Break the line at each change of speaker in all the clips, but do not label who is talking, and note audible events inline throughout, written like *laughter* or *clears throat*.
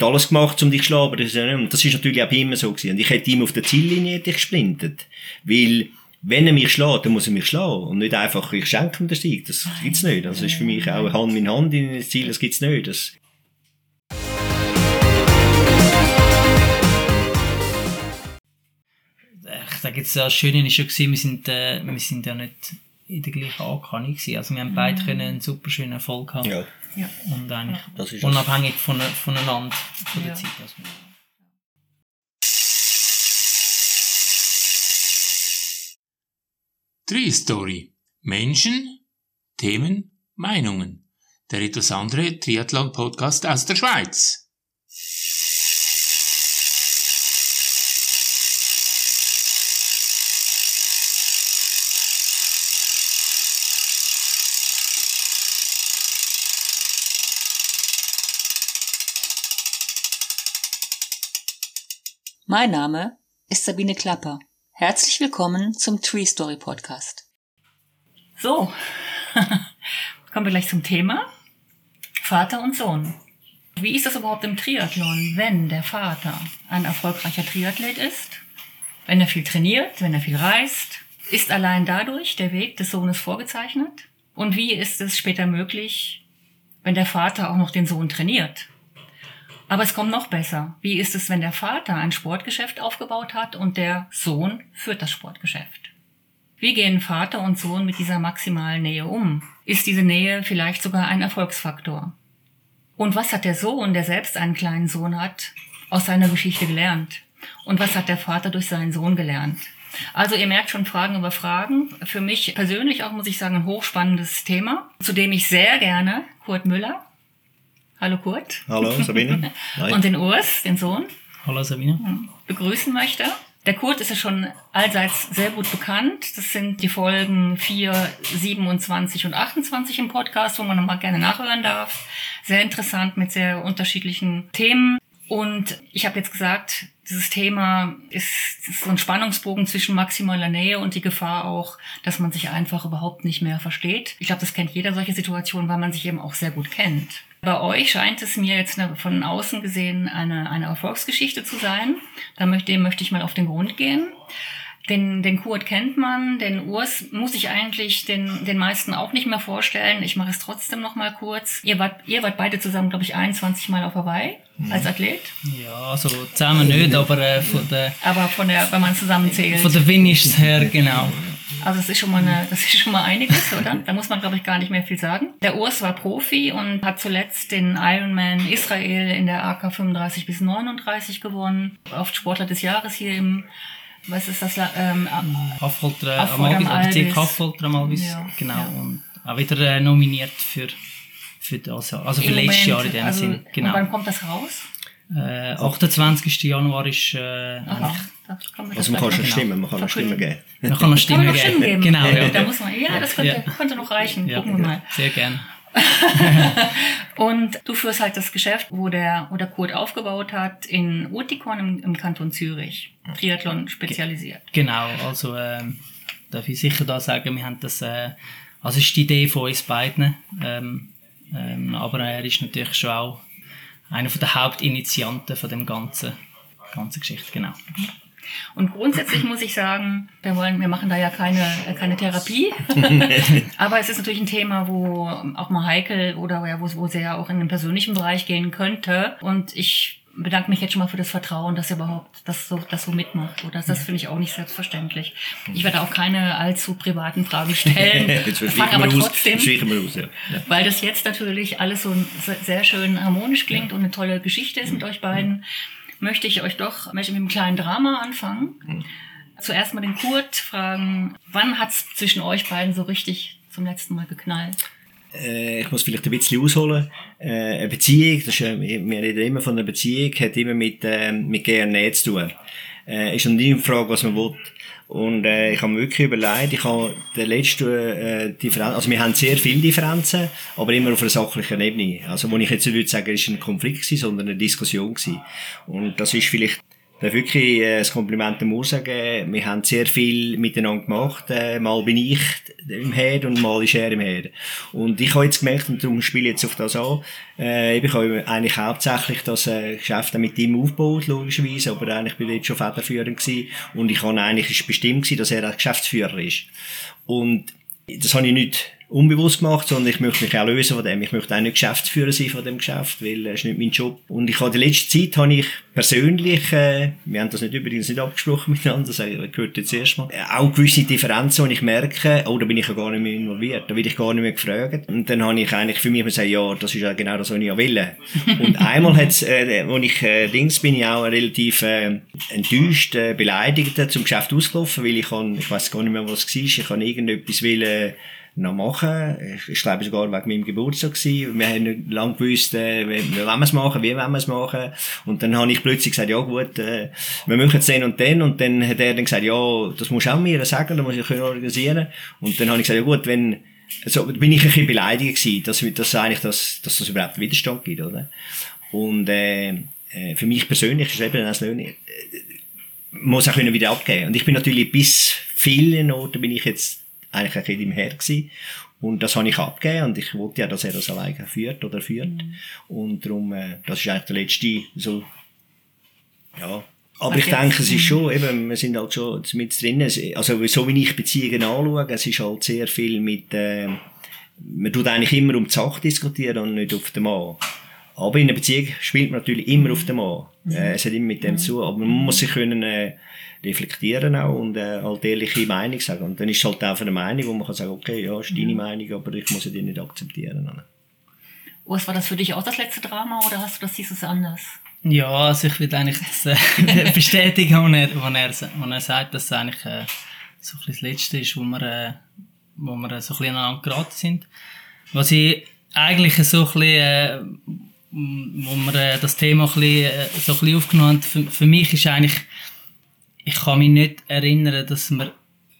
hätte alles gemacht, um dich zu schlagen, aber das ist, ja nicht, das ist natürlich auch immer so gewesen. Und ich hätte ihm auf der Ziellinie gesprintet. Weil, wenn er mich schlägt, dann muss er mich schlagen. Und nicht einfach, ich schenke ihm den Sieg. Das gibt's nicht. Also, das ist für mich auch Hand in Hand in das Ziel, das gibt's nicht. Das,
ich sage jetzt, das Schöne ist schon gewesen, wir sind, äh, wir sind ja nicht in der gleichen Ankannung gewesen. Also wir haben beide können einen super schönen Erfolg haben.
ja,
Ja.
Und eigentlich
das ist
unabhängig von, voneinander, von der
Ja.
Zeit. Also,
Tree Story. Menschen, Themen, Meinungen. Der etwas andere Triathlon-Podcast aus der Schweiz.
Mein Name ist Sabine Klapper. Herzlich willkommen zum Tree Story Podcast.
So, *laughs* kommen wir gleich zum Thema. Vater und Sohn. Wie ist das überhaupt im Triathlon, wenn der Vater ein erfolgreicher Triathlet ist, wenn er viel trainiert, wenn er viel reist? Ist allein dadurch der Weg des Sohnes vorgezeichnet? Und wie ist es später möglich, wenn der Vater auch noch den Sohn trainiert? Aber es kommt noch besser. Wie ist es, wenn der Vater ein Sportgeschäft aufgebaut hat und der Sohn führt das Sportgeschäft? Wie gehen Vater und Sohn mit dieser maximalen Nähe um? Ist diese Nähe vielleicht sogar ein Erfolgsfaktor? Und was hat der Sohn, der selbst einen kleinen Sohn hat, aus seiner Geschichte gelernt? Und was hat der Vater durch seinen Sohn gelernt? Also ihr merkt schon Fragen über Fragen. Für mich persönlich auch, muss ich sagen, ein hochspannendes Thema, zu dem ich sehr gerne Kurt Müller, hallo Kurt,
Hallo, Sabine. *laughs* Hi.
und den Urs, den Sohn,
Hallo Sabine.
begrüßen möchte. Der Kurt ist ja schon allseits sehr gut bekannt. Das sind die Folgen 4, 27 und 28 im Podcast, wo man nochmal gerne nachhören darf. Sehr interessant mit sehr unterschiedlichen Themen. Und ich habe jetzt gesagt, dieses Thema ist, ist so ein Spannungsbogen zwischen maximaler Nähe und die Gefahr auch, dass man sich einfach überhaupt nicht mehr versteht. Ich glaube, das kennt jeder solche Situationen, weil man sich eben auch sehr gut kennt. Bei euch scheint es mir jetzt eine, von außen gesehen eine, eine Erfolgsgeschichte zu sein. Da möchte, dem möchte ich mal auf den Grund gehen. Den, den Kurt kennt man, den Urs muss ich eigentlich den, den meisten auch nicht mehr vorstellen. Ich mache es trotzdem noch mal kurz. Ihr wart, ihr wart beide zusammen, glaube ich, 21 Mal auf Hawaii als Athlet.
Ja, also zusammen nicht, aber äh, von der,
Aber von der, wenn man zusammenzählt.
von der Finishes her, genau.
Also das ist schon mal eine, *laughs* das ist schon mal einiges, oder? Da muss man, glaube ich, gar nicht mehr viel sagen. Der Urs war Profi und hat zuletzt den Ironman Israel in der AK 35 bis 39 gewonnen. Oft Sportler des Jahres hier im, was ist das, ähm,
Affolter
Affolter
Albis. Affolter am Albis,
Ja,
genau.
ja.
Und auch wieder äh, nominiert für, für das Jahr, also für letztes Jahr in dem
also,
Sinn.
Und
Genau.
wann kommt das raus?
Äh, 28. Januar ist äh,
da kann man das
Also man kann
gleich
schon
noch-
stimmen, man kann noch Stimmen geben.
man kann
man
Stimmen
geben?
Genau, ja.
Da muss man, ja, das könnte,
Ja.
könnte noch reichen.
ja.
Gucken wir mal.
Sehr gern. *laughs*
Und du führst halt das Geschäft, wo der, wo der Kurt aufgebaut hat, in Utikon im, im Kanton Zürich. Triathlon spezialisiert.
Genau, also ähm, darf ich sicher da sagen, wir haben das, äh, also ist die Idee von uns beiden, ähm, ähm, aber er ist natürlich schon auch einer von der Hauptinitianten von dem ganzen, ganzen Geschichte, genau.
Und grundsätzlich muss ich sagen, wir wollen, wir machen da ja keine, äh, keine Therapie. *laughs* Aber es ist natürlich ein Thema, wo auch mal heikel oder ja, wo, wo sehr auch in den persönlichen Bereich gehen könnte. Und ich bedanke mich jetzt schon mal für das Vertrauen, dass ihr überhaupt das so, das so mitmacht. Oder das finde ich auch nicht selbstverständlich. Ich werde auch keine allzu privaten Fragen stellen. *laughs* Fange aber trotzdem
Streichen wir aus, ja.
weil das jetzt natürlich alles so se- sehr schön harmonisch klingt und eine tolle Geschichte ist mit euch beiden, möchte ich euch doch möchte mit einem kleinen Drama anfangen. Zuerst mal den Kurt fragen, wann hat's zwischen euch beiden so richtig zum letzten Mal geknallt?
Äh, ich muss vielleicht ein bisschen ausholen. Äh, eine Beziehung, das ist, äh, wir reden immer von einer Beziehung, hat immer mit, äh, mit GRN zu tun. Äh, ist noch nie eine Frage, was man will. Und äh, ich habe mir wirklich überlegt, ich habe der letzte äh, Differenz, also wir haben sehr viele Differenzen, aber immer auf einer sachlichen Ebene. Also wo ich jetzt nicht würde sagen, es war ein Konflikt gewesen, sondern eine Diskussion gewesen. Und das ist vielleicht darf wirklich äh, das Kompliment dem Ur sagen. Wir haben sehr viel miteinander gemacht. Äh, mal bin ich im Herd und mal ist er im Herd. Und ich habe jetzt gemerkt, und darum spiele ich jetzt auf das an, äh, ich habe eigentlich hauptsächlich das äh, Geschäft mit ihm aufgebaut, logischerweise, aber eigentlich bin ich jetzt schon federführend gewesen. Und ich habe eigentlich ist bestimmt gewesen, dass er Geschäftsführer ist. Und das habe ich nicht unbewusst gemacht, sondern ich möchte mich auch lösen von dem. Ich möchte auch nicht Geschäftsführer sein von dem Geschäft, weil das ist nicht mein Job. Und ich habe die letzte Zeit habe ich persönlich, äh, wir haben das nicht übrigens nicht abgesprochen *laughs* miteinander, das gehört jetzt erstmal, äh, auch gewisse Differenzen, wo ich merke, oh, da bin ich ja gar nicht mehr involviert, da will ich gar nicht mehr gefragt. Und dann habe ich eigentlich für mich gesagt, ja, das ist ja genau das, was ich ja will. *laughs* Und einmal hat's, äh, wo ich äh, links bin ich auch relativ äh, enttäuscht, äh, beleidigt zum Geschäft ausgelaufen, weil ich kann, ich weiß gar nicht mehr, was es war, ich kann irgendetwas will, äh, noch machen. Ich glaube sogar wegen meinem Geburtstag gewesen. Wir haben nicht lange gewusst, äh, wie wir es machen, wie wir es machen. Und dann habe ich plötzlich gesagt, ja gut, äh, wir machen es den und den. Und dann hat er dann gesagt, ja, das musst du auch mir sagen, das muss ich organisieren. Und dann habe ich gesagt, ja gut, wenn, also bin ich ein bisschen beleidigt gewesen, dass, dass eigentlich, dass, dass das überhaupt Widerstand gibt, oder? Und, äh, äh für mich persönlich ist eben das Löhne, äh, muss auch wieder abgeben. Und ich bin natürlich bis vielen Orten bin ich jetzt eigentlich ein bisschen im Her gewesen. Und das habe ich abgegeben und ich wollte ja, dass er das alleine führt oder führt. Mhm. Und darum, äh, das ist eigentlich der letzte, so, ja. Aber okay. ich denke, es ist schon, eben, wir sind halt schon mit drin. Also, so wie ich Beziehungen anschaue, es ist halt sehr viel mit, äh, man tut eigentlich immer um die Sache diskutieren und nicht auf den Mann. Aber in einer Beziehung spielt man natürlich immer auf den Mann. Mhm. Äh, es hat immer mit dem mhm. zu. Aber man muss sich können, äh, reflektieren auch und äh, halt ehrliche Meinung sagen. Und dann ist es halt auch eine Meinung, wo man kann sagen, okay, ja, ist deine mhm. Meinung, aber ich muss die nicht akzeptieren.
Urs, war das für dich auch das letzte Drama oder hast du das du anders?
Ja, also ich würde eigentlich das äh, *laughs* bestätigen, wenn er, wenn, er, wenn er sagt, dass es eigentlich äh, so ein das Letzte ist, wo wir, äh, wo wir so ein bisschen aneinander geraten sind. Was ich eigentlich so ein bisschen, äh, wo wir äh, das Thema ein bisschen, äh, so ein bisschen aufgenommen haben, für, für mich ist eigentlich ich kann mich nicht erinnern, dass wir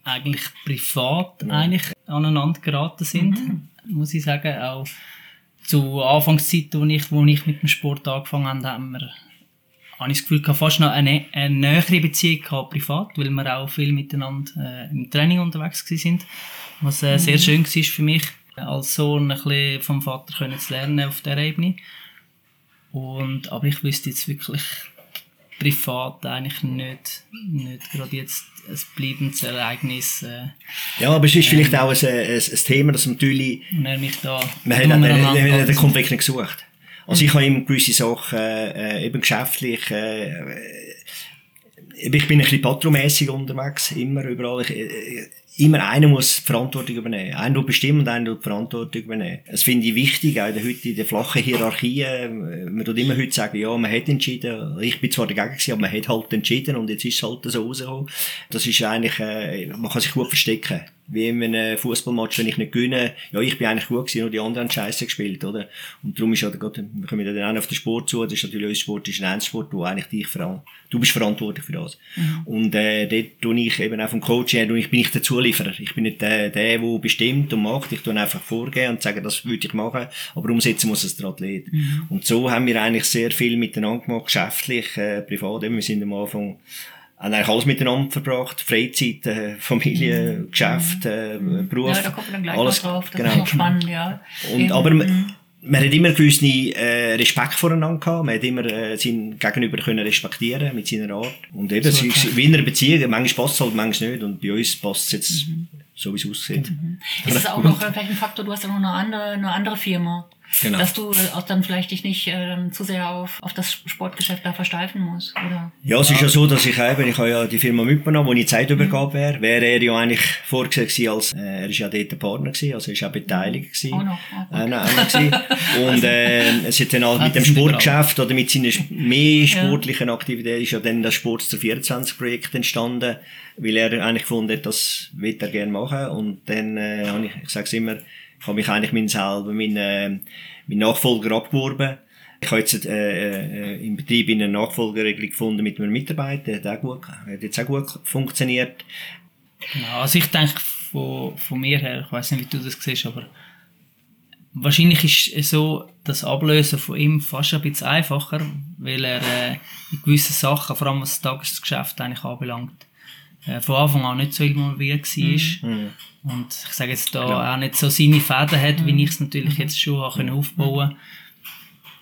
eigentlich privat ja. eigentlich aneinander geraten sind, mhm. muss ich sagen. Auch zu Anfangszeiten, wo ich, wo ich mit dem Sport angefangen habe, haben wir habe ich das Gefühl, fast noch eine, eine nähere Beziehung gehabt, privat, weil wir auch viel miteinander äh, im Training unterwegs sind, was äh, mhm. sehr schön war für mich, als Sohn ein bisschen vom Vater können zu lernen auf dieser Ebene. Und, aber ich wüsste jetzt wirklich privat eigentlich nicht, nicht gerade jetzt ein bleibendes Ereignis. Äh,
ja, aber es ist vielleicht auch ein, ein, ein Thema, das natürlich...
Und er mich da...
Man hat den, Konflikt nicht gesucht. Also ich habe immer gewisse Sachen, äh, eben geschäftlich, äh, ich bin ein bisschen patromässig unterwegs, immer überall. Ich, äh, immer einer muss Verantwortung übernehmen. Einer tut bestimmen und einer tut Verantwortung übernehmen. Das finde ich wichtig, auch heute in der flachen Hierarchie. Man tut immer heute sagen, ja, man hat entschieden. Ich bin zwar dagegen gewesen, aber man hat halt entschieden und jetzt ist es halt so rausgekommen. Das ist eigentlich, äh, man kann sich gut verstecken wie in einem Fußballmatch, wenn ich nicht gewinne, ja, ich bin eigentlich gut gewesen, nur die anderen haben Scheiße gespielt, oder? Und darum ist ja, wir kommen ja dann auch auf den Sport zu, das ist natürlich unser Sport, ist ein Einzelsport, wo eigentlich dich veran du bist verantwortlich für das. Mhm. Und, äh, dort tue ich eben auch vom Coach her, ich bin nicht der Zulieferer. Ich bin nicht der, der, der bestimmt und macht. Ich tue einfach vorgehen und sage, das würde ich machen, aber umsetzen muss es der Athlet. Mhm. Und so haben wir eigentlich sehr viel miteinander gemacht, geschäftlich, äh, privat, wir sind am Anfang, haben eigentlich alles miteinander verbracht. Freizeit, äh, Familie, mhm. Geschäft, äh, mhm. Beruf.
Ja, da kommt man dann gleich alles, drauf. Das genau. ist spannend, ja.
Und, Eben. aber, mhm. man hat immer gewissen äh, Respekt voreinander gehabt. Man hat immer äh, seinen Gegenüber können respektieren mit seiner Art. Und eben, so, okay. wie in einer Beziehung, manchmal passt es halt, manchmal nicht. Und bei uns passt es jetzt mhm. so, wie es aussieht.
Mhm. Ist es auch noch vielleicht ein Faktor, du hast ja noch eine andere, eine andere Firma. Genau. Dass du auch dann vielleicht dich nicht ähm, zu sehr auf, auf das Sportgeschäft da versteifen musst, oder?
Ja, es ist ja so, dass ich eben, ich habe ja die Firma mitgenommen, wo ich Zeitübergabe mhm. wäre, wäre er ja eigentlich vorgesehen gewesen als, äh, er ist ja dort der Partner gewesen, also er ist auch beteiligt gewesen. Auch noch. Oh, äh, und, äh, es hat dann halt mit dem Sportgeschäft oder mit seinen mehr sportlichen. Aktivitäten ist ja dann das Sports zu 24 Projekt entstanden, weil er eigentlich gefunden hat, das will er gerne machen und dann, äh, habe ich, ich sag's immer, ich habe mich eigentlich mein selber, mein, äh, mein Nachfolger abgeworben. Ich habe jetzt äh, äh, im Betrieb eine Nachfolgeregelung gefunden mit einem Mitarbeiter, hat, auch gut, hat jetzt auch gut funktioniert.
Genau, also ich denke von, von mir her, ich weiß nicht, wie du das siehst, aber wahrscheinlich ist es so das Ablösen von ihm fast ein bisschen einfacher, weil er äh, in gewissen Sachen, vor allem was das Tagesgeschäft eigentlich anbelangt, äh, von Anfang an nicht so involviert war.
Mhm.
Und ich sage jetzt da
Genau.
auch nicht so seine Fäden hat, wie ich es natürlich jetzt schon habe können aufbauen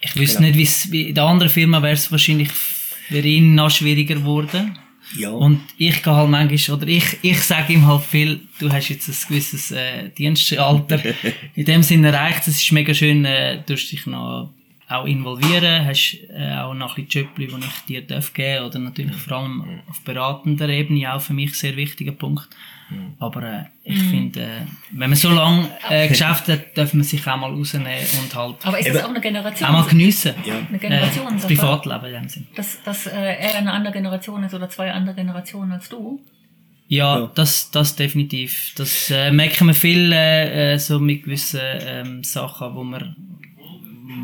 Ich wüsste
Genau.
nicht, wie in der anderen Firma wäre es wahrscheinlich für ihn noch schwieriger geworden.
Ja.
Und ich gehe halt manchmal, oder ich, ich sage ihm halt viel, du hast jetzt ein gewisses äh, Dienstalter *laughs* in dem Sinne erreicht. Es ist mega schön, äh, du hast dich noch auch involvieren, hast äh, auch noch ein bisschen Jobli, die ich dir darf geben oder natürlich vor allem auf beratender Ebene auch für mich sehr wichtiger Punkt. Aber äh, ich finde, äh, wenn man so lange äh, geschafft hat, darf man sich auch mal rausnehmen und halt
Aber ist das auch eine Generation?
auch mal geniessen.
Ja.
Eine
Äh, das
Generationssache?
Privatleben in dem Sinne.
Dass, dass äh, er eine andere Generation ist oder zwei andere Generationen als du?
Ja,
Ja.
Das, das definitiv. Das äh, merken wir viel äh, äh, so mit gewissen ähm, Sachen, wo wir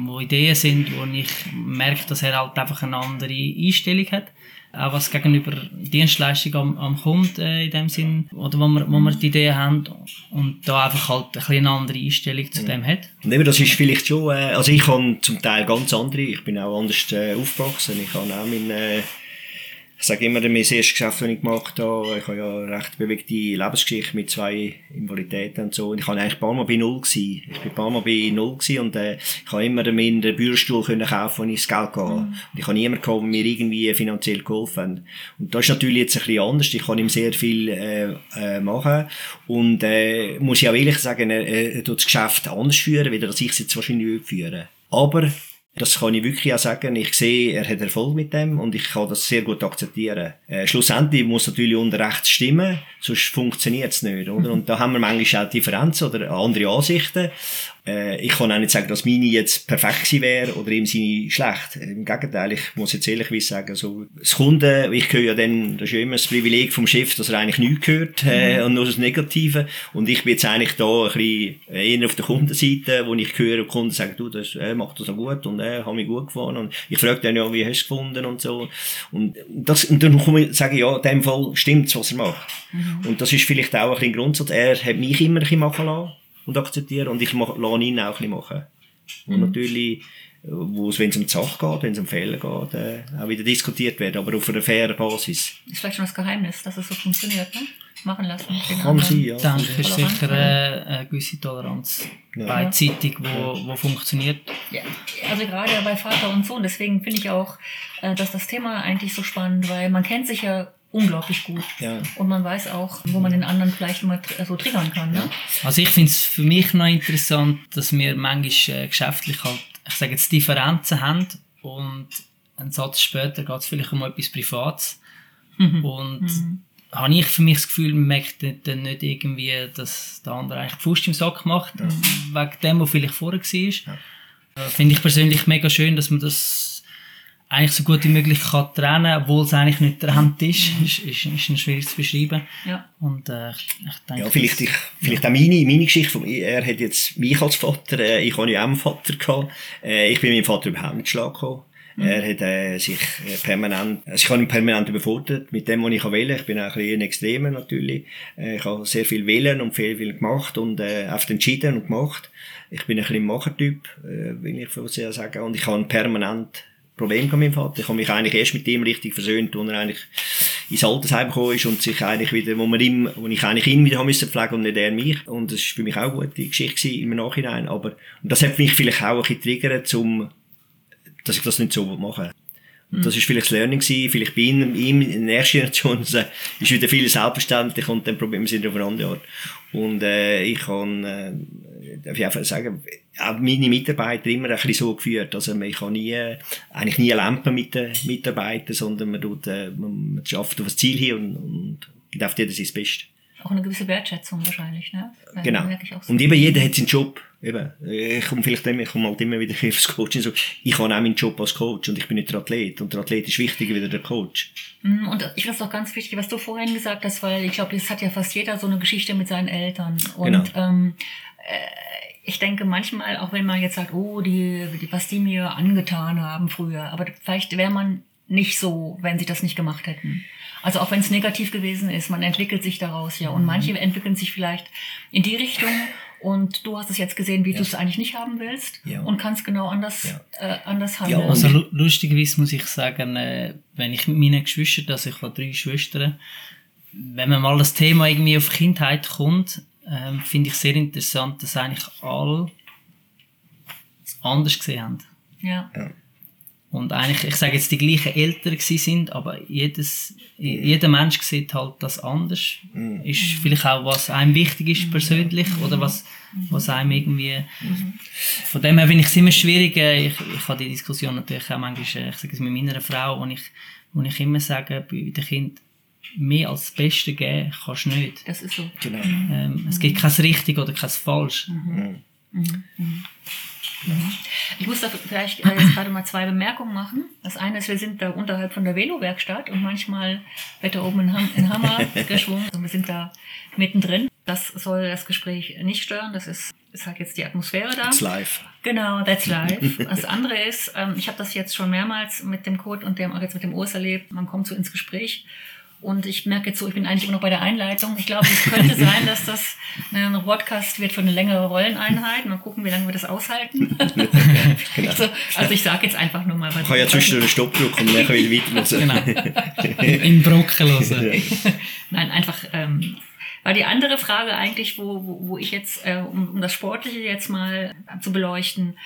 wo Ideen sind, wo ich merke, dass er halt einfach eine andere Einstellung hat. Auch was gegenüber Dienstleistung am, am Kunden äh, in dem Sinn, oder wo wir, wo wir die Ideen haben und da einfach halt ein eine andere Einstellung zu dem hat.
Und eben, das ist vielleicht schon, äh, also ich habe zum Teil ganz andere, ich bin auch anders äh, aufgewachsen, ich habe auch mein, äh, ich sage immer, mein erstes Geschäft, das ich gemacht habe, ich habe ja eine recht bewegte Lebensgeschichte mit zwei Invaliditäten und so, und ich habe eigentlich ein paar Mal bei Null gewesen. Ich bin ein paar Mal bei Null gewesen und äh, ich habe immer mir den Bürostuhl können kaufen, wenn ich das Geld hatte. Und ich habe niemanden gehabt, der mir irgendwie finanziell geholfen hat. Und das ist natürlich jetzt ein bisschen anders, ich kann ihm sehr viel äh, äh, machen und äh, muss ich auch ehrlich sagen, er, er tut das Geschäft anders führen, wie er das ich es jetzt wahrscheinlich würde führen. Aber das kann ich wirklich auch sagen. Ich sehe, er hat Erfolg mit dem und ich kann das sehr gut akzeptieren. Äh, schlussendlich muss natürlich unter Recht stimmen, sonst funktioniert es nicht, oder? Und da haben wir manchmal auch Differenzen oder andere Ansichten. Äh, ich kann auch nicht sagen, dass meine jetzt perfekt gewesen wäre oder ihm seine schlecht. Im Gegenteil, ich muss jetzt ehrlich sagen, so, das Kunden, ich höre ja dann, das ist ja immer das Privileg vom Chef, dass er eigentlich nichts hört, äh, und nur das Negative. Und ich bin jetzt eigentlich da ein bisschen eher auf der Kundenseite, wo ich höre, die Kunden sagen, du, das, er macht das auch gut und er hat mich gut gefahren. Und ich frage dann ja, wie hast du es gefunden und so. Und, das, und dann komme ich sagen, ja, in dem Fall stimmt's, was er macht. Und das ist vielleicht auch ein bisschen Grundsatz. Er hat mich immer ein bisschen machen lassen und akzeptieren und ich mach, lasse ihn auch ein bisschen machen. Und natürlich, wo es, wenn es um die Sache geht, wenn es um Fehler geht, äh, auch wieder diskutiert wird, aber auf einer fairen Basis.
Ist vielleicht schon das Geheimnis, dass es so funktioniert, ne? Machen lassen.
Kann
anderen.
sein, ja.
Denke, ist
Toleranz,
sicher äh, eine gewisse Toleranz
Ja.
beidseitig, wo, wo funktioniert.
Ja, also gerade bei Vater und Sohn, deswegen finde ich auch, äh, dass das Thema eigentlich so spannend, weil man kennt sich ja unglaublich gut.
Ja.
Und man weiß auch, wo man den anderen vielleicht mal tr- so triggern kann. Ne?
Also ich finde es für mich noch interessant, dass wir manchmal äh, geschäftlich halt, ich sage jetzt Differenzen haben und einen Satz später geht es vielleicht um etwas Privates und habe ich für mich das Gefühl, man merkt dann- nicht irgendwie, dass der andere eigentlich die im Sack macht, wegen dem, was vielleicht vorher war. Äh, Finde ich persönlich mega schön, dass man das eigentlich so gut wie möglich kann trennen, obwohl es eigentlich nicht getrennt ist. ist, ist, ist ein schwierig zu beschreiben.
Ja.
Und äh, ich, ich denke,
Ja, vielleicht, ich, vielleicht auch meine, meine Geschichte. Von, er hat jetzt mich als Vater, äh, ich habe ja auch einen Vater gehabt. Äh, ich bin mit meinem Vater überhaupt nicht schlagen gekommen. Er hat äh, sich äh, permanent, also ich habe ihn permanent überfordert mit dem, was ich wählen. Ich bin auch ein bisschen ein Extremer natürlich. Äh, ich habe sehr viel wählen und viel, viel gemacht und äh, oft entschieden und gemacht. Ich bin ein bisschen Machertyp, äh, will ich sehr sagen. Und ich habe permanent Problem mit meinem Vater. Ich habe mich eigentlich erst mit ihm richtig versöhnt, als er eigentlich ins Altersheim gekommen ist und sich eigentlich wieder, wo, man ihm, wo ich eigentlich ihn wieder haben müssen pflegen und nicht er mich. Und das war für mich auch eine gute Geschichte im Nachhinein. Aber, und das hat mich vielleicht auch ein bisschen triggert, zum, dass ich das nicht so machen und das ist vielleicht das Learning gewesen, vielleicht bei ihm, ihm in der ersten Generation, ist wieder viel selbstverständlich und dann Probleme sind auf eine andere Art. Und, äh, ich kann, äh, darf ich einfach sagen, auch meine Mitarbeiter immer ein bisschen so geführt. Also, ich kann nie, eigentlich nie lampen mit den Mitarbeitern, sondern man tut, äh, man, man schafft auf das Ziel hin und, und gibt auf jeder sein Bestes.
Auch eine gewisse Wertschätzung wahrscheinlich. Ne? Weil
Genau.
so.
Und eben jeder hat seinen Job. Eben, ich komme vielleicht immer, ich komme halt immer wieder *laughs* aufs Coaching so. Ich habe auch meinen Job als Coach und ich bin nicht der Athlet. Und der Athlet ist wichtiger wie der Coach.
Mm, Und ich finde es auch ganz wichtig, was du vorhin gesagt hast, weil ich glaube, das hat ja fast jeder so eine Geschichte mit seinen Eltern. Und
Genau.
ähm, äh, ich denke manchmal, auch wenn man jetzt sagt, oh, die, die, was die mir angetan haben früher, aber vielleicht wäre man nicht so, wenn sie das nicht gemacht hätten. Also auch wenn es negativ gewesen ist, man entwickelt sich daraus ja. Und manche entwickeln sich vielleicht in die Richtung Und du hast es jetzt gesehen, wie du es eigentlich nicht haben willst
Ja.
und kannst genau anders,
Ja.
äh, anders handeln.
und-
Also lu- lustigerweise muss ich sagen, äh, wenn ich mit meinen Geschwistern, also ich habe drei Schwestern, wenn man mal das Thema irgendwie auf Kindheit kommt, ähm, finde ich sehr interessant, dass eigentlich alle es anders gesehen haben.
ja.
Und eigentlich, ich sage jetzt, die gleichen Eltern gewesen sind, aber jedes, jeder Mensch sieht halt das anders. Ist vielleicht auch, was einem wichtig ist persönlich oder was, was einem irgendwie... Von dem her finde ich es immer schwierig. äh, Ich, ich habe die Diskussion natürlich auch manchmal, äh, ich sage es mit meiner Frau, wo ich, wo ich immer sage, bei den Kindern, mehr als das Beste geben kannst du nicht.
Das ist so.
Genau.
Ähm, es gibt kein richtig oder kein falsch.
Ich muss da vielleicht jetzt gerade mal zwei Bemerkungen machen. Das eine ist, wir sind da unterhalb von der Velo-Werkstatt und manchmal wird da oben ein, Ham ein Hammer *laughs* geschwungen und wir sind da mittendrin. Das soll das Gespräch nicht stören. Das ist, ist halt jetzt die Atmosphäre da.
It's live.
Genau, that's life. *laughs* Das andere ist, ähm, ich habe das jetzt schon mehrmals mit dem Code und dem, auch jetzt mit dem Urs erlebt. Man kommt so ins Gespräch und ich merke jetzt so, ich bin eigentlich immer noch bei der Einleitung. Ich glaube, es könnte *laughs* sein, dass das naja, ein Podcast wird für eine längere Rolleneinheit. Mal gucken, wie lange wir das aushalten. *laughs* also, also ich sage jetzt einfach nur mal, was
Ich kann ja zwischendurch einen Stopp drücken und dann wieder weiterhören.
Genau. *laughs* In Brocken hören.
Nein, einfach, ähm, weil die andere Frage eigentlich, wo, wo, wo ich jetzt, äh, um, um das Sportliche jetzt mal zu beleuchten,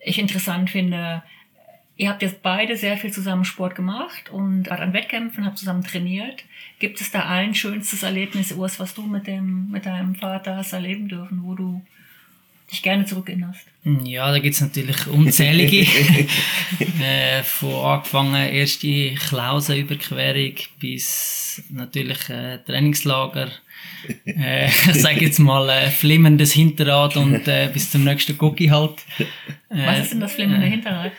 ich interessant finde, ihr habt jetzt beide sehr viel zusammen Sport gemacht und wart an Wettkämpfen, habt zusammen trainiert. Gibt es da ein schönstes Erlebnis, Urs, was du mit dem, mit deinem Vater hast erleben dürfen, wo du dich gerne zurückerinnerst?
Ja, da gibt's natürlich unzählige. *laughs* äh, von angefangen erste Klausenüberquerung bis natürlich äh, Trainingslager. Äh, *laughs* ich sage jetzt mal äh, flimmendes Hinterrad und äh, bis zum nächsten Cookie halt. Äh,
Was ist denn das flimmende Hinterrad?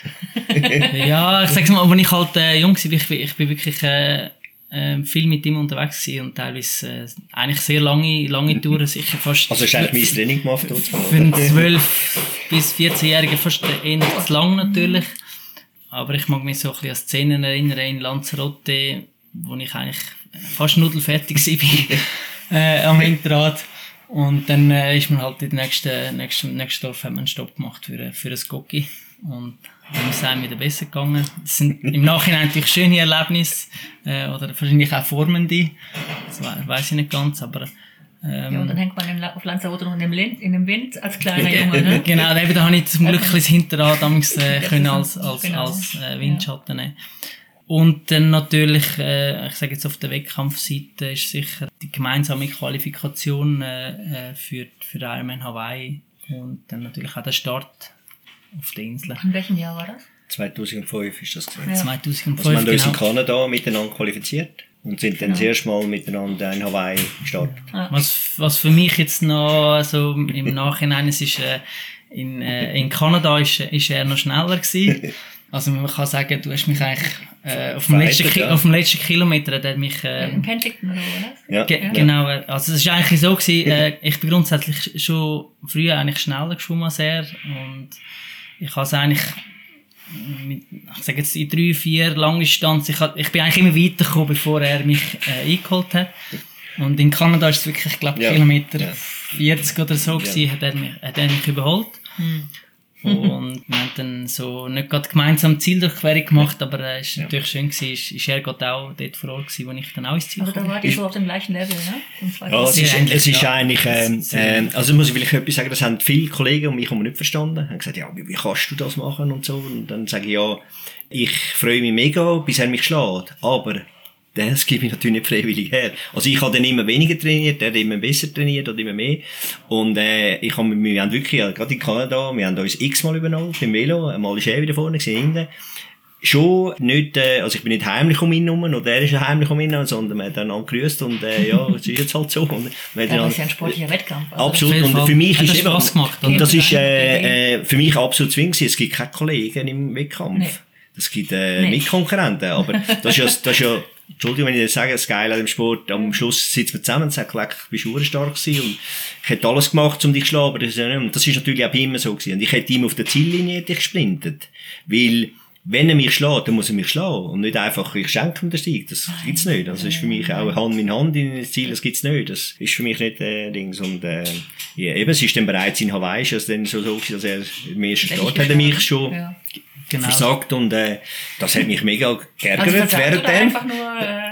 *laughs*
ja, ich sag's mal, als ich halt äh, jung war, ich, bin- ich bin wirklich äh, äh, viel mit ihm unterwegs gewesen und teilweise äh, eigentlich sehr lange, lange Touren, sicher fast...
Also hast du eigentlich mein Training gemacht?
Für einen 12- bis 14-Jährigen fast eher zu lang natürlich. Aber ich mag mich so ein bisschen an Szenen erinnern in Lanzarote, wo ich eigentlich fast nudelfertig *laughs* war äh, am Hinterrad. Und dann äh, ist man halt in den nächsten, nächsten, nächsten Dorf hat man einen Stopp gemacht für, für ein Gocki. Und dann ist es wieder besser gegangen. Das sind im Nachhinein natürlich schöne Erlebnisse, äh, oder wahrscheinlich auch formende. Das we- weiß ich nicht ganz, aber, ähm,
Ja, und dann hängt man auf Lanzarote noch in dem, Lin- in dem Wind als kleiner Junge, ne? *laughs*
genau, eben, da habe ich zum Glück das Hinterrad damals, äh, *laughs* können als, als,
genau.
als äh, Windschatten nehmen. Und dann natürlich, äh, ich sage jetzt auf der Wettkampfseite, ist sicher die gemeinsame Qualifikation äh, äh, für, für Ironman Hawaii und dann natürlich auch der Start auf der Insel.
In welchem Jahr war das?
2005 ist das gewesen.
Ja.
2005,
Also wir haben uns in
genau.
Kanada miteinander qualifiziert und sind dann das erste Mal miteinander in Hawaii gestartet.
Was, was für mich jetzt noch so im Nachhinein, es ist, äh, in, äh, in Kanada ist, ist er noch schneller gewesen. *laughs* Also man kann sagen, du hast mich eigentlich äh, auf, dem letzten,
ja.
auf dem letzten Kilometer hat er mich äh,
In Penticton oder was?
Ja.
Ge Genau, äh, also es ist eigentlich so gewesen, äh, ich bin grundsätzlich schon früher eigentlich schneller geschwommen als er und ich habe es eigentlich mit, ich sage jetzt in drei, vier Langdistanz, ich, hab- ich bin eigentlich immer weitergekommen, bevor er mich äh, eingeholt hat. Und in Kanada ist es wirklich, ich glaube,
Ja.
Kilometer
Ja.
40 oder so gewesen, hat, er mich, hat er mich überholt. Und wir haben dann so nicht gerade gemeinsam Zieldurchquerung gemacht, aber äh, es ist natürlich schön gewesen, ist, ist er gerade auch dort vor Ort gewesen, wo ich dann auch ins Ziel
Also da war die so auf dem gleichen Level, ne?
Ja, es ist,
ähnlich,
es ist
ja.
eigentlich, ähm, ähm, also muss ich vielleicht etwas sagen, das haben viele Kollegen um mich herum nicht verstanden. Haben gesagt, ja, wie, wie kannst du das machen und so. Und dann sage ich, ja, ich freue mich mega, bis er mich schlägt. Aber das gebe ich natürlich nicht freiwillig her. Also ich habe dann immer weniger trainiert, er hat immer besser trainiert oder immer mehr. Und äh, ich habe, wir haben wirklich, ja, gerade in Kanada, wir haben uns x-mal übernommen beim Velo. Einmal ist er wieder vorne, gewesen, hinten schon nicht, äh, also ich bin nicht heimlich um ihn herum, oder er ist heimlich um ihn herum, sondern man hat dann angegrüßt und äh, ja, es ist jetzt halt so. Und wir haben
Ja, das ist ja ein sportlicher Wettkampf. Also
Absolut. Und für mich ist eben,
gemacht,
und das ist äh, äh, für mich absolut zwingend. Es gibt keine Kollegen im Wettkampf.
Nee.
Es gibt äh,
Nee.
Mitkonkurrenten. Aber das ist ja, das ist ja, Entschuldigung, wenn ich das sage, das Geile an dem Sport, am Schluss sitzen wir zusammen und sagen, leck, du bist urstark gewesen und ich hätte alles gemacht, um dich zu schlagen, aber das ist, ja nicht, und das ist natürlich auch ihm so gewesen. Und ich hätte ihm auf der Ziellinie hätte ich gesprintet. Weil, wenn er mich schlägt, dann muss er mich schlagen. Und nicht einfach, ich schenke ihm den Sieg. Das gibt's nicht. Das ist für mich auch Hand in Hand in das Ziel, das gibt's nicht. Das ist für mich nicht, äh, Dings. Und, äh, ja, eben, es ist dann bereits in Hawaii, es dann so, so dass er im ersten Start hat er mich schon
Ja.
Genau.
versagt und, äh, das hat mich mega
Also
geärgert
versagt
während
oder
dem.
einfach nur, äh,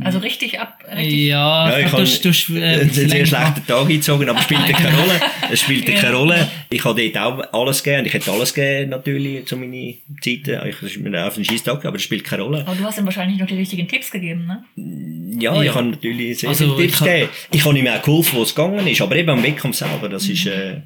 also richtig ab, richtig.
Ja,
Ja, ich habe
äh,
einen sehr schlechten Tag eingezogen, aber es spielte keine Rolle. Es spielte keine Rolle. Ich habe dort auch alles gegeben. Ich hätte alles gegeben, natürlich, zu meinen Zeiten. Ich, das ist mir auf den Schießtag, aber es spielt keine Rolle.
Aber du hast ihm wahrscheinlich noch die richtigen Tipps gegeben, ne?
Ja,
Ja.
ich habe natürlich sehr
Also,
viele Tipps
ich
gegeben. Ich habe ihm auch geholfen, wo es gegangen ist, aber eben am Wettkampf selber, das ist, äh,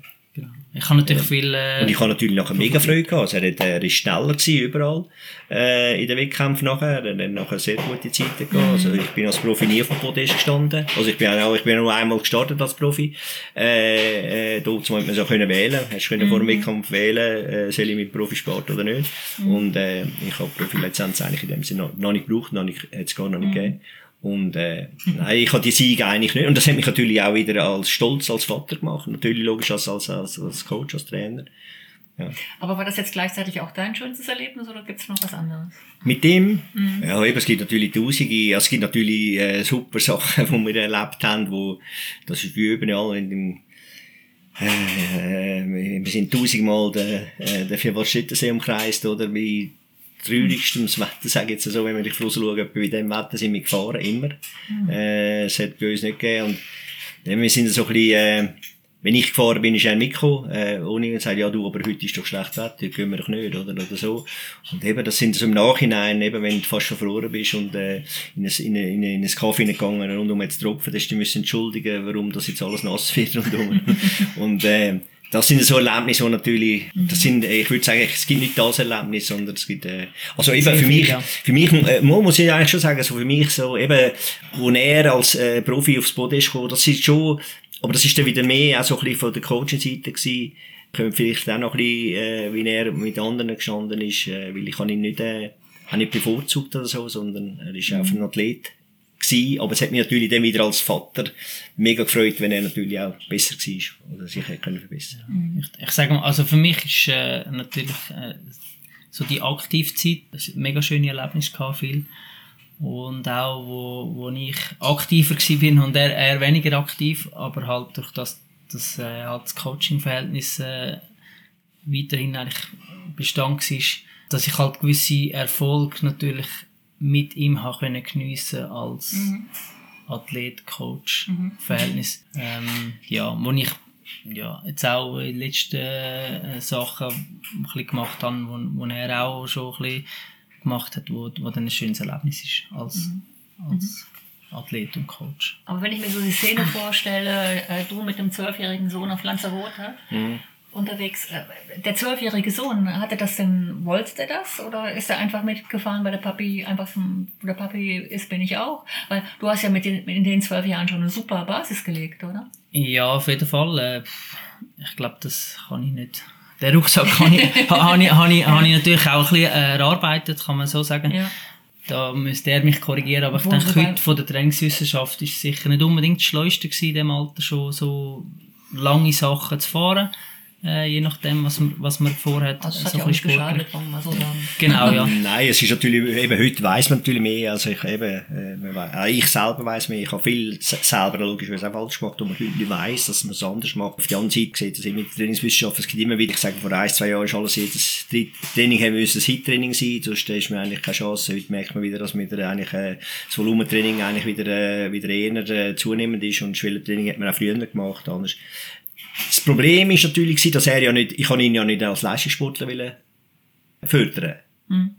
Ich habe natürlich viel... Äh,
und ich habe natürlich nachher mega Freude gehabt. Also er, er ist schneller gewesen, überall, äh, in den Wettkämpfen nachher. Er hat nachher sehr gute Zeiten gehabt. Also ich bin als Profi nie auf dem Podest gestanden. Also ich bin auch, ich bin nur einmal gestartet als Profi. Äh, äh, dort man so können wählen. Hast können vor dem Wettkampf wählen, äh, soll ich mit Profisport oder nicht. Und, äh, ich habe Profilizenz eigentlich in dem Sinne noch, noch nicht gebraucht, noch nicht, hat es gar noch nicht gegeben. Und, äh, nein, ich habe die Siege eigentlich nicht. Und das hat mich natürlich auch wieder als Stolz als Vater gemacht. Natürlich logisch als, als, als, als Coach, als Trainer.
Aber war das jetzt gleichzeitig auch dein schönstes Erlebnis oder gibt es noch was anderes?
Mit dem, ja, eben, es gibt natürlich tausende, es gibt natürlich äh, super Sachen, *laughs* die wir erlebt haben, wo, das ist wie überall in dem, äh, wir sind tausendmal den, äh, den Vierwaldstättersee umkreist, oder, bei traurigstem Wetter, sage ich jetzt so, wenn wir dich rausschauen, bei dem Wetter sind wir gefahren, immer. Äh, es hat bei uns nicht gegeben, und ja, wir sind so ein bisschen, äh, wenn ich gefahren bin, ist er mitgekommen, äh, ohne zu sagen, ja du, aber heute ist doch schlecht Wetter, heute gehen wir doch nicht, oder, oder so. Und eben, das sind so im Nachhinein, eben, wenn du fast schon verloren bist und, äh, in ein, in ein, in ein, in ein Kaffee gegangen und um jetzt tropfen, dass du dich müssen entschuldigen, warum das jetzt alles nass wird und um. *laughs* und, äh, das sind so Erlebnisse, die natürlich, das sind, äh, ich würde sagen, es gibt nicht das Erlebnis, sondern es gibt, äh, also eben für mich, für mich, äh, muss ich eigentlich schon sagen, so für mich so, eben, wo er als äh, Profi aufs Boden ist gekommen, das ist schon, aber das ist dann wieder mehr auch so ein bisschen von der Coaching-Seite gewesen. Können vielleicht auch noch ein bisschen, äh, wie er mit anderen gestanden ist, äh, weil ich habe ihn nicht, äh, auch nicht bevorzugt oder so, sondern er ist einfach ein Athlet gewesen. Aber es hat mich natürlich dann wieder als Vater mega gefreut, wenn er natürlich auch besser war oder sich hätte können verbessern.
Ich, ich sage mal, also für mich ist äh, natürlich äh, so die Aktivzeit ein mega schöne Erlebnis gehabt, viel. Und auch, wo, wo ich aktiver bin und er, er weniger aktiv, aber halt durch das, das, äh, halt das Coaching-Verhältnis äh, weiterhin eigentlich Bestand war, dass ich halt gewisse Erfolge natürlich mit ihm habe können geniessen als Athlet-Coach-Verhältnis. Ähm, ja, wo ich ja, jetzt auch in den letzten äh, Sachen ein bisschen gemacht habe, wo, wo er auch schon ein bisschen gemacht hat, wo, wo dann ein schönes Erlebnis ist als, als Athlet und Coach.
Aber wenn ich mir so die Szene vorstelle, äh, du mit dem zwölfjährigen Sohn auf Lanzarote unterwegs, äh, der zwölfjährige Sohn, hatte das denn, wollte der das? Oder ist er einfach mitgefahren, weil der Papi einfach, der Papi ist, bin ich auch? Weil du hast ja mit den, in den zwölf Jahren schon eine super Basis gelegt, oder?
Ja, auf jeden Fall. Äh, ich glaube, das kann ich nicht. Den Rucksack kann ich, *laughs* ha- habe ich, habe ich, habe ich natürlich auch ein bisschen äh, erarbeitet, kann man so sagen.
Ja.
Da müsste er mich korrigieren, aber ich
Wo
denke, heute von der Trainingswissenschaft ist es sicher nicht unbedingt das Schleuste in dem Alter schon so lange Sachen zu fahren. Äh, je nachdem, was man, was man vorhat.
Also es hat
so
ja nicht
bisschen sportlich.
geschadet, wir mal so sagen.
Genau, ja.
Nein, es ist natürlich, eben heute weiss man natürlich mehr, also ich eben, äh, man wei- auch ich selber weiss mehr, ich habe viel se- selber logischerweise auch falsch gemacht, und man heute weiss, dass man es anders macht. Auf der anderen Seite sieht das mit der Trainingswissenschaft, es gibt immer wieder, ich sage, vor ein, zwei Jahren ist alles jedes Training haben müssen ein Hit-Training sein, sonst ist man eigentlich keine Chance. Heute merkt man wieder, dass mit der eigentlich, äh, das Volumentraining eigentlich wieder, äh, wieder eher äh, zunehmend ist und Schwellentraining hat man auch früher gemacht, anders. Das Problem ist natürlich, dass er ja nicht, ich kann ihn ja nicht als Leistungssportler wollen fördern.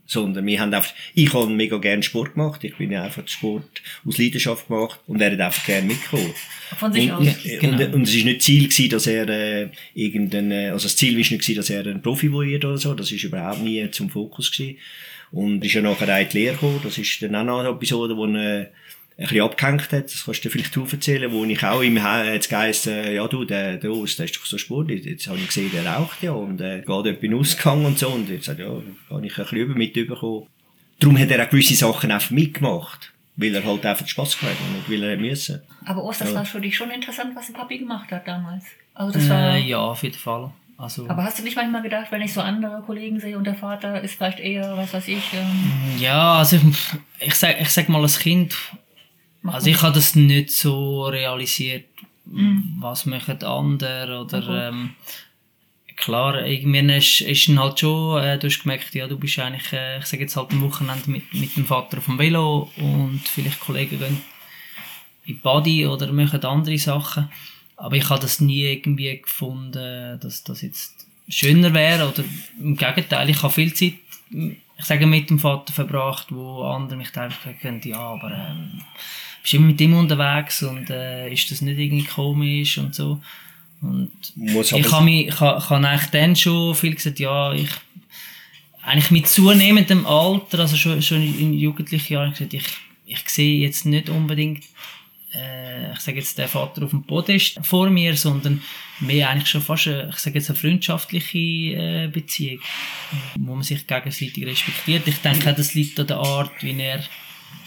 Sondern wir haben einfach, ich habe mega gerne Sport gemacht. Ich bin ja einfach den Sport aus Leidenschaft gemacht und er hat einfach gerne mitgekommen.
Von sich
und,
aus.
Und,
Genau.
und, und es ist nicht Ziel gewesen, dass er, äh, irgendein, äh, also das Ziel ist nicht gewesen, dass er ein Profi wird oder so. Das ist überhaupt nie zum Fokus gewesen. Und ist ja nachher auch in die Lehre gekommen. Das ist dann auch noch eine Episode, wo er, ein bisschen abgehängt hat, das kannst du dir vielleicht du erzählen, wo ich auch im geheißt, äh, ja du, der, der Urs, der ist doch so sportlich, jetzt habe ich gesehen, der raucht ja und äh, geht etwa in den Ausgang und so und jetzt hat ja, habe ich ein bisschen über mitbekommen. Darum hat er auch gewisse Sachen einfach mitgemacht, weil er halt einfach Spass gehabt hat und nicht weil er müssen.
Aber Ost, das
Ja.
war für dich schon interessant, was der Papi gemacht hat damals. Also das war,
Äh, ja, auf jeden Fall. Also,
Aber hast du nicht manchmal gedacht, wenn ich so andere Kollegen sehe und der Vater ist vielleicht eher, was weiß ich, ähm,
ja, also ich, ich, sag, ich sag mal als Kind, also ich habe das nicht so realisiert, was machen andere oder ähm, klar, irgendwann ist, ist dann halt schon, äh, du hast gemerkt, ja, du bist eigentlich, äh, ich sage jetzt halt am Wochenende mit, mit dem Vater auf dem Velo und vielleicht Kollegen gehen in die Body oder machen andere Sachen. Aber ich habe das nie irgendwie gefunden, dass das jetzt schöner wäre oder im Gegenteil, ich habe viel Zeit, ich sage, mit dem Vater verbracht, wo andere mich gesagt haben, ja, aber ähm, bist immer mit ihm unterwegs und äh, ist das nicht irgendwie komisch und so. Und
Muss
ich habe mich, ich habe, ich habe eigentlich dann schon viel gesagt, ja, ich, eigentlich mit zunehmendem Alter, also schon, schon in jugendlichen Jahren, gesagt, ich, ich sehe jetzt nicht unbedingt, äh, ich sage jetzt, der Vater auf dem Podest vor mir, sondern mehr eigentlich schon fast, eine, ich sage jetzt, eine freundschaftliche äh, Beziehung, wo man sich gegenseitig respektiert. Ich denke, das liegt an der Art, wie er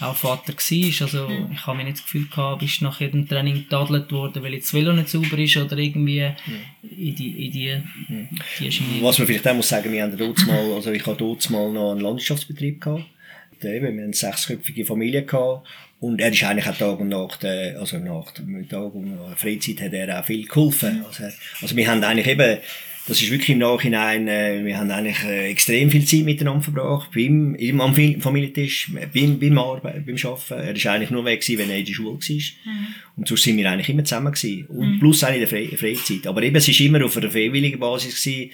auch Vater war. Also, ich habe mir nicht das Gefühl gehabt, bist nach jedem Training getadelt worden, weil jetzt das Velo nicht sauber ist oder irgendwie in die, in die, die Schiene.
Was man vielleicht auch muss sagen, wir haben dort mal, also ich hatte dort mal noch einen Landwirtschaftsbetrieb gehabt. Wir haben eine sechsköpfige Familie gehabt. Und er ist eigentlich auch Tag und Nacht, äh, also nach dem Tag und Freizeit hat er auch viel geholfen. Also, also wir haben eigentlich eben, das ist wirklich im Nachhinein, äh, wir haben eigentlich äh, extrem viel Zeit miteinander verbracht, beim, im, am Fam- Familientisch, beim, beim Arbeit, beim Arbeiten. Er ist eigentlich nur weg gewesen, wenn er in der Schule war. Und sonst sind wir eigentlich immer zusammen gewesen. Und plus auch in der Fre Freizeit. Aber eben, es ist immer auf einer freiwilligen Basis gewesen.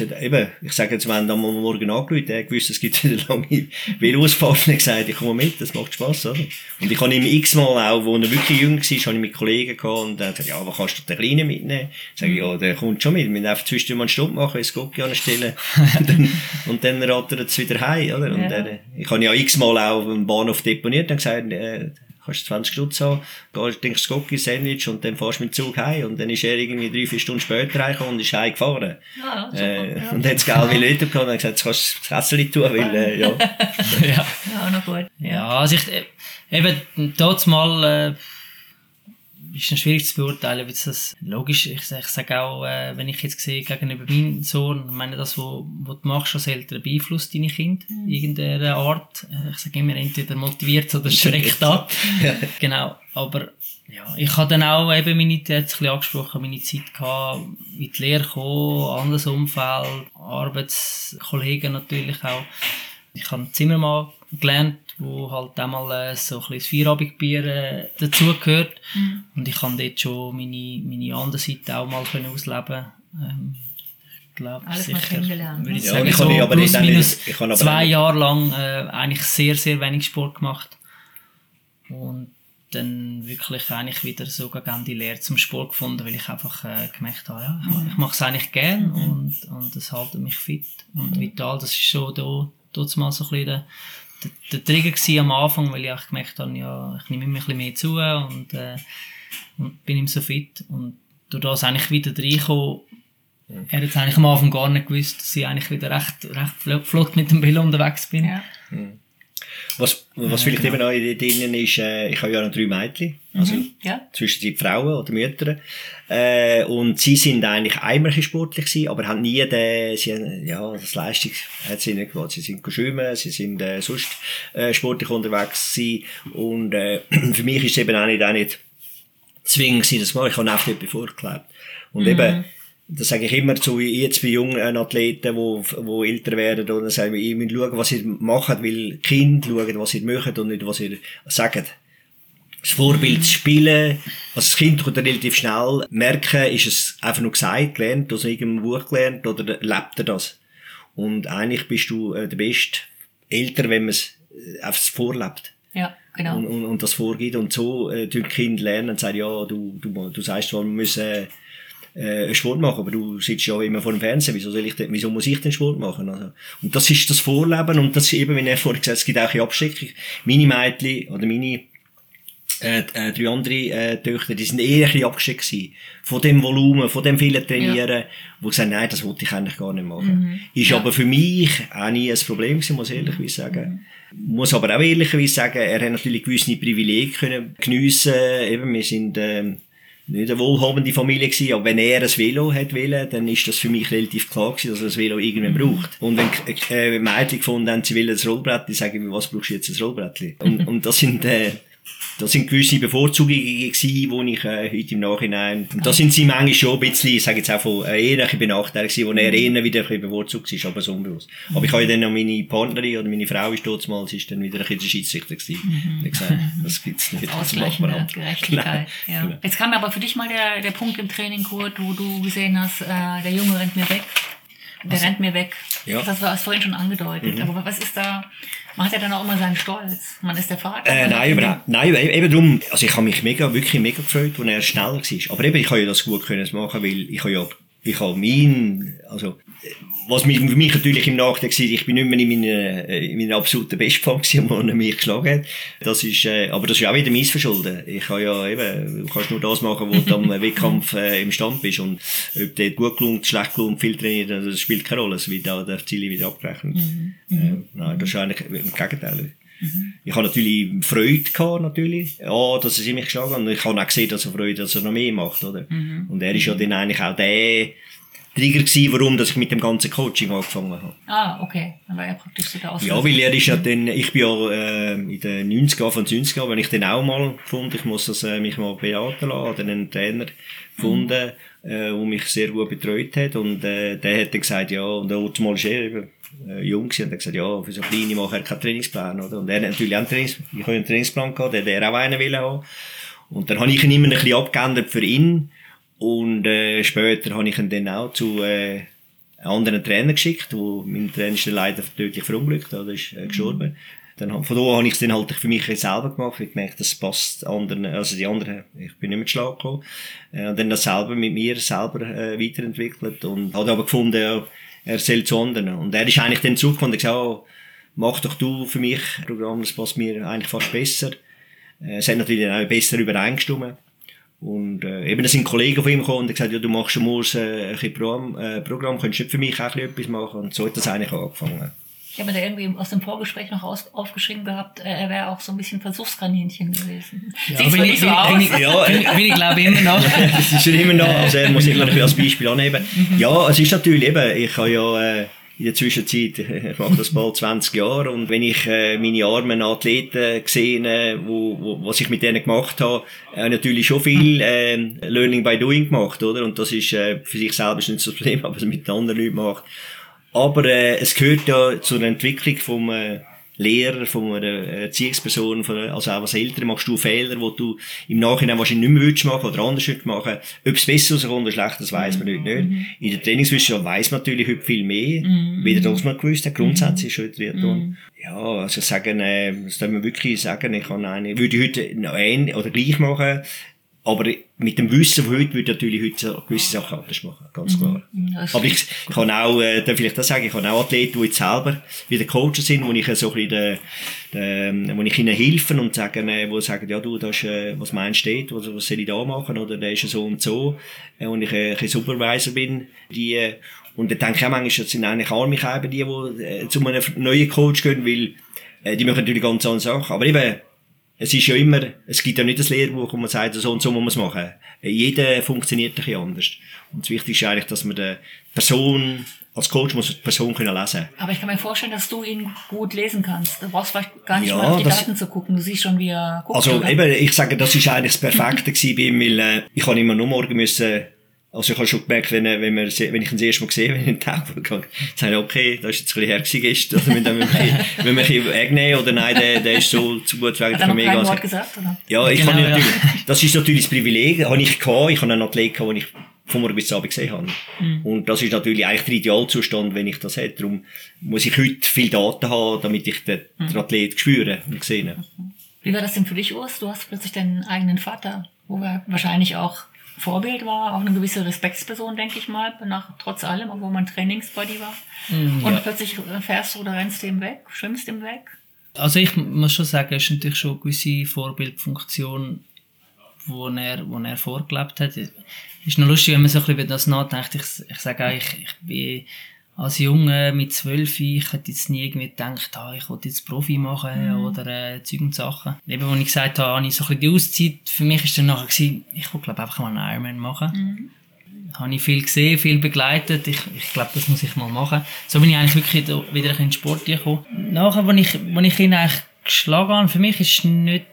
Hat eben, ich sage jetzt, haben am Morgen angerufen, er gewusst, es gibt eine lange Veloausfahrt, und hat gesagt, ich komme mit, das macht Spass, oder? Und ich habe ihm x-mal auch, wo er wirklich jung war, habe ich mit Kollegen gehabt, und er hat gesagt, ja, aber kannst du den Kleinen mitnehmen? Sag ich, ja, der kommt schon mit, wir müssen einfach zwischendurch mal einen Stopp machen, ins Gocki anstellen, *laughs* und dann, und dann rattert es wieder heim, oder? Und
Ja.
dann, ich habe ja x-mal auch am Bahnhof deponiert, und gesagt, äh, kannst du 20 Stutz haben, gehst, das Gocki, Sandwich, und dann fährst du mit dem Zug heim, und dann ist er irgendwie drei, vier Stunden später reingekommen und ist heimgefahren.
ja, super,
Äh,
ja.
Und hat das Geld wieder nicht bekommen und hat gesagt, jetzt kannst du das Kätzchen tun, weil, äh, ja.
ja. *laughs*
ja, auch noch gut.
Ja, also ich, äh, eben, dort mal, äh, ist es schwierig zu beurteilen, weil das, logisch, ich, ich sage auch, äh, wenn ich jetzt sehe, gegenüber meinem Sohn, ich meine, das, was wo du machst als Eltern, beeinflusst deine Kinder, in irgendeiner Art. Äh, Ich sage immer, entweder motiviert oder schreckt ab. *laughs* Genau, aber, ja, ich habe dann auch eben meine, es ein bisschen angesprochen, meine Zeit gehabt, in die Lehre gekommen, anderes Umfeld, Arbeitskollegen natürlich auch. Ich habe Zimmermann gelernt, wo halt einmal äh, so ein bisschen das Feierabendbier äh, dazugehört. Und ich kann dort schon meine, meine andere Seite auch mal können ausleben ähm, ich glaube,
Alles mal
sicher,
kennengelernt,
würde ich
ne?
Ja,
sagen,
ich
so
habe aber
plus
nicht-
minus
ich aber
zwei
nicht-
Jahre lang äh, eigentlich sehr, sehr wenig Sport gemacht. Und dann wirklich eigentlich wieder so gegen die Lehre zum Sport gefunden, weil ich einfach äh, gemerkt habe, ja, ich, ma- ich mache es eigentlich gern und, und es hält mich fit und vital. Das ist so da, dort mal so ein bisschen der, der, Trigger gewesen am Anfang, weil ich auch gemerkt habe, ja, ich nehme immer ein bisschen mehr zu und, äh, und bin ihm so fit und durch das eigentlich wieder reinkommen, er hat eigentlich am Anfang gar nicht gewusst, dass ich eigentlich wieder recht, recht fl- flott mit dem Velo unterwegs bin.
Ja.
Was, was vielleicht
genau.
eben auch in drinnen ist, äh, ich habe ja noch drei Mädchen, also
ja.
zwischenzeit Frauen oder Mütter, äh, und sie sind eigentlich einmal sportlich gewesen, aber haben nie den, sie haben, ja, das Leistung hat sie nicht gewollt. Sie sind schwimmen, sie sind äh, sonst äh, sportlich unterwegs gewesen, und äh, *clears throat* für mich ist es eben auch nicht, auch nicht zwingend gewesen, das mal, ich habe oft etwas vorgeklebt. Und eben, das sage ich immer zu jetzt bei jungen Athleten, wo, wo älter werden, und dann sagen wir, ihr müsst schauen, was ihr macht, weil Kinder schauen, was ihr möchtet und nicht, was ihr sagt. Das Vorbild zu spielen, also das Kind kann relativ schnell merken, ist es einfach nur gesagt, gelernt, aus irgendeinem Buch gelernt, oder lebt er das? Und eigentlich bist du äh, der beste Eltern, wenn man es äh, einfach vorlebt
Ja, genau.
und, und, und das vorgibt. Und so äh, die Kinder lernen und sagen, ja, du, du, du sagst zwar, wir müssen äh, äh, Sport machen, aber du sitzt ja immer vor dem Fernsehen, wieso, soll ich denn, wieso muss ich denn Sport machen? Also, und das ist das Vorleben und das ist eben, wie er vorhin gesagt hat, es gibt auch eine Abschreckung. Meine Mädchen oder meine äh, äh, drei andere äh, Töchter, die sind eher ein bisschen abgeschickt gewesen. Von dem Volumen, von dem vielen Trainieren, wo gesagt nein, das wollte ich eigentlich gar nicht machen. Ist aber für mich auch nie ein Problem gewesen, muss ich ehrlich sagen. Muss aber auch ehrlicherweise sagen, er hat natürlich gewisse Privilegien können geniessen. Eben, wir sind, ähm, nicht eine wohlhabende Familie gewesen, aber wenn er ein Velo hat wollen, dann ist das für mich relativ klar gewesen, dass er das Velo irgendwann braucht. Und wenn äh, Mädchen gefunden haben, sie wollen ein Rollbrett, die sagen, was brauchst du jetzt ein Rollbrett? Und, und das sind, äh, das sind gewisse Bevorzugungen gewesen, wo ich äh, heute im Nachhinein, und da sind sie manchmal schon ein bisschen, ich sage jetzt auch von äh, eher benachteiligt gewesen, wo er eher wieder ein bisschen bevorzugt ist, aber so unbewusst. Aber ich habe ja dann noch meine Partnerin oder meine Frau ist dort mal, sie ist dann wieder ein bisschen der Schiedsrichter gewesen. Mhm. Ich gesagt, das gibt's nicht. Das macht man
Ausgleichende Gerechtigkeit. *laughs* Ja.
Genau.
Jetzt kam aber für dich mal der, der Punkt im Training, Kurt, wo du gesehen hast, äh, der Junge rennt mir weg. Der rennt mir weg.
Ja.
Das war vorhin schon angedeutet. Aber was ist da, man hat ja dann auch immer seinen Stolz. Man ist der Vater.
Äh, nein, überhaupt, nein, eben eben drum, also ich habe mich mega, wirklich mega gefreut, als er schneller war. Aber eben, ich habe ja das gut können machen, weil ich habe ja, ich habe mein, also, was mich, für mich natürlich im Nachteil war, ich bin nicht mehr in meiner, äh, in meiner absoluten Bestform gewesen, wo er mich geschlagen hat. Das ist, äh, aber das ist auch wieder mein Verschulden. Ich habe ja eben, du kannst nur das machen, wo du am Wettkampf äh, im Stand bist. Und ob der gut gelohnt, schlecht gelohnt, viel trainiert, das spielt keine Rolle. Es wird auch der Ziele wieder abgerechnet. Äh, nein, das ist eigentlich im Gegenteil. Ich habe natürlich Freude gehabt, natürlich. Ja, dass er sie mich geschlagen hat. Und ich habe auch gesehen, dass er Freude, dass er noch mehr macht, oder? Und er ist ja dann eigentlich auch der Trigger gewesen, warum, dass ich mit dem ganzen Coaching angefangen habe.
Ah, okay. Dann war ja praktisch so der Auslöser.
Ja, weil er ist ja dann, ich bin ja äh, in den 90er, von 90er, wenn ich dann auch mal gefunden, ich muss das, äh, mich mal beraten lassen, oder einen Trainer gefunden, äh, der mich sehr gut betreut hat und äh, der hat dann gesagt, ja, und der Otto mal er eben äh, jung gewesen, und hat gesagt, ja, für so kleine mache er keinen Trainingsplan, oder? Und er hat natürlich auch einen, Trainings ich habe einen Trainingsplan gehabt, der hat er auch einen wollen haben. Und dann habe ich ihn immer ein bisschen abgeändert für ihn und äh, später habe ich ihn dann auch zu äh, anderen Trainer geschickt, wo mein Trainer ist dann leider tödlich verunglückt, oder ist äh, gestorben. Dann, hab- von da habe ich es dann halt für mich selber gemacht, weil ich gemerkt, das passt anderen, also die anderen, ich bin nicht mehr Schlag gekommen. Äh, und dann das selber mit mir selber äh, weiterentwickelt und habe aber gefunden, ja, er soll zu anderen. Und er ist eigentlich dann zurückgekommen und gesagt, oh, mach doch du für mich ein Programm, das passt mir eigentlich fast besser. Äh, es hat natürlich dann auch besser übereingestimmt. Und äh, eben, da sind Kollegen von ihm gekommen und gesagt, ja, du machst schon mal äh, ein Programm, äh, Programm, könntest du für mich auch etwas machen? Und so hat das eigentlich angefangen.
Ich habe mir da irgendwie aus dem Vorgespräch noch aus, aufgeschrieben gehabt, äh, er wäre auch so ein bisschen Versuchskaninchen gewesen.
Ja,
Sieht
ich,
nicht so
bin,
aus.
ich,
Ja,
bin, ich- bin ich glaube immer noch. *laughs*
das ist ja immer noch, also er muss ich natürlich als Beispiel annehmen. Ja, es ist natürlich eben, ich habe ja äh, in der Zwischenzeit, *laughs* ich mache das bald 20 Jahre und wenn ich äh, meine armen Athleten gesehen, äh, wo, wo, was ich mit denen gemacht habe, äh, natürlich schon viel äh, Learning by Doing gemacht, oder? Und das ist äh, für sich selber ist nicht das Problem, *laughs* aber es mit anderen Leuten macht. Aber äh, es gehört ja zur Entwicklung vom äh, Lehrer, von einer Erziehungsperson, von, also auch als Eltern machst du Fehler, die du im Nachhinein wahrscheinlich nicht mehr würdest machen oder anders würdest machen. Ob es besser rauskommt oder schlecht, das weiss man nicht. nicht. In der Trainingswissenschaft weiss man natürlich heute viel mehr, weder das man gewusst hat, grundsätzlich schon in Triathlon. Ja, also sagen, äh, das darf man wirklich sagen, ich kann eine, würde ich heute noch ähnlich oder gleich machen, aber mit dem Wissen von heute würde ich natürlich heute gewisse Sachen anders machen, ganz klar.
das
Aber ich, kann auch, äh, darf ich das sagen, ich habe auch Athleten, die jetzt selber wieder Coaches sind, wo ich äh, so ein bisschen, de, de, wo ich ihnen helfe und sagen, äh, wo sagen, ja du, das äh, was meinst du dort, was, was soll ich da machen, oder der ist ja so und so, äh, und ich äh, ein Supervisor bin, die, äh, und dann denke ich auch manchmal, das sind eigentlich arme Käber, die, die äh, zu einem neuen Coach gehen, weil äh, die machen natürlich ganz andere Sachen, aber eben, es ist ja immer, es gibt ja nicht das Lehrbuch, wo man sagt, so und so muss man es machen. Jeder funktioniert ein bisschen anders. Und das Wichtigste ist eigentlich, dass man die Person, als Coach muss die Person können lesen.
Aber ich kann mir vorstellen, dass du ihn gut lesen kannst. Du brauchst vielleicht gar nicht
Ja,
mal auf die
das-
Daten zu gucken. Du siehst schon, wie er guckt.
Also eben, ich sage, das ist eigentlich das Perfekte gewesen bei ihm, weil äh, ich habe immer nur morgen müssen, also ich habe schon gemerkt, wenn, wenn, wir, wenn ich ihn das erste Mal gesehen habe, *laughs* wenn ich in den sage ich, okay, das ist jetzt ein bisschen her gewesen gestern, oder wenn wir ein bisschen, wenn wir ein bisschen wegnehmen, oder nein, der, der ist so zu gut wegen
Hat er
der
kein
Mega.
Wort gesagt, oder?
Ja, ich
Genau,
kann
ja.
natürlich, das ist natürlich das Privileg, habe ich gehabt, ich habe einen Athlet gehabt, den ich von morgen bis Abend gesehen habe. Und das ist natürlich eigentlich der Idealzustand, wenn ich das hätte. Darum muss ich heute viel Daten haben, damit ich den, den Athlet spüre und sehe.
Wie war das denn für dich, Urs? Du hast plötzlich deinen eigenen Vater, wo er wahrscheinlich auch Vorbild war, auch eine gewisse Respektsperson, denke ich mal, nach, trotz allem, obwohl man Trainingsbody war. Und plötzlich äh, fährst du oder rennst du ihm weg, schwimmst ihm weg.
Also ich muss schon sagen, es ist natürlich schon eine gewisse Vorbildfunktion, wo er, wo er vorgelebt hat. Es ist noch lustig, wenn man so ein bisschen über das nachdenkt. Ich, ich sage auch, ich, ich bin als Junge mit zwölf, ich hätte jetzt nie irgendwie gedacht, ah, ich wollte jetzt Profi machen
Mhm.
oder äh, Zeug und Sachen. Eben, als ich gesagt habe, habe ich so ein bisschen die Auszeit, für mich ist dann nachher gewesen, ich will glaube einfach mal einen Ironman machen.
Mhm.
Habe ich viel gesehen, viel begleitet. Ich, ich glaube, das muss ich mal machen. So bin ich eigentlich wirklich wieder in den Sport gekommen. Nachher, als ich, als ich ihn eigentlich geschlagen habe, für mich ist nicht,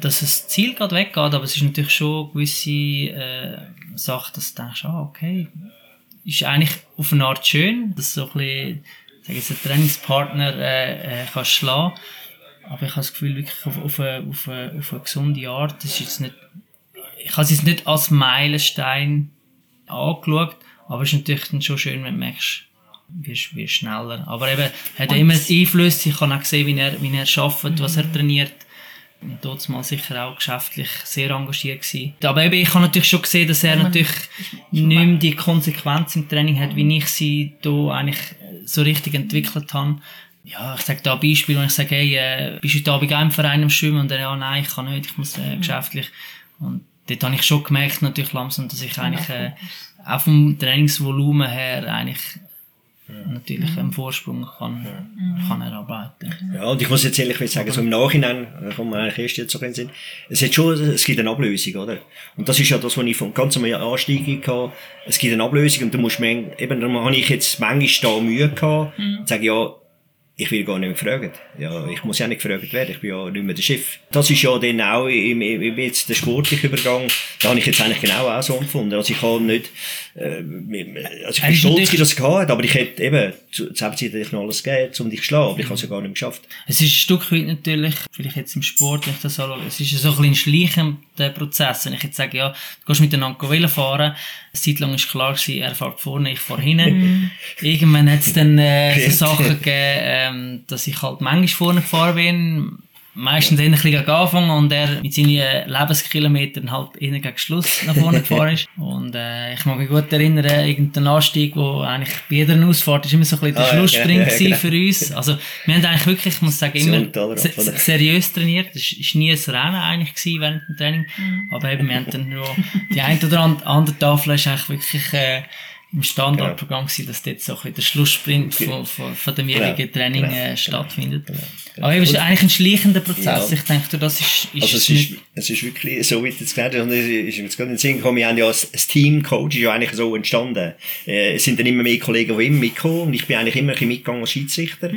dass das Ziel gerade weggeht, aber es ist natürlich schon eine gewisse äh, Sache, dass du denkst, ah, okay, ist eigentlich auf eine Art schön, dass du so ein bisschen, sag ich jetzt, einen Trainingspartner äh, äh, kannst schlagen. Aber ich habe das Gefühl, wirklich auf, auf, eine, auf, eine, auf eine gesunde Art, das ist jetzt nicht, ich habe es jetzt nicht als Meilenstein angeschaut, aber es ist natürlich dann schon schön, wenn du merkst, wirst, wirst schneller. Aber eben, hat er immer Einfluss, ich habe auch gesehen, wie er, wie er arbeitet, was er trainiert. Dort mal sicher auch geschäftlich sehr engagiert gewesen. Aber eben, ich habe natürlich schon gesehen, dass er natürlich nicht mehr die Konsequenz im Training hat, wie ich sie da eigentlich so richtig entwickelt habe. Ja, ich sage da ein Beispiel, wenn ich sage, hey, äh, bist du heute Abend auch im Verein am Schwimmen? Und er, ja, nein, ich kann nicht, ich muss äh, geschäftlich. Und dort habe ich schon gemerkt, natürlich langsam, dass ich eigentlich äh, auch vom Trainingsvolumen her eigentlich natürlich einen Vorsprung kann, kann erarbeiten.
Ja, und ich muss jetzt ehrlich sagen, so im Nachhinein, da kommt mir eigentlich erst jetzt so in den Sinn, es hat schon, es gibt eine Ablösung, oder? Und das ist ja das, was ich von ganz am Anstieg hatte. Es gibt eine Ablösung und du musst, man, eben, darum habe ich jetzt manchmal da Mühe gehabt, zu sagen, ja, ich will gar nicht mehr gefragt. Ja, ich muss ja nicht gefragt werden, ich bin ja nicht mehr der Chef. Das ist ja dann auch im, im, im jetzt der sportliche Übergang, da habe ich jetzt eigentlich genau auch so empfunden. Also ich habe nicht, äh, also ich bin stolz, dass ich es hatte, aber ich hätte eben, zu, Zeit hätte ich noch alles gegeben, um dich zu schlagen, aber ich habe es ja gar nicht mehr geschafft.
Es ist ein Stück weit natürlich, vielleicht jetzt im Sport, wenn ich das anschaue, es ist so ein bisschen ein schleichender Prozess. Wenn ich jetzt sage, ja, du gehst miteinander Velo fahren, eine Zeit lang ist klar gewesen, er fährt vorne, ich fahre hinten. Irgendwann hat es dann äh, so Sachen gegeben, ähm, dass ich halt manchmal vorne gefahren bin, meistens eher ein bisschen gegen Anfang und er mit seinen Lebenskilometern halt eher gegen Schluss nach vorne *laughs* gefahren ist. Und äh, ich mag mich gut erinnern, irgendein Anstieg, wo eigentlich bei jeder Ausfahrt ist immer so ein bisschen der
Ah,
Schlusssprint
ja, ja, genau.
für uns. Also, wir haben eigentlich wirklich, ich muss sagen, immer se seriös trainiert. Es war nie ein Rennen eigentlich gewesen während dem Training. Aber eben, wir haben dann nur, die eine oder an- andere Tafel ist eigentlich wirklich, äh, im Standardprogramm gewesen, dass dort so ein der Schlusssprint von, von, von dem jeweiligen
Genau,
Training
genau,
äh, stattfindet.
genau.
Aber eben, es ist eigentlich ein schleichender Prozess.
Ja.
Ich denke, das ist, ist
Also es
nicht,
ist, es ist wirklich so, wie du jetzt gesagt hast, und es ist mir jetzt gerade in den Sinn gekommen, wir haben ja als, Team-Coach ist ja eigentlich so entstanden. Äh, es sind dann immer mehr Kollegen, die immer mitkommen, und ich bin eigentlich immer ein bisschen mitgegangen als Schiedsrichter.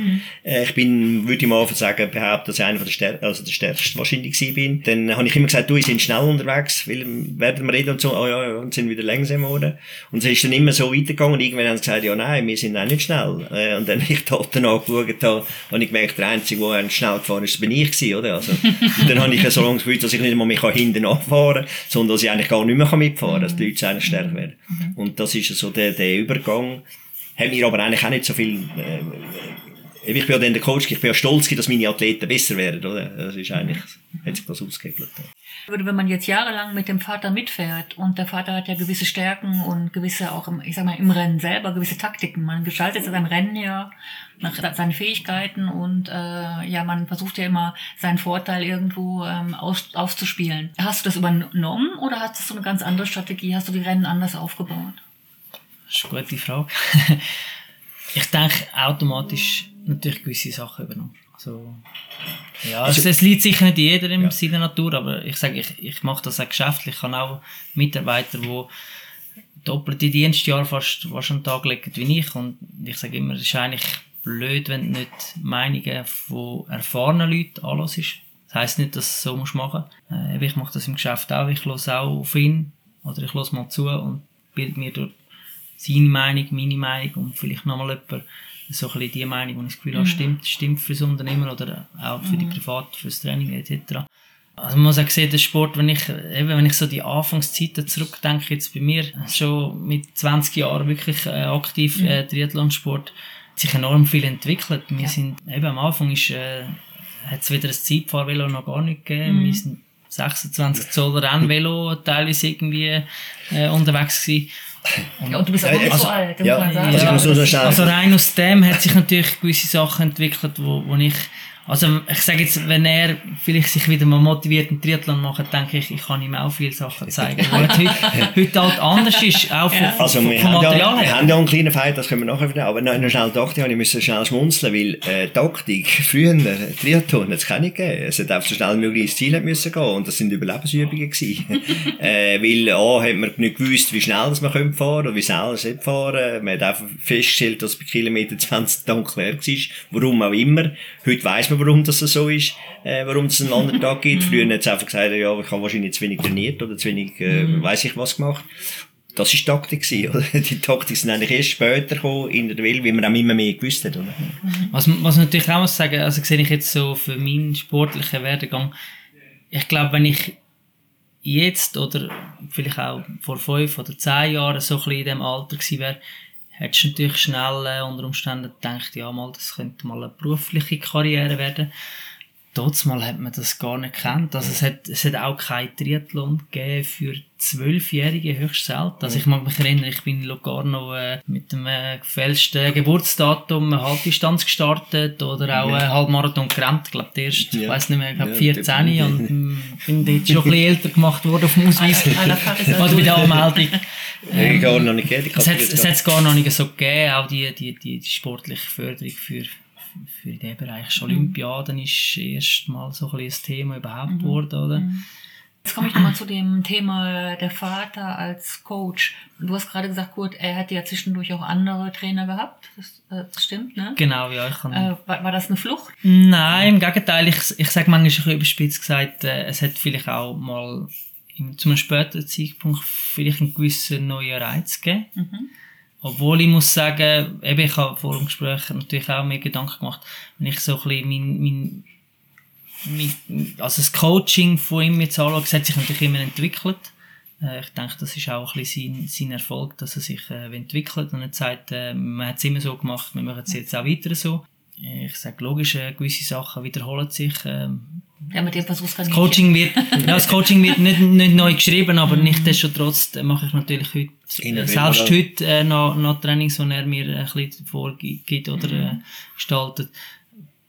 Äh, ich bin, würde ich mal sagen, behaupten, dass ich einer von der, Stär also der stärkste wahrscheinlich gewesen bin. Dann habe ich immer gesagt, du, wir sind schnell unterwegs, weil, werden wir reden und so, oh ja, ja, und sind wieder langsam geworden. Und es ist dann immer so weitergegangen, und irgendwann haben sie gesagt, ja, nein, wir sind auch nicht schnell. Äh, und dann, *laughs* ich da danach geschaut habe, habe ich gemerkt, der Einzige, der schnell gefahren ist, bin ich gewesen, oder? Also, *laughs* und dann habe ich so lange gefühlt, dass ich nicht mal mich hinten anfahren kann, sondern dass ich eigentlich gar nicht mehr mitfahren kann, dass die Leute eigentlich stärker werden. Und das ist so der, der Übergang. Hat mir aber eigentlich auch nicht so viel, äh, ich bin ja dann der Coach, ich bin ja stolz, dass meine Athleten besser werden, oder? Das ist eigentlich, hat sich das ausgehebelt.
Oder wenn man jetzt jahrelang mit dem Vater mitfährt und der Vater hat ja gewisse Stärken und gewisse auch im, ich sag mal, im Rennen selber gewisse Taktiken. Man gestaltet sein Rennen ja nach seinen Fähigkeiten und äh, ja, man versucht ja immer seinen Vorteil irgendwo ähm, aus, auszuspielen. Hast du das übernommen oder hast du eine ganz andere Strategie? Hast du die Rennen anders aufgebaut?
Das ist eine gute Frage. *laughs* ich denke, automatisch natürlich gewisse Sachen übernommen. Also, ja,
Also-
es, es liegt sicher nicht jeder in seiner Natur, aber ich sage, ich, ich mache das auch geschäftlich. Ich habe auch Mitarbeiter, die doppelte Dienstjahre fast, fast an den Tag legen wie ich. Und ich sage immer, es ist eigentlich blöd, wenn du nicht Meinungen von erfahrenen Leuten anhörst. Das heisst nicht, dass du es so musst machen musst. Äh, ich mache das im Geschäft auch. Ich höre auch auf ihn oder ich höre mal zu und bilde mir durch seine Meinung, meine Meinung und vielleicht nochmal jemand so ein bisschen die Meinung, die ich das Gefühl habe, stimmt, stimmt für das Unternehmen oder auch für die Privat, für das Training etc. Also man muss auch sehen, der Sport, wenn ich, eben, wenn ich so die Anfangszeiten zurückdenke, jetzt bei mir, schon mit 20 Jahren wirklich äh, aktiv äh, Triathlonsport, hat sich enorm viel entwickelt. Wir sind, eben am Anfang ist, äh, hat es wieder ein Zeitfahrvelo noch gar nicht gegeben. Wir sind 26 Zoll Rennvelo teilweise irgendwie äh, unterwegs gewesen.
Ja, und du bist auch nicht
also-
so alt, muss
ja,
man sagen.
also
Also rein aus dem hat sich natürlich gewisse Sachen entwickelt, wo, wo ich Also ich sage jetzt, wenn er vielleicht sich wieder mal motiviert im Triathlon macht, denke ich, ich kann ihm auch viele Sachen zeigen. Weil es heute, *laughs* heute halt anders ist, auch vom,
Also
vom,
wir
vom
haben, ja,
Material
wir
her.
haben ja einen kleinen Fight, das können wir nachher wieder, aber noch, noch schnell dachte ich, musste schnell schmunzeln, weil äh, Taktik, früher Triathlon, hat es keine gegeben. Es hat einfach so schnell wie möglich ins Ziel müssen gehen und das sind Überlebensübungen gewesen. *laughs* äh, weil A, hat man nicht gewusst, wie schnell das man fahren könnte oder wie schnell es nicht fahren. Man hat einfach festgestellt, dass bei Kilometer 20 Tank leer war, warum auch immer. Heute weiss man, warum das so ist, äh, warum es einen anderen Tag gibt. Früher hat es einfach gesagt, ja, ich habe wahrscheinlich zu wenig trainiert oder zu wenig, äh, weiss ich was gemacht. Das war Taktik. gewesen, Oder? *laughs* Die Taktik sind eigentlich erst später gekommen in der Welt, weil man auch immer mehr gewusst hat. Oder?
Was, was natürlich auch muss sagen, also sehe ich jetzt so für meinen sportlichen Werdegang, ich glaube, wenn ich jetzt oder vielleicht auch vor fünf oder zehn Jahren so ein bisschen in dem Alter gewesen wäre, hättest du natürlich schnell äh, unter Umständen gedacht, ja mal, das könnte mal eine berufliche Karriere werden. Trotzdem hat man das gar nicht gekannt. Also es hat, es hat auch kein Triathlon gegeben für Zwölfjährige, höchst selten. Also ich mag mich erinnern, ich bin in Locarno äh, mit dem äh, gefälschten Geburtsdatum eine Halbdistanz gestartet oder auch einen Halbmarathon gerannt. Ich glaube, der erste, ich
Ja.
weiß nicht mehr, ich glaube
Ja,
14
der-
und ähm, bin dort schon ein bisschen *laughs* älter gemacht worden auf dem Ausweis. Oder bei der Anmeldung.
Ähm, gar noch nicht gegeben.
Es hat es gar noch nicht so gegeben, auch die, die, die, die sportliche Förderung für, für den Bereich. Schon Olympiaden ist erst mal so ein ein Thema überhaupt geworden, oder?
Jetzt komme ich nochmal zu dem Thema der Vater als Coach. Du hast gerade gesagt, gut, er hätte ja zwischendurch auch andere Trainer gehabt. Das, äh, das stimmt, ne?
Genau, ja, ich kann...
Äh, war, war das eine Flucht?
Nein, im Gegenteil, ich, ich sage manchmal ein bisschen überspitzt gesagt, äh, es hat vielleicht auch mal in, zu einem späteren Zeitpunkt vielleicht einen gewissen neuen Reiz gegeben. Obwohl ich muss sagen, eben, ich habe vor dem Gespräch natürlich auch mir Gedanken gemacht, wenn ich so ein bisschen mein, mein, mein also das Coaching von ihm jetzt anschaue, es hat sich natürlich immer entwickelt. Äh, ich denke, das ist auch ein bisschen sein, sein Erfolg, dass er sich äh, entwickelt und nicht sagt, äh, man hat es immer so gemacht, wir machen es jetzt auch weiter so. Äh, Ich sage logisch, äh, gewisse Sachen wiederholen sich. ähm,
Ja, versuchst du
das Coaching wird, ja, das Coaching wird nicht, nicht neu geschrieben, aber *laughs* nichtsdestotrotz äh, mache ich natürlich heute, Selbst heute äh, noch, noch Trainings, die er mir ein bisschen vorgibt oder äh, gestaltet,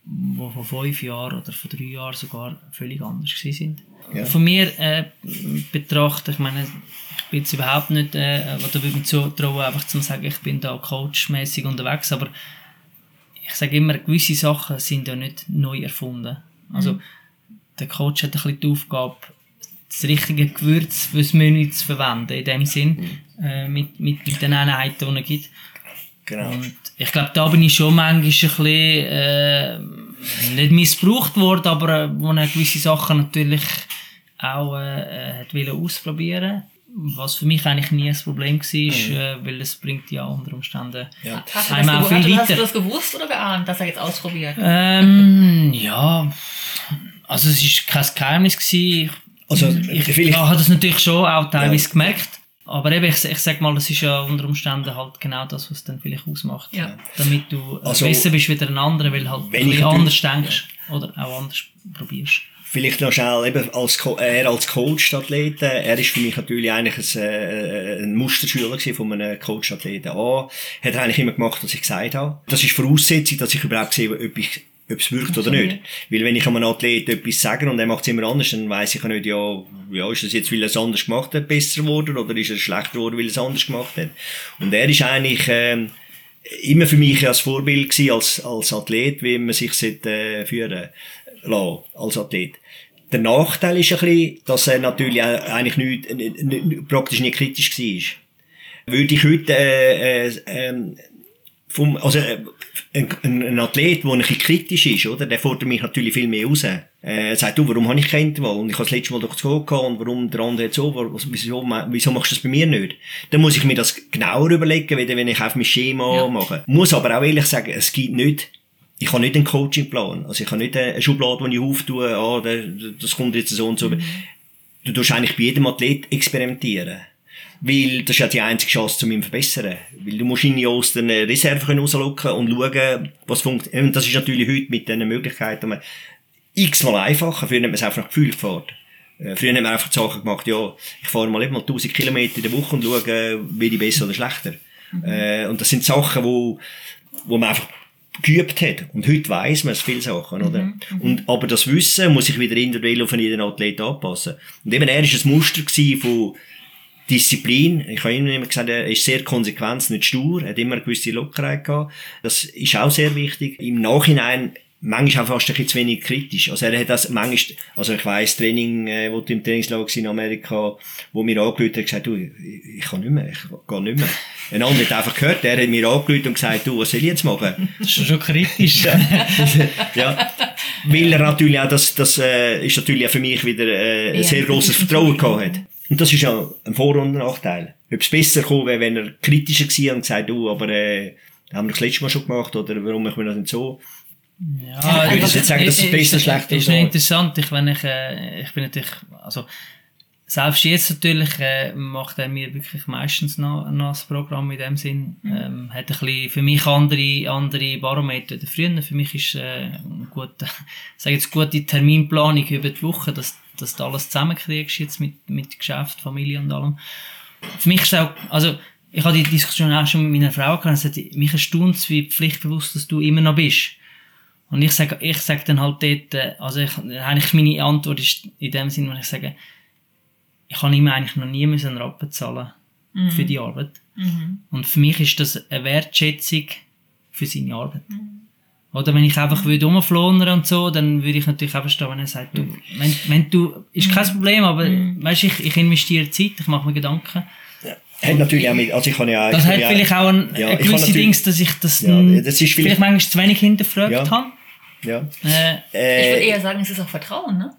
die vor fünf Jahren oder vor drei Jahren sogar völlig anders gewesen sind.
Ja.
Von mir äh, betrachtet, ich meine, ich bin jetzt überhaupt nicht, äh, oder würde mich zutrauen, einfach zu sagen, ich bin da coachmäßig unterwegs, aber ich sage immer, gewisse Sachen sind ja nicht neu erfunden. Also, der Coach hat ein bisschen die Aufgabe, das richtige Gewürz fürs Menü zu verwenden, in dem Sinn, äh, mit, mit, mit den Einheiten, die er gibt.
Genau.
Und ich glaube, da bin ich schon manchmal ein bisschen, äh, nicht missbraucht worden, aber äh, wo er gewisse Sachen natürlich auch äh, äh, hat wollen ausprobieren was für mich eigentlich nie ein Problem war, äh, weil es bringt ja unter Umständen
Ja.
Hast du, das gewu-
viel
hast, du- hast du
weiter.
das gewusst oder geahnt, dass er jetzt ausprobiert?
Ähm, ja, also es war kein Geheimnis. Gewesen.
Also,
Ich, ich habe das natürlich schon auch teilweise
Ja.
gemerkt. Aber eben, ich, ich sag mal, das ist ja unter Umständen halt genau das, was dann vielleicht ausmacht.
Ja.
Damit du äh,
Also,
besser bist wie der andere, weil halt
wenn
ein
natürlich-
anders denkst. Oder auch anders probierst.
Vielleicht noch schnell, eben als, er als Coach-Athlet, äh, er ist für mich natürlich eigentlich ein, äh, ein Musterschüler von einem Coach-Athleten. A, hat er eigentlich immer gemacht, was ich gesagt habe. Das ist Voraussetzung, dass ich überhaupt sehe, ob ich ob es wirkt oder nicht. Weil wenn ich einem Athleten etwas sage und er macht es immer anders, dann weiss ich ja nicht, ja, ja, ist das jetzt, weil er es anders gemacht hat, besser geworden oder ist er schlechter geworden, weil er es anders gemacht hat. Und er ist eigentlich, ähm, immer für mich als Vorbild gewesen, als, als Athlet, wie man sich sollte, äh, führen lassen, als Athlet. Der Nachteil ist ein bisschen, dass er natürlich eigentlich nicht, nicht, nicht, praktisch nicht kritisch war. Würde ich heute, äh, äh, ähm, vom, also, äh, ein, ein, Athlet, der ein bisschen kritisch ist, oder, der fordert mich natürlich viel mehr raus. Äh, er sagt, du, warum habe ich kein Intervall? Und ich habe das letzte Mal doch gehabt, und warum der andere jetzt so, wieso, wieso machst du das bei mir nicht? Dann muss ich mir das genauer überlegen, wie wenn ich auf mein Schema
Ja.
mache. Muss aber auch ehrlich sagen, es gibt nicht, ich habe nicht einen Coachingplan. Also ich habe nicht eine Schublade, die ich auftue, ah, das kommt jetzt so und so. Du tust eigentlich bei jedem Athlet experimentieren. Weil das ist ja die einzige Chance, um ihn zu verbessern. Weil du musst ihn ja aus den Reserven rauslocken und schauen, was funktioniert. Und das ist natürlich heute mit diesen Möglichkeiten man x-mal einfacher. Früher hat man es einfach nach Gefühl gefahren. Äh, Früher hat man einfach die Sachen gemacht, ja, ich fahre mal eben mal 1000 Kilometer in der Woche und schaue, wie ich besser oder schlechter. Äh, und das sind Sachen, wo, wo man einfach geübt hat. Und heute weiss man es viele Sachen, oder? Und, aber das Wissen muss sich wieder individuell auf jeden Athlet anpassen. Und eben, er war ein Muster von Disziplin. Ich habe immer gesagt, er ist sehr konsequent, nicht stur, er hat immer eine gewisse Lockerheit gehabt. Das ist auch sehr wichtig. Im Nachhinein manchmal auch fast ein bisschen zu wenig kritisch. Also er hat das manchmal, also ich weiss, Training, äh, wo du im Trainingslager in Amerika, wo mir angerufen hat, gesagt, du, ich, ich kann nicht mehr, ich gehe nicht mehr. Ein anderer hat einfach gehört, der hat mir angerufen und gesagt, du, was soll ich jetzt machen?
Das ist schon kritisch.
ja. Weil er natürlich auch, das, das äh, ist natürlich auch für mich wieder äh, ein sehr grosses Vertrauen gehabt hat. Und das ist ja ein Vor- und Nachteil. Ob es besser gekommen wäre, wenn er kritischer gewesen und gesagt, du, aber äh, haben wir das letzte Mal schon gemacht, oder warum machen wir das nicht so?
Ja,
ich würde jetzt nicht sagen, dass es
ist-
besser,
ist-
schlechter
Ist
so.
interessant, ich, wenn ich, äh, ich bin natürlich, also, selbst jetzt natürlich, äh, macht er mir wirklich meistens noch, noch das Programm in dem Sinn, ähm, hat ein bisschen für mich andere, andere Barometer als früher. Für mich ist, äh, ein guter, *laughs* sag jetzt gute Terminplanung über die Woche, dass, dass du alles zusammenkriegst jetzt mit, mit Geschäft, Familie und allem. Für mich ist auch, also, ich habe die Diskussion auch schon mit meiner Frau gehabt, sie sagt, mich erstaunt wie pflichtbewusst dass du immer noch bist. Und ich sage, ich sage dann halt dort, äh, also ich, eigentlich meine Antwort ist in dem Sinne, wenn ich sage, ich habe ihm eigentlich noch nie einen Rappen zahlen für die Arbeit. Und für mich ist das eine Wertschätzung für seine Arbeit. Oder wenn ich einfach würde rumflonern und so, dann würde ich natürlich einfach stehen, wenn er sagt, du, wenn, wenn du, ist kein Problem, aber weißt, ich, ich investiere Zeit, ich mache mir Gedanken.
Hat natürlich auch mit, also ich kann ja
Das hat
ja-
vielleicht auch ein,
Ja,
ein gewisse Dings, dass ich das,
Ja, das ist
vielleicht,
vielleicht-
manchmal zu wenig hinterfragt
Ja.
habe.
Ja.
Äh,
Ich würde
Äh,
eher sagen, es ist auch Vertrauen, ne?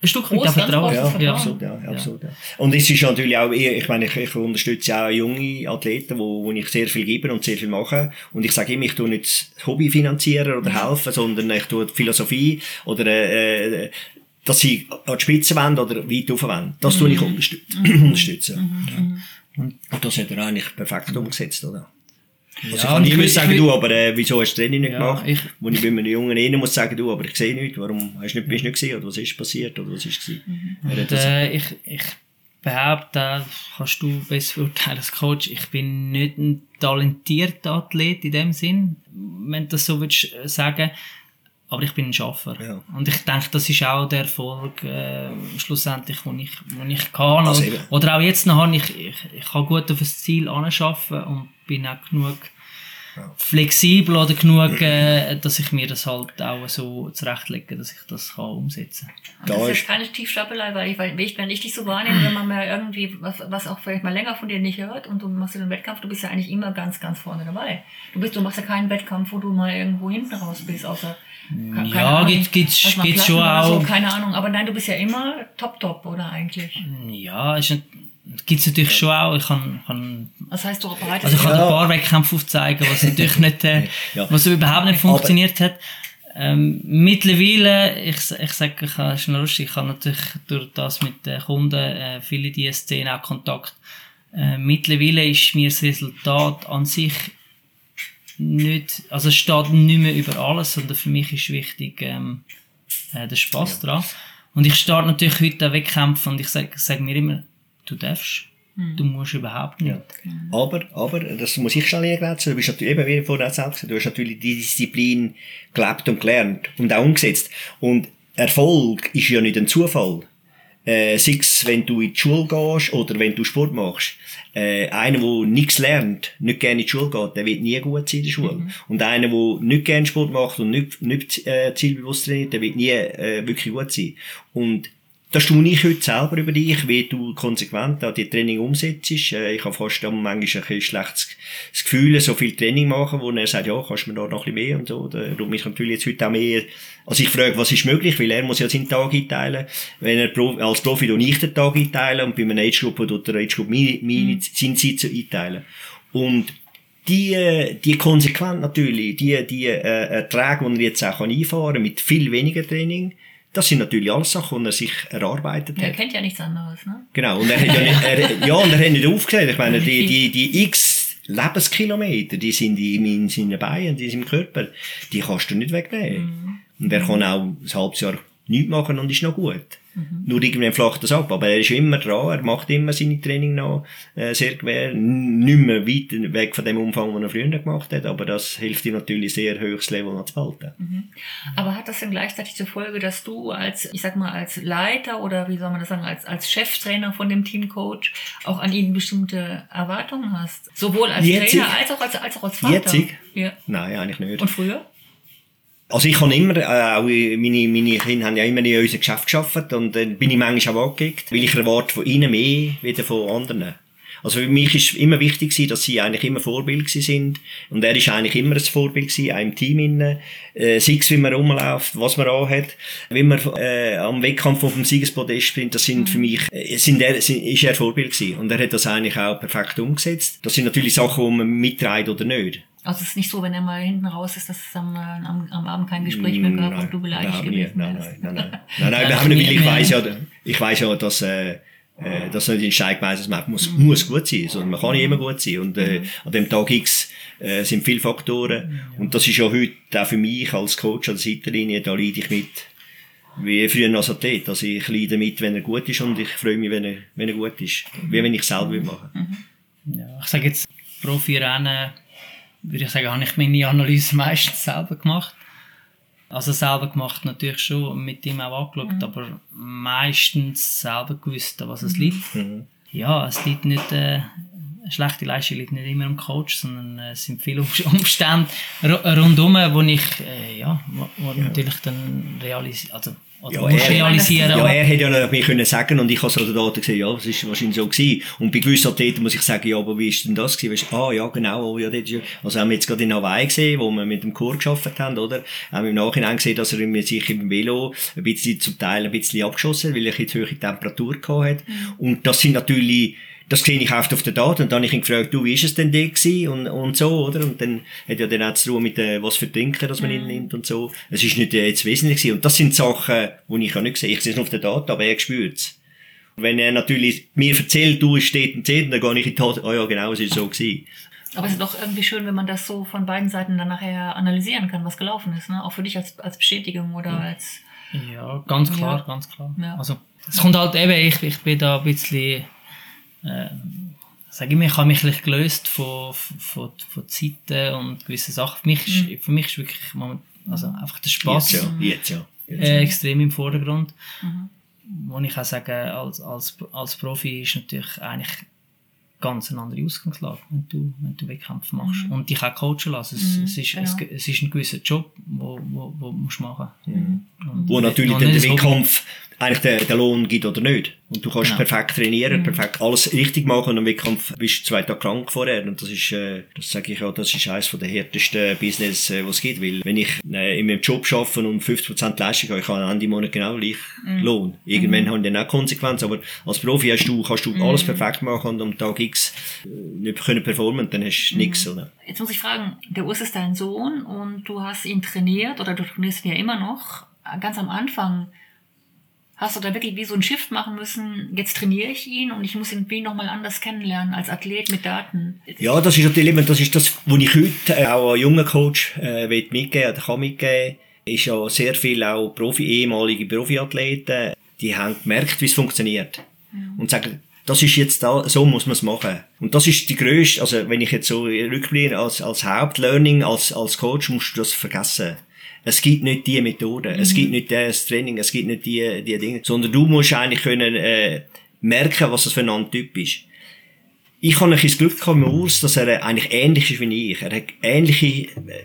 Ein Stück weit Vertrauen.
Ja,
Vertrauen.
absolut, ja, absolut, ja. Und es ist natürlich auch, ich, ich meine, ich, ich unterstütze auch junge Athleten, wo, wo ich sehr viel gebe und sehr viel mache. Und ich sage immer, ich tue nicht das Hobby finanzieren oder helfen, sondern ich tue die Philosophie oder, äh, dass sie an die Spitze wollen oder weit rauf wollen. Das tue ich *clears throat* unterstützen. unterstützen. Und das hat er eigentlich perfekt umgesetzt, oder? Also ich
Ja,
kann
ich
niemand
will-
sagen, du, aber äh, wieso hast du das Training nicht
Ja,
gemacht?
ich-
Wo ich bei einem Jungen innen muss sagen, du, aber ich sehe nichts, warum hast du nicht, bist du nicht gesehen, oder was ist passiert, oder was ist gewesen? Hat
Und, äh, ich, ich behaupte, das kannst du besser beurteilen als Coach, ich bin nicht ein talentierter Athlet in dem Sinn, wenn du das so willst äh, sagen, aber ich bin ein Schaffer.
Ja.
Und ich denke, das ist auch der Erfolg äh, schlussendlich, den ich, den ich kann.
Also
oder auch jetzt noch, ich, ich, ich kann gut auf das Ziel anschaffen und bin auch genug flexibel oder genug, äh, dass ich mir das halt auch so zurechtlege, dass ich das kann umsetzen kann.
Das
Da
ist jetzt keine Tiefstapelei, weil ich, weil ich, wenn ich dich so wahrnehme, wenn man mal irgendwie, was, was auch vielleicht mal länger von dir nicht hört und du machst den Wettkampf, du bist ja eigentlich immer ganz, ganz vorne dabei. Du bist, du machst ja keinen Wettkampf, wo du mal irgendwo hinten raus bist, außer, ke- keine
Ja,
Ahnung,
gibt's
Platten
schon
oder so,
auch.
keine Ahnung, aber nein, du bist ja immer top, top, oder eigentlich?
Ja, ist nicht, gibt's natürlich schon auch. Ich kann, kann
Das heißt, du bereitest
also ich kann
Ja.
ein paar Wettkämpfe aufzeigen, was natürlich *laughs* nicht, äh,
Ja.
was überhaupt nicht funktioniert hat. Ähm, mittlerweile, ich, ich sage, ich habe, noch lustig, ich habe natürlich durch das mit den Kunden, äh, viele die Szene auch Kontakt. Äh, mittlerweile ist mir das Resultat an sich nicht, also es steht nicht mehr über alles, sondern für mich ist wichtig, ähm, äh, der Spaß dran. Und ich starte natürlich heute einen Wettkampf und ich sage sag mir immer, du darfst, du musst überhaupt nicht.
Aber, aber, das muss ich schnell eingrenzen, du bist natürlich, eben, wie vorher selbst gesagt, du hast natürlich die Disziplin gelebt und gelernt und auch umgesetzt. Und Erfolg ist ja nicht ein Zufall. Äh, sei es, wenn du in die Schule gehst oder wenn du Sport machst. Äh, einer, der nichts lernt, nicht gerne in die Schule geht, der wird nie gut sein in der Schule. Und einer, der nicht gerne Sport macht und nicht, nicht äh, zielbewusst trainiert, der wird nie äh, wirklich gut sein. Und das tue ich heute selber über dich, wie du konsequent auch die Training umsetzt. Äh, Ich habe fast am manchmal ein schlechtes Gefühl, so viel Training machen, wo er sagt, ja, kannst du mir da noch ein bisschen mehr und so. Darum ich natürlich jetzt heute auch mehr, also ich frage, was ist möglich, weil er muss ja seinen Tag einteilen. Wenn er als Profi tue ich den Tag einteilen und bei einer Age Group tut der Age Group meine, meine, seine Zeit einteilen. Und die, die konsequent natürlich, die, die äh, Erträge, die er jetzt auch kann einfahren kann, mit viel weniger Training, das sind natürlich alles Sachen, die er sich erarbeitet
Er
hat.
kennt ja nichts anderes, ne?
Genau, und er hat ja nicht, er, ja, und er hat nicht aufgesehen. Ich meine, die, die, die *laughs* x Lebenskilometer, die sind in, in seinen Beinen, die sind im Körper, die kannst du nicht wegnehmen. Und er kann auch ein halbes Jahr nichts machen und ist noch gut. Nur irgendwann flacht das ab. Aber er ist immer dran, er macht immer seine Training noch äh, sehr gewähr. Nicht mehr weit weg von dem Umfang, den er früher gemacht hat, aber das hilft ihm natürlich sehr, höchstes Level noch zu behalten.
Aber hat das denn gleichzeitig zur Folge, dass du als, ich sag mal, als Leiter oder wie soll man das sagen, als, als Cheftrainer von dem Teamcoach auch an ihn bestimmte Erwartungen hast? Sowohl als
Jetzt
Trainer als auch als, als, auch als Vater?
Jetzt ich?
Ja.
Nein, eigentlich nicht.
Und früher?
Also ich habe immer, äh, auch meine, meine Kinder haben ja immer in unserem Geschäft gearbeitet und dann bin ich manchmal auch angeguckt, weil ich erwarte von ihnen mehr wie von anderen. Also für mich ist immer wichtig gewesen, dass sie eigentlich immer Vorbild gewesen sind und er ist eigentlich immer ein Vorbild gewesen, auch im Team innen, äh, sei es wie man rumläuft, was man anhat, wie man äh, am Wettkampf auf dem Siegespodest springt, das sind für mich, äh, sind er, sind, ist er Vorbild gewesen und er hat das eigentlich auch perfekt umgesetzt. Das sind natürlich Sachen, die man mitträgt oder nicht.
Also es ist nicht so, wenn er mal hinten raus ist, dass es am, äh, am, am Abend kein Gespräch mehr gab und du beleidigt
nein,
gewesen
nein, nein, nein, nein, *laughs* nein, nein,
Ja,
wir haben weil ich weiss ja, ich weiss ja, dass, äh, äh, dass nicht in Stein ist, man muss, muss gut sein, sondern man kann nicht immer gut sein. Und, äh, an dem Tag X, äh, sind viele Faktoren. Und das ist ja heute auch für mich als Coach an der Seitenlinie, da leide ich mit, wie früher als Athlet. Also ich leide mit, wenn er gut ist und ich freue mich, wenn er, wenn er gut ist. Wie wenn ich selber will machen.
Ja, ich sage jetzt, Profi-Rennen, würde ich sagen, habe ich meine Analyse *laughs* meistens selber gemacht. Also selber gemacht natürlich schon, mit ihm auch angeschaut, aber meistens selber gewusst, was es liegt. Ja, es liegt nicht, äh, eine schlechte Leistung liegt nicht immer am Coach, sondern äh, es sind viele Umst- *laughs* Umstände ru- rundum, wo ich, äh, ja, wo, wo natürlich dann realisiere, also,
Ja,
muss
er-
realisieren.
Ja, er hätte ja noch mir können sagen und ich habe so den Daten gesehen, ja, das ist wahrscheinlich so gewesen. Und bei gewissen Athleten muss ich sagen, ja, aber wie ist denn das gewesen? Weißt, ah, ja, genau, oh, ja, das ist ja, also haben wir jetzt gerade in Hawaii gesehen, wo wir mit dem Chor geschafft haben, oder? Haben wir im Nachhinein gesehen, dass er sich im Velo ein bisschen, zum Teil ein bisschen abgeschossen hat, weil er ein bisschen zu hohe Temperatur gehabt hat. Und das sind natürlich, das sehe ich oft auf den Daten und dann habe ich ihn gefragt, du, wie ist es denn da gewesen und, und so, oder? Und dann hat ja dann auch zu tun mit, äh, was für Trinken, dass man ihn nimmt und so. Es ist nicht äh, jetzt wesentlich gewesen. Und das sind Sachen, die ich auch nicht sehe. Ich sehe es nur auf den Daten, aber er spürt es. Wenn er natürlich mir erzählt, du, es steht und steht, dann gehe ich in die Tat, ah ja, genau, es ist so gewesen.
Aber es ist doch irgendwie schön, wenn man das so von beiden Seiten dann nachher analysieren kann, was gelaufen ist. Ne? Auch für dich als, als Bestätigung oder als...
Ja, ganz klar,
Ja.
ganz klar.
Ja.
Also, es kommt halt eben, ich, ich bin da ein bisschen, äh, sage ich mir, ich habe mich ein bisschen gelöst von, von, von Zeiten und gewissen Sachen. Für mich ist, für mich ist wirklich moment, also einfach der Spaß
Jetzt ja, jetzt ja. Jetzt.
äh, extrem im Vordergrund. Wo ich auch sage, als, als, als Profi ist natürlich eigentlich ganz eine andere Ausgangslage, wenn du, wenn du Wettkämpfe machst. Und dich auch coachen lassen. Es,
Mhm,
es, ist,
genau.
es, es ist ein gewisser Job, wo, wo, wo du machen musst.
Wo natürlich dann der Wettkampf eigentlich den, den Lohn gibt oder nicht. Und du kannst
Genau.
perfekt trainieren, perfekt alles richtig machen und am Wettkampf bist du zwei Tage krank vorher. Und das ist, äh, das sage ich auch, das ist eines der härtesten Business, äh, was es gibt. Weil wenn ich äh, in meinem Job arbeite und 50% Leistung habe, ich habe am Ende Monat genau gleich Lohn. Irgendwann haben die dann auch Konsequenzen, aber als Profi hast du, kannst du alles perfekt machen und am Tag X nicht können performen, dann hast du nichts, oder?
Jetzt muss ich fragen, der Urs ist dein Sohn und du hast ihn trainiert oder du trainierst ihn ja immer noch. Ganz am Anfang hast du da wirklich wie so ein Shift machen müssen, jetzt trainiere ich ihn und ich muss ihn wie nochmal anders kennenlernen als Athlet mit Daten.
Ja, das ist natürlich das ist das, was ich heute äh, auch einen jungen Coach äh, mitgeben oder kann mitgeben, ist ja sehr viel auch Profi, ehemalige Profiathleten, die haben gemerkt, wie es funktioniert. Und sagen, das ist jetzt da, so muss man es machen. Und das ist die grösste, also wenn ich jetzt so rückblicke, als, als Hauptlearning, als, als Coach musst du das vergessen. Es gibt nicht die Methode, es gibt nicht das Training, es gibt nicht die, die Dinge, sondern du musst eigentlich können, äh, merken, was das für ein Typ ist. Ich habe ein bisschen das Glück gehabt mit Urs, dass er eigentlich ähnlich ist wie ich. Er hat ähnliche, äh,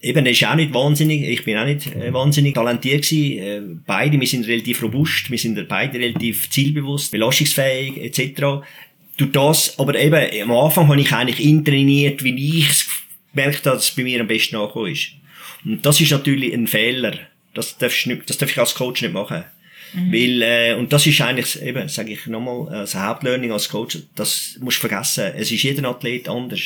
eben, er ist auch nicht wahnsinnig, ich bin auch nicht äh, wahnsinnig talentiert gewesen. Äh, beide, wir sind relativ robust, wir sind beide relativ zielbewusst, belastungsfähig, etc. Durch das, aber eben, am Anfang habe ich eigentlich ihn trainiert, wie ich es gemerkt habe, dass es bei mir am besten angekommen ist. Und das ist natürlich ein Fehler. Das darfst du nicht, das darf ich als Coach nicht machen. Weil, äh, und das ist eigentlich, eben, sage ich nochmal, als Hauptlearning als Coach, das musst du vergessen. Es ist jeder Athlet anders.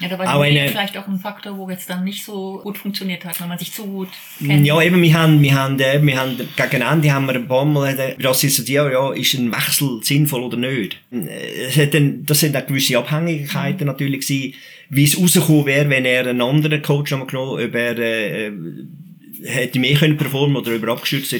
Ja, da war die
eine-
vielleicht auch ein Faktor, wo jetzt dann nicht so gut funktioniert hat, wenn man sich zu gut kennt.
Ja, eben, wir haben, wir haben, äh, wir haben, gegen Ende haben wir ein paar Mal, das diskutiert, ja, ist ein Wechsel sinnvoll oder nicht? Es hat dann, das sind auch gewisse Abhängigkeiten natürlich gewesen, wie es rausgekommen wäre, wenn er einen anderen Coach nochmal genommen, ob er, äh, hätte mehr können performen oder über abgestürzt.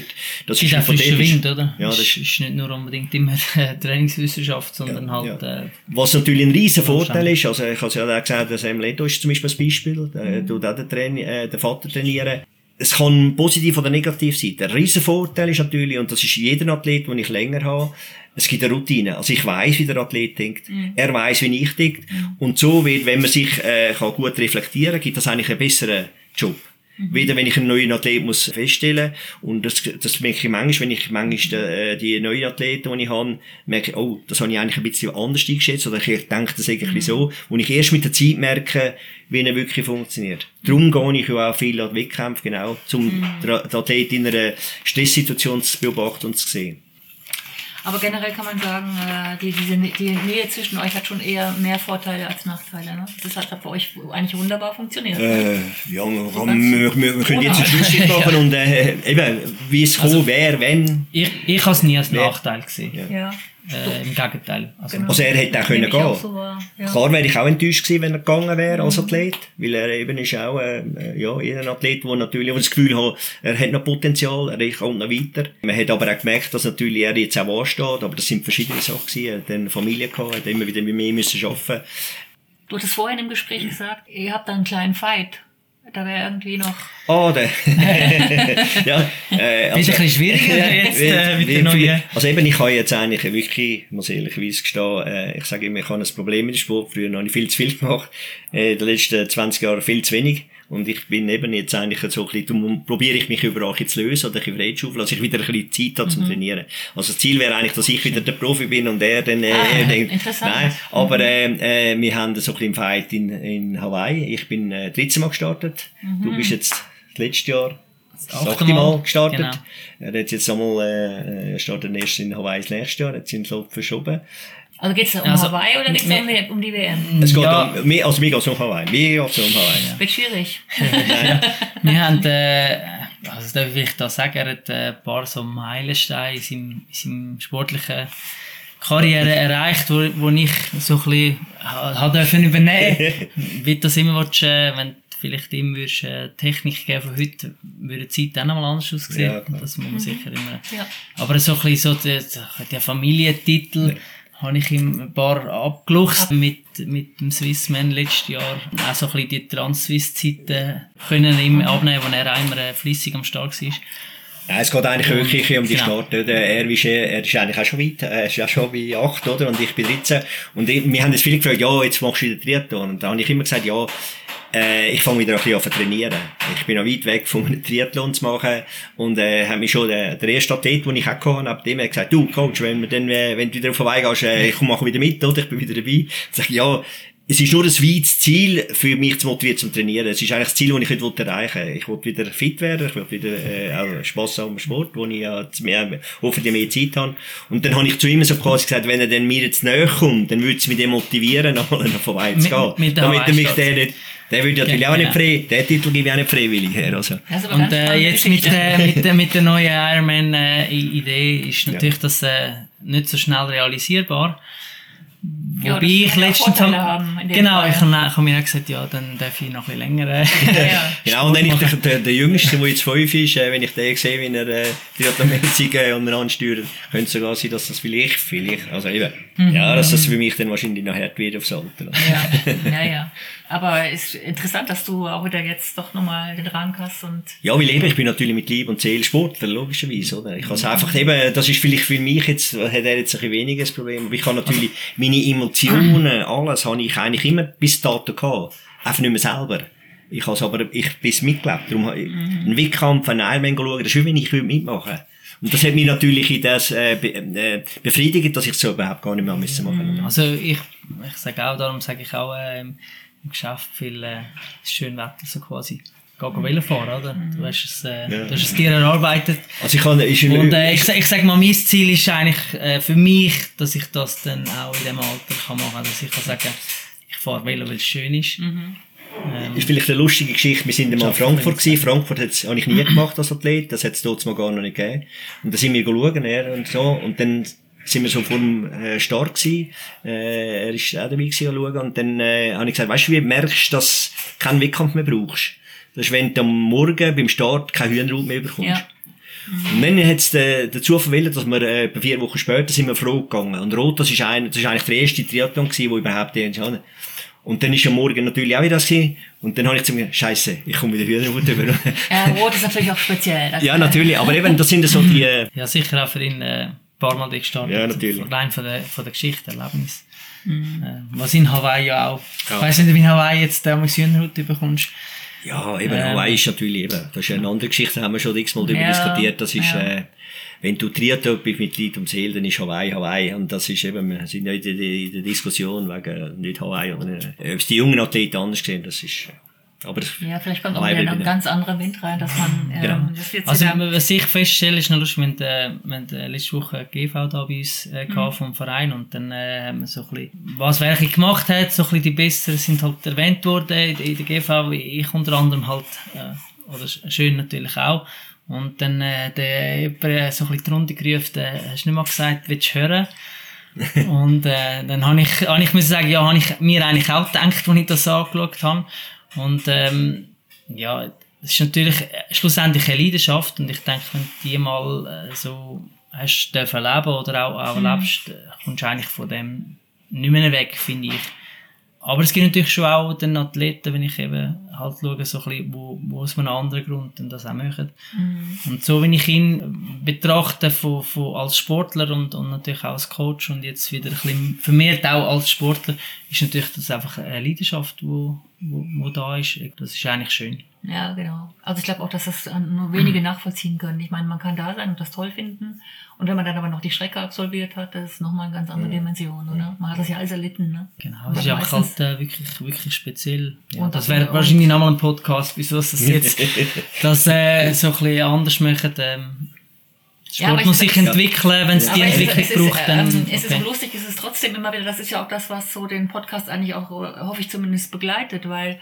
Das
ist ein frischer Wind, oder?
Ja, das
ist, ist nicht nur unbedingt immer *laughs* Trainingswissenschaft, sondern
ja,
halt...
Ja.
Äh,
Was natürlich ein riesen Vorteil ist, also ich habe es ja auch gesagt, der Sam Leto ist zum Beispiel ein Beispiel, der mhm. tut auch den, Train äh, den Vater trainieren. Es kann positiv oder negativ sein. Der riesen Vorteil ist natürlich, und das ist jeder Athlet, den ich länger habe, es gibt eine Routine. Also ich weiß, wie der Athlet denkt. Mhm. Er weiß, wie ich denke. Mhm. Und so wird, wenn man sich äh, kann gut reflektieren, gibt das eigentlich einen besseren Job. Mhm. Wieder, wenn ich einen neuen Athlet muss feststellen und das, das merke ich manchmal, wenn ich manchmal die, die neuen Athleten, die ich habe, merke ich, oh, das habe ich eigentlich ein bisschen anders eingeschätzt oder ich denke das eigentlich mhm. so und ich erst mit der Zeit merke, wie er wirklich funktioniert. Darum gehe ich ja auch viel an Wettkämpfe, genau, um mhm. den Athlet in einer Stresssituation zu beobachten und zu sehen.
Aber generell kann man sagen, äh, die, diese, die Nähe zwischen euch hat schon eher mehr Vorteile als Nachteile. Ne? Das hat bei euch eigentlich wunderbar funktioniert.
Äh, ja, wir, so wir, wir, wir können jetzt einen Schlussstrich machen *laughs* und äh, eben, wie es also, wäre, wenn...
Ich, ich habe es nie als Nachteil gesehen. Ja. ja. Äh, Im Gegenteil.
Also, genau. also er hätte auch können gehen. So ja. Klar wäre ich auch enttäuscht gewesen, wenn er gegangen wäre als mhm. Athlet, weil er eben ist auch äh, ja, ein Athlet, der natürlich das Gefühl hat, er hat noch Potenzial, er kommt noch weiter. Man hat aber auch gemerkt, dass natürlich er jetzt auch ansteht, aber das sind verschiedene Sachen gewesen. Er hat eine Familie gehabt, hat immer wieder mit mir müssen arbeiten.
Du hattest vorhin im Gespräch gesagt, ihr habt da einen kleinen Fight. Da wäre irgendwie noch.
Oh, der. *laughs* ja,
äh, also, ist ein bisschen schwieriger jetzt äh, mit der neuen.
Also eben, ich habe jetzt eigentlich wirklich, muss ehrlicherweise gestehen, äh, ich sage immer, ich habe ein Problem mit dem Sport. Früher habe ich viel zu viel gemacht. Äh, in den letzten 20 Jahren viel zu wenig. Und ich bin eben jetzt eigentlich so ein bisschen, probiere ich mich überall zu lösen oder ein bisschen schaufeln, dass ich wieder ein bisschen Zeit habe zum mhm. Trainieren. Also das Ziel wäre eigentlich, dass ich wieder der Profi bin und er dann, äh, ah, denkt, nein, aber äh, äh, wir haben so ein bisschen Fight in, in Hawaii. Ich bin äh, 13 Mal gestartet. Mhm. Du bist jetzt das letzte Jahr das achte Mal gestartet. Genau. Er hat jetzt einmal, äh, er startet erst in Hawaii das nächste Jahr, jetzt sind so verschoben.
Also geht es um also, Hawaii oder geht es um, um, die WM?
Es geht ja. um, mehr, also mir geht es um Hawaii. Mir geht um Hawaii.
Ja. Wird schwierig. *laughs*
wir haben, äh, also darf ich da sagen, er hat äh, ein paar so Meilensteine in seinem, in seinem sportlichen Karriere erreicht, wo, wo ich so ein bisschen hat dürfen übernehmen. *laughs* Wie das immer willst, äh, wenn vielleicht ihm würdest, äh, Technik geben von heute, würde die Zeit dann nochmal anders aussehen. Ja, das muss man sicher immer. Ja. Aber so ein bisschen so der, der Familientitel. Ja habe ich ihm ein paar abgeluchst mit, mit dem Swissman letztes Jahr. Auch so ein bisschen die Trans-Swiss-Zeiten können ihm abnehmen, wo er einmal äh, flüssig am Start war.
Ja, es geht eigentlich wirklich um die genau. Start. Oder? Er, ist, er ist eigentlich auch schon weit. Er ist ja schon bei 8, oder? Und ich bin 13. Und ich, wir haben jetzt viele gefragt, ja, jetzt machst du wieder Triathlon. Und da habe ich immer gesagt, ja, äh, ich fange wieder ein bisschen an zu trainieren. Ich bin noch weit weg von einem Triathlon zu machen und äh, habe mich schon der, der erste Athlet, den ich auch hatte, ab dem hat gesagt, du Coach, wenn, wir dann, äh, wenn du wieder vorbeigehst, äh, ich mache wieder mit, oder? Ich bin wieder dabei. Sag ich, ja, es ist nur ein weites Ziel für mich zu motivieren zum Trainieren. Es ist eigentlich das Ziel, das ich heute erreichen will. Ich will wieder fit werden, ich will wieder äh, auch Spass haben am Sport, wo ich ja mehr, hoffentlich mehr Zeit habe. Und dann habe ich zu ihm so quasi gesagt, wenn er dann mir jetzt näher kommt, dann würde es mich demotivieren, *laughs* nochmal vorbei zu gehen. Mit, mit Damit er mich der nicht der würde natürlich ja, auch nicht frei, den Titel gebe ich auch nicht freiwillig her. Also.
Und äh, jetzt mit, äh, mit, äh, mit der neuen Ironman-Idee äh, ist natürlich ja. das äh, nicht so schnell realisierbar. Ja, Wobei ich letztens haben, genau, ich habe hab mir auch gesagt, ja, dann darf ich noch ein bisschen länger. Äh,
ja. *laughs* genau, und wenn ich der, der, der Jüngste, der jetzt fünf ist, äh, wenn ich den sehe, wie er äh, triathlonmäßig äh, umeinander steuert, könnte es sogar sein, dass das vielleicht, vielleicht, also eben, mhm. ja, dass das für mich dann wahrscheinlich noch hart wird aufs Alter.
Ja, ja, ja. *laughs* Aber es ist interessant, dass du auch wieder jetzt doch nochmal den Drang hast und.
Ja, wie lebe ich bin natürlich mit Liebe und Seele Sportler, logischerweise, oder? Ich habe einfach eben, das ist vielleicht für mich jetzt, hat er jetzt ein bisschen weniger das Problem, aber ich habe natürlich meine Emotionen, alles habe ich eigentlich immer bis dato gehabt. Einfach nicht mehr selber. Ich habe aber, ich bin mitgelebt. Darum habe ich mhm. einen Wettkampf, einen Ironman schauen, das ist wie wenn ich mitmachen Und das hat mich natürlich in das äh, be, äh, befriedigt, dass ich es so überhaupt gar nicht mehr müssen machen
mhm. Also ich, ich sage auch, darum sage ich auch, äh, im Geschäft viel äh, schön Wetter so quasi gehen fahren, oder? Du hast es, äh, ja. du hast es dir erarbeitet.
Also ich kann, ist
Und äh, ich, ich sage mal, mein Ziel ist eigentlich äh, für mich, dass ich das dann auch in dem Alter kann machen kann, dass ich kann sagen, ich fahre Velo, weil es schön ist. Mhm.
Ähm, ist vielleicht eine lustige Geschichte. Wir sind mal in Frankfurt gewesen. Frankfurt habe ich nie gemacht als Athlet. Das hat es dort mal gar noch nicht gegeben. Und da sind wir schauen, er und so. Und dann sind wir so vor dem äh, Start gewesen. Äh, er ist auch dabei gewesen, schauen. Und dann äh, habe ich gesagt, weißt du, wie merkst du, dass du keinen Wettkampf mehr brauchst? Das ist, wenn du am Morgen beim Start kein Hühnerhaut mehr bekommst.
Ja.
Und dann hat es dazu verwählt, dass wir äh, vier Wochen später sind wir auf Rot gegangen. Und Rot, das ist, ein, das ist eigentlich der erste Triathlon gewesen, wo überhaupt die entscheiden. Und dann ist am Morgen natürlich auch wieder das gewesen. Und dann habe ich zu mir, Scheiße, ich komme wieder Hühnerhaut über.
Ja, Rot ist natürlich auch speziell.
Ja, natürlich. Aber eben, das sind so die, äh,
Ja, sicher auch für ihn äh, paar Mal gestartet.
Ja, natürlich.
Allein von der, von der Geschichte, Erlebnis. Äh, was in Hawaii ja auch.
Ja.
Ich weiss nicht, wie in Hawaii jetzt der Hühnerhaut bekommst.
Ja, eben,
Ähm.
Hawaii ist natürlich eben, das ist eine andere Geschichte, da haben wir schon x-mal darüber
Ja,
diskutiert, das ist,
ja.
äh, wenn du Triathlon bist mit Leid ums Seele, dann ist Hawaii Hawaii, und das ist eben, wir sind ja in der, in der Diskussion wegen nicht Hawaii, oder nicht. ob es die jungen Athleten anders sehen, das ist, äh, aber
Ja, vielleicht kommt auch wieder ein ganz anderer Wind rein, dass man, ähm,
Genau.
das wird
Also,
wieder,
was ich feststelle, ist noch lustig, wir hatten, äh, wir hatten äh, letzte Woche GV da bei uns äh,
Mhm.
vom Verein und dann äh, haben wir so ein bisschen, was welche gemacht hat, so ein bisschen die Besseren sind halt erwähnt worden in, in der GV, ich unter anderem halt, äh, oder sch- schön natürlich auch. Und dann äh, der jemand äh, so ein bisschen die Runde gerufen, äh, hast du nicht mal gesagt, willst du hören? *laughs* und äh, dann habe ich, hab ich müssen sagen, ja, habe ich mir eigentlich auch gedacht, als ich das angeschaut habe. Und ähm, ja, es ist natürlich schlussendlich eine Leidenschaft und ich denke, wenn du die mal äh, so hast dürfen leben oder auch, auch lebst, äh, kommst du eigentlich von dem nicht mehr weg, finde ich. Aber es gibt natürlich schon auch den Athleten, wenn ich eben halt schaue, so ein bisschen, wo, wo aus einem anderen Grund dann das auch machen. Und so, wenn ich ihn betrachte von, von als Sportler und, und natürlich auch als Coach und jetzt wieder ein bisschen vermehrt auch als Sportler, ist natürlich das einfach eine Leidenschaft, wo, wo, wo da ist. Das ist eigentlich schön.
Ja, genau. Also ich glaube auch, dass das äh, nur wenige nachvollziehen können. Ich meine, man kann da sein und das toll finden. Und wenn man dann aber noch die Strecke absolviert hat, das ist nochmal eine ganz andere Dimension, oder? Man hat das ja alles erlitten, ne?
Genau, das ist
meistens-
halt äh, wirklich, wirklich speziell. Ja,
Und
das wäre wahrscheinlich nochmal ein Podcast, wieso es das *laughs* jetzt das, äh, so ein bisschen anders machen. Ähm,
Ja,
Sport muss sich
Ja.
entwickeln, wenn es die
Aber es,
Entwicklung
es, ist,
braucht, dann...
ähm, es ist lustig, es ist trotzdem immer wieder, das ist ja auch das, was so den Podcast eigentlich auch, äh, hoffe ich zumindest, begleitet, weil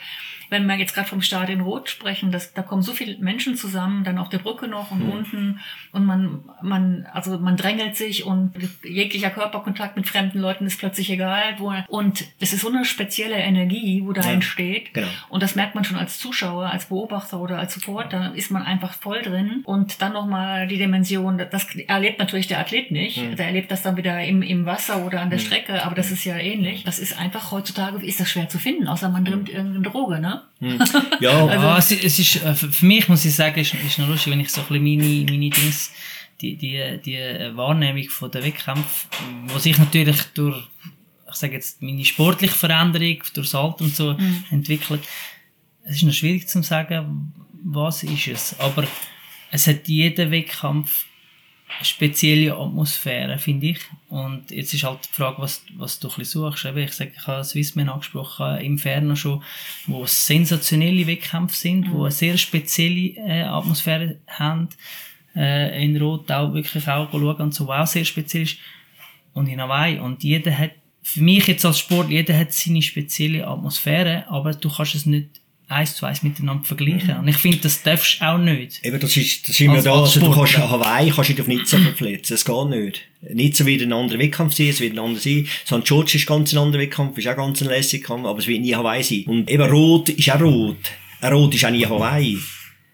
wenn wir jetzt gerade vom Stadion Rot sprechen, das, da kommen so viele Menschen zusammen, dann auf der Brücke noch und unten und man, man, also man drängelt sich und jeglicher Körperkontakt mit fremden Leuten ist plötzlich egal, wo, und es ist so eine spezielle Energie, wo da
Ja,
entsteht.
genau.
Und das merkt man schon als Zuschauer, als Beobachter oder als Supporter, ist man einfach voll drin. Und dann nochmal die Dimension, das erlebt natürlich der Athlet nicht.
Mhm.
Der erlebt das dann wieder im, im Wasser oder an der Strecke, aber das ist ja ähnlich. Das ist einfach heutzutage, ist das schwer zu finden, außer man nimmt irgendeine Droge, ne? *laughs*
ja,
Ja, es, es ist, äh, für mich muss ich sagen, ist, ist noch lustig, wenn ich so ein bisschen meine, meine Dings, die, die, die äh, Wahrnehmung von der Wettkämpfe, wo sich natürlich durch, ich sage jetzt, meine sportliche Veränderung, durchs Alter und so entwickelt. Es ist noch schwierig zu sagen, was ist es. Aber es hat jeder Wettkampf spezielle Atmosphäre, finde ich. Und jetzt ist halt die Frage, was, was du ein bisschen suchst. Eben, Ich sage, ich habe Swissman angesprochen, im Ferner schon, wo sensationelle Wettkämpfe sind, wo eine sehr spezielle äh, Atmosphäre haben. Äh, in Rot auch wirklich auch schauen und so, auch sehr speziell ist. Und in Hawaii. Und jeder hat, für mich jetzt als Sport, jeder hat seine spezielle Atmosphäre, aber du kannst es nicht eins zu eins miteinander vergleichen. Und ich finde, das darfst du auch nicht.
Eben, das ist, das immer
Als-
da,
als
also du kannst Hawaii kannst du nicht auf Nizza verpflichten, es geht nicht. Nizza wird ein anderer Wettkampf sein, es wird ein anderer sein. St. George ist ganz ein anderer Wettkampf, ist auch ganz ein lässiger Kampf, aber es wird nie Hawaii sein. Und eben Rot ist auch Rot. Rot ist auch nie Hawaii.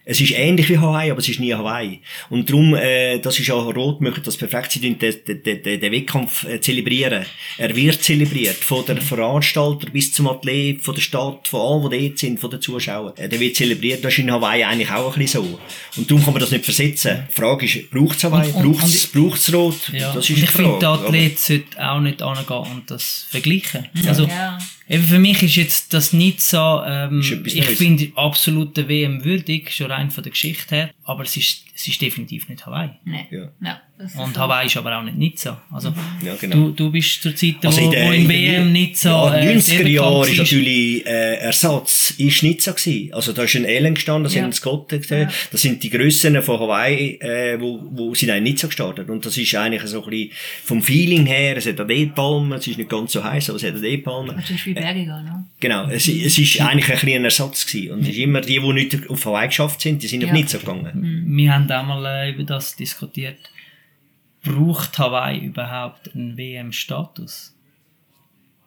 Es ist ähnlich wie Hawaii, aber es ist nie Hawaii. Und darum, äh, das ist auch Rot, möchten das perfekt sein, den, den, den, den, Wettkampf äh, zelebrieren. Er wird zelebriert. Von der Veranstalter bis zum Athlet, von der Stadt, von allen, die dort sind, von den Zuschauern. Äh, der wird zelebriert. Das ist in Hawaii eigentlich auch ein bisschen so. Und darum kann man das nicht versetzen. Die Frage ist, braucht es Hawaii? Braucht es, braucht's Rot?
Ja.
Das ist
und ich finde, der Athlet sollte auch nicht angehen und das vergleichen. Also,
Ja.
Eben für mich ist jetzt das Nizza, ähm,
Ist etwas
ich finde absolut der WM würdig, schon rein von der Geschichte her, aber es ist, es ist definitiv nicht Hawaii.
Nee.
Ja.
Ja, ist
Und
so.
Hawaii ist aber auch nicht Nizza. Also,
Ja, genau.
du, du bist zur Zeit,
Also
wo,
in der,
wo
in
WM Nizza
ja,
äh, sehr
90er
bekannt
Jahre ist
war.
natürlich äh, Ersatz ist Nizza gewesen. Also da ist ein Ellen gestanden, das
Ja.
sind Scott gesehen. Das sind die Grössen von Hawaii, äh, wo, wo sind in Nizza gestartet. Und das ist eigentlich so ein bisschen vom Feeling her, es hat eine D-Palme, es ist nicht ganz so heiß, aber es hat eine D-Palme.
Natürlich viel bergiger, ne?
Genau, es, es ist eigentlich ein bisschen ein Ersatz gewesen. Und es ist immer die, die nicht auf Hawaii geschafft sind, die sind auf. Nizza gegangen.
Wir haben auch mal äh, über das diskutiert. Braucht Hawaii überhaupt einen WM-Status?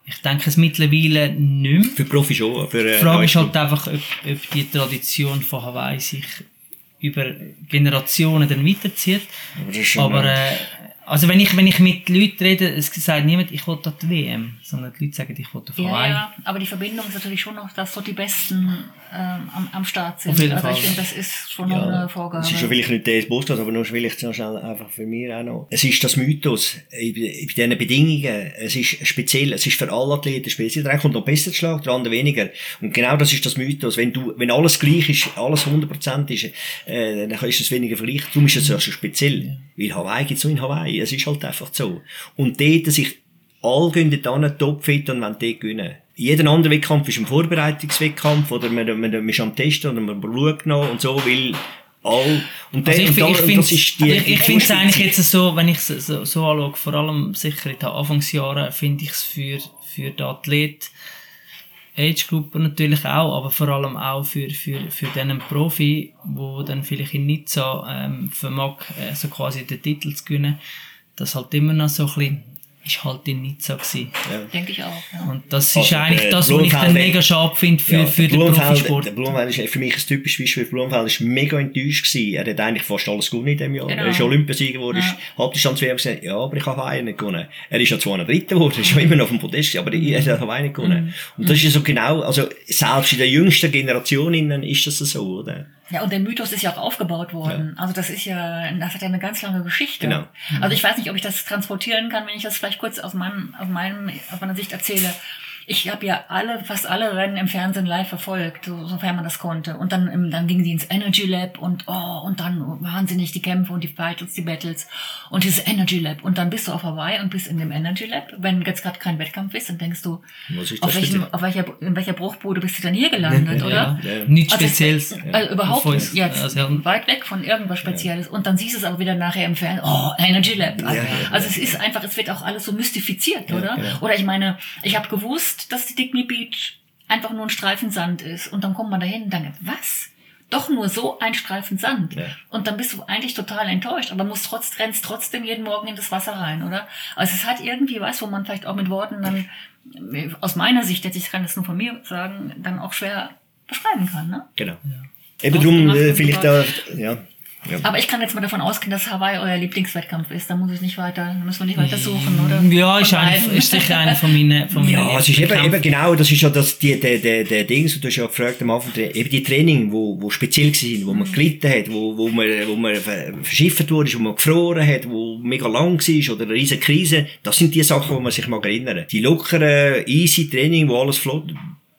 Ich denke es mittlerweile nicht mehr.
Für Profi schon. Für, äh,
Die Frage ist halt einfach, ob, ob die Tradition von Hawaii sich über Generationen dann weiterzieht.
Aber das ist schon,
Aber
äh,
also wenn ich, wenn ich mit Leuten rede, es sagt niemand, ich will an die WM, sondern die Leute sagen, ich will auf
Ja,
Hawaii.
ja, aber die Verbindung ist natürlich schon noch, dass so die Besten ähm, am, am Start sind.
Auf jeden
also
Fall.
ich finde, das ist schon noch eine Vorgabe.
Es ist schon vielleicht nicht der Podcast, aber nur vielleicht noch schnell einfach für mich auch noch. Es ist das Mythos. In in diesen Bedingungen. Es ist speziell. Es ist für alle Athleten speziell. Der eine kommt noch besser zu Schlag, der andere weniger. Und genau das ist das Mythos. Wenn du, wenn alles gleich ist, alles 100% ist, äh, dann ist es weniger Vergleich. Darum ist es ja so speziell. Weil Hawaii gibt's nur in Hawaii. Es ist halt einfach so. Und dort sich alle gehen dort topfit und wollen dort gewinnen. Jeder andere Wettkampf ist ein Vorbereitungswettkampf oder man, man, man ist am Testen oder man schaut noch und so, weil all, und,
Also ich,
und,
ich finde
das ist die,
ich,
die
ich finde es eigentlich jetzt so, wenn ich es so, so anschaue, vor allem sicher in den Anfangsjahren, finde ich es für, für den Athlet, Age-Gruppe natürlich auch, aber vor allem auch für, für, für den Profi, wo dann vielleicht in Nizza ähm, vermag, äh, so quasi den Titel zu gewinnen, das halt immer noch so ein bisschen, ist halt in Nizza gewesen.
Denke ich auch. Ja.
Und das
Also,
ist eigentlich das, was ich dann mega schade finde für,
Ja,
für den
Blumenfeld,
Profisport.
der Blumenfeld ist für mich ein typisches Beispiel. Blumenfeld ist mega enttäuscht gewesen. Er hat eigentlich fast alles gewonnen in diesem Jahr.
Genau.
Er ist Olympiasieger geworden,
Ja.
ist Halbdistanz-WM gesagt, ja, aber ich habe Hawaii nicht gewonnen. Er ist ja zwar noch Dritter geworden, ist schon immer noch auf dem Podest, aber er hat Hawaii nicht gewonnen. Und das ist ja so genau, also selbst in der jüngsten Generation innen ist das so, oder?
Ja, und der Mythos ist ja auch aufgebaut worden. Also das ist ja, das hat ja eine ganz lange Geschichte.
Genau.
Also ich weiß nicht, ob ich das transportieren kann, wenn ich das vielleicht kurz aus meinem, aus meinem, aus meiner Sicht erzähle. Ich habe ja alle, fast alle Rennen im Fernsehen live verfolgt, so, sofern man das konnte. Und dann, dann gingen die ins Energy Lab und oh, und dann wahnsinnig die Kämpfe und die Battles, die Battles und dieses Energy Lab. Und dann bist du auf Hawaii und bist in dem Energy Lab. Wenn jetzt gerade kein Wettkampf ist, dann denkst du, auf, welchem,
speziell?
auf welcher, in welcher Bruchbude bist du denn hier gelandet, oder?
Ja, nichts
Also,
Spezielles.
Also überhaupt
Bevor es-
jetzt
also, ja,
weit weg von irgendwas Spezielles. Und dann siehst du es aber wieder nachher im Fernsehen. Oh, Energy Lab. Also,
Ja, ja,
also es ist einfach, es wird auch alles so mystifiziert, oder? Oder ich meine, ich habe gewusst, dass die Digny Beach einfach nur ein Streifen Sand ist. Und dann kommt man dahin und denkt, was? Doch nur so ein Streifen Sand.
Ja.
Und dann bist du eigentlich total enttäuscht, aber musst trotz, rennst trotzdem jeden Morgen in das Wasser rein, oder? Also es hat irgendwie was, wo man vielleicht auch mit Worten dann, aus meiner Sicht, jetzt ich kann das nur von mir sagen, dann auch schwer beschreiben kann, ne?
Genau. Eben drum,
Ausgemacht
äh, vielleicht da, ja. Ja.
Aber ich kann jetzt mal davon ausgehen, dass Hawaii euer Lieblingswettkampf ist. Da muss ich nicht weiter, müssen wir nicht weiter suchen, oder?
Ja, ist,
beiden.
ist sicher einer von meinen, von *laughs*
Ja, es ist eben, eben genau, das ist ja das, die, der, der, der Dings, du hast ja gefragt am Anfang, eben die Training, wo, wo speziell sind, wo man gelitten hat, wo, wo man, wo man ver- verschifft wurde, wo man gefroren hat, wo mega lang war oder eine riesige Krise, das sind die Sachen, wo man sich mag erinnern. Die lockeren, easy Training, wo alles flott,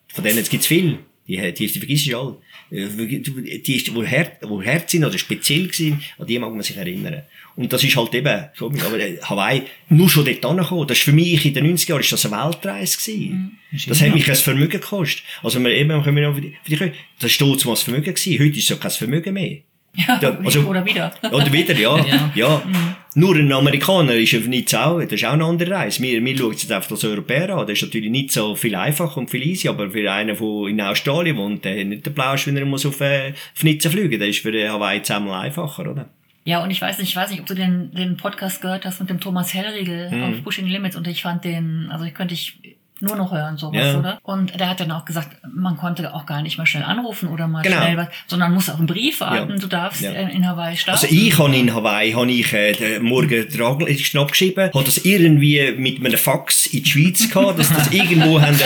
von denen gibt's viel. Die, die, die vergisst du alle. Äh, Die, ist, wo hart, wo hart sind oder speziell sind, an die mag man sich erinnern. Und das ist halt eben, komisch, aber äh, Hawaii, nur schon dort angekommen, das ist für mich in den 90er Jahren, ist das eine Weltreise gewesen. Das hat mich ein Vermögen gekostet. Also, wir eben, können wir noch für die, für die, das ist damals das Vermögen gewesen. Heute ist es ja kein Vermögen mehr.
Ja,
Ja, also-
oder wieder.
Oder wieder, ja. *laughs*
Ja.
ja. Nur ein Amerikaner ist auf nicht auch, das ist auch eine andere Reise. Wir, wir schauen jetzt einfach als Europäer an. Das ist natürlich nicht so viel einfacher und viel easy, aber für einen, der in Australien wohnt, der hat nicht den Plausch, wenn er muss auf, äh, auf Nizza fliegen. Das ist für Hawaii zehnmal einfacher, oder?
Ja, und ich weiß nicht, ich weiß nicht, ob du den, den Podcast gehört hast mit dem Thomas Hellriegel
Mhm.
auf Pushing Limits und ich fand den, also ich könnte ich nur noch hören, sowas,
Ja.
oder? Und der hat dann auch gesagt, man konnte auch gar nicht mal schnell anrufen oder mal
Genau.
schnell was, sondern muss auf einen Brief warten,
Ja.
du darfst
Ja.
äh, in Hawaii starten.
Also ich habe in Hawaii, habe ich äh, den morgen den Angelisten abgeschrieben, habe das irgendwie mit einem Fax in die Schweiz gehabt, dass das *laughs* irgendwo haben.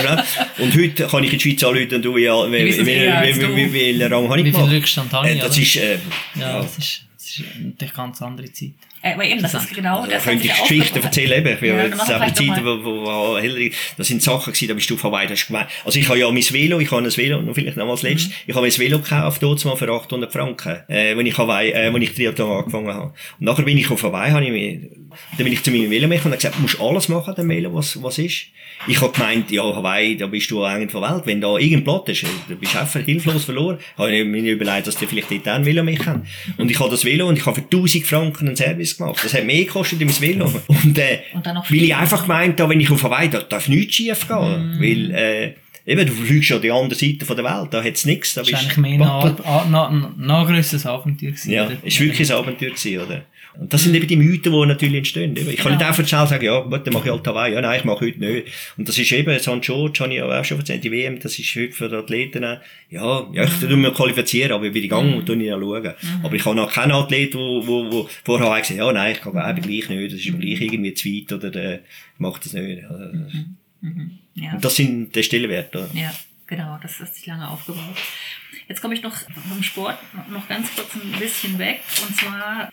Und heute kann ich in die Schweiz anrufen und du, ja, wie, wie, wie, wie, wie, wie Rang habe ich
Wie viel
gemacht?
Rückstand habe ich,
Äh, das ist, äh,
Ja, das ist, das ist natürlich eine ganz andere Zeit.
Äh, aber eben, das ist genau
Also, da
das. hat
könnte ich
ja
Geschichten erzählen, eben.
Ja,
Ja,
dann
das
machen
sind
wir
eben
vielleicht
Zeiten,
doch
wo, wo, wo Hillary, das sind Sachen gewesen, da bist du auf Hawaii, das ist gemein. Also ich habe ja mein Velo, ich habe ein Velo, noch vielleicht noch als
Mhm.
letztes, ich habe mein Velo gekauft, dort mal für 800 Franken, äh, wenn ich Hawaii, äh, wenn ich Triathlon angefangen habe. Und nachher bin ich auf Hawaii, habe ich mir, dann bin ich zu meinem Velomecher und habe gesagt, du musst alles machen, dem Velo, was, was ist. Ich habe gemeint, ja, Hawaii, da bist du eigentlich von Welt. Wenn da irgendein Platt ist, da bist du einfach hilflos verloren. Habe ich mir überlegt, dass die vielleicht dort auch ein Velo mehr haben. Und ich habe das Velo und ich habe für 1000 Franken einen Service gemacht. Das hat mehr gekostet in mein Velo. Und, äh,
Und dann noch
weil ich einfach gemeint habe, wenn ich auf Hawaii, da darf nichts schief gehen. Weil, äh, eben, du fliegst an die andere Seite von der Welt, da hat's nichts. Da
Das war eigentlich mehr ein, grösseres Abenteuer. Gewesen,
Ja,
oder?
ist wirklich ein Abenteuer gewesen, oder? Und das sind eben die Mythen, die natürlich entstehen. Ich kann nicht einfach schnell sagen, ja, gut, dann mache ich halt Hawaii. Ja, nein, ich mache heute nicht. Und das ist eben, St. George habe ich auch schon erzählt, die WM, das ist heute für die Athleten, ja, ja, ich tue mich qualifizieren, aber wie die Gang und tue ich ja schauen. Aber ich habe noch keinen Athlet, wo, wo, wo vorher hat gesagt, ja, nein, ich kann eben gleich nicht, das ist mir gleich irgendwie zu weit oder, äh, ich mache das nicht. Also,
Ja.
Und das sind die Stellenwerte.
Ja, genau, das ist sich lange aufgebaut. Jetzt komme ich noch vom Sport noch ganz kurz ein bisschen weg. Und zwar,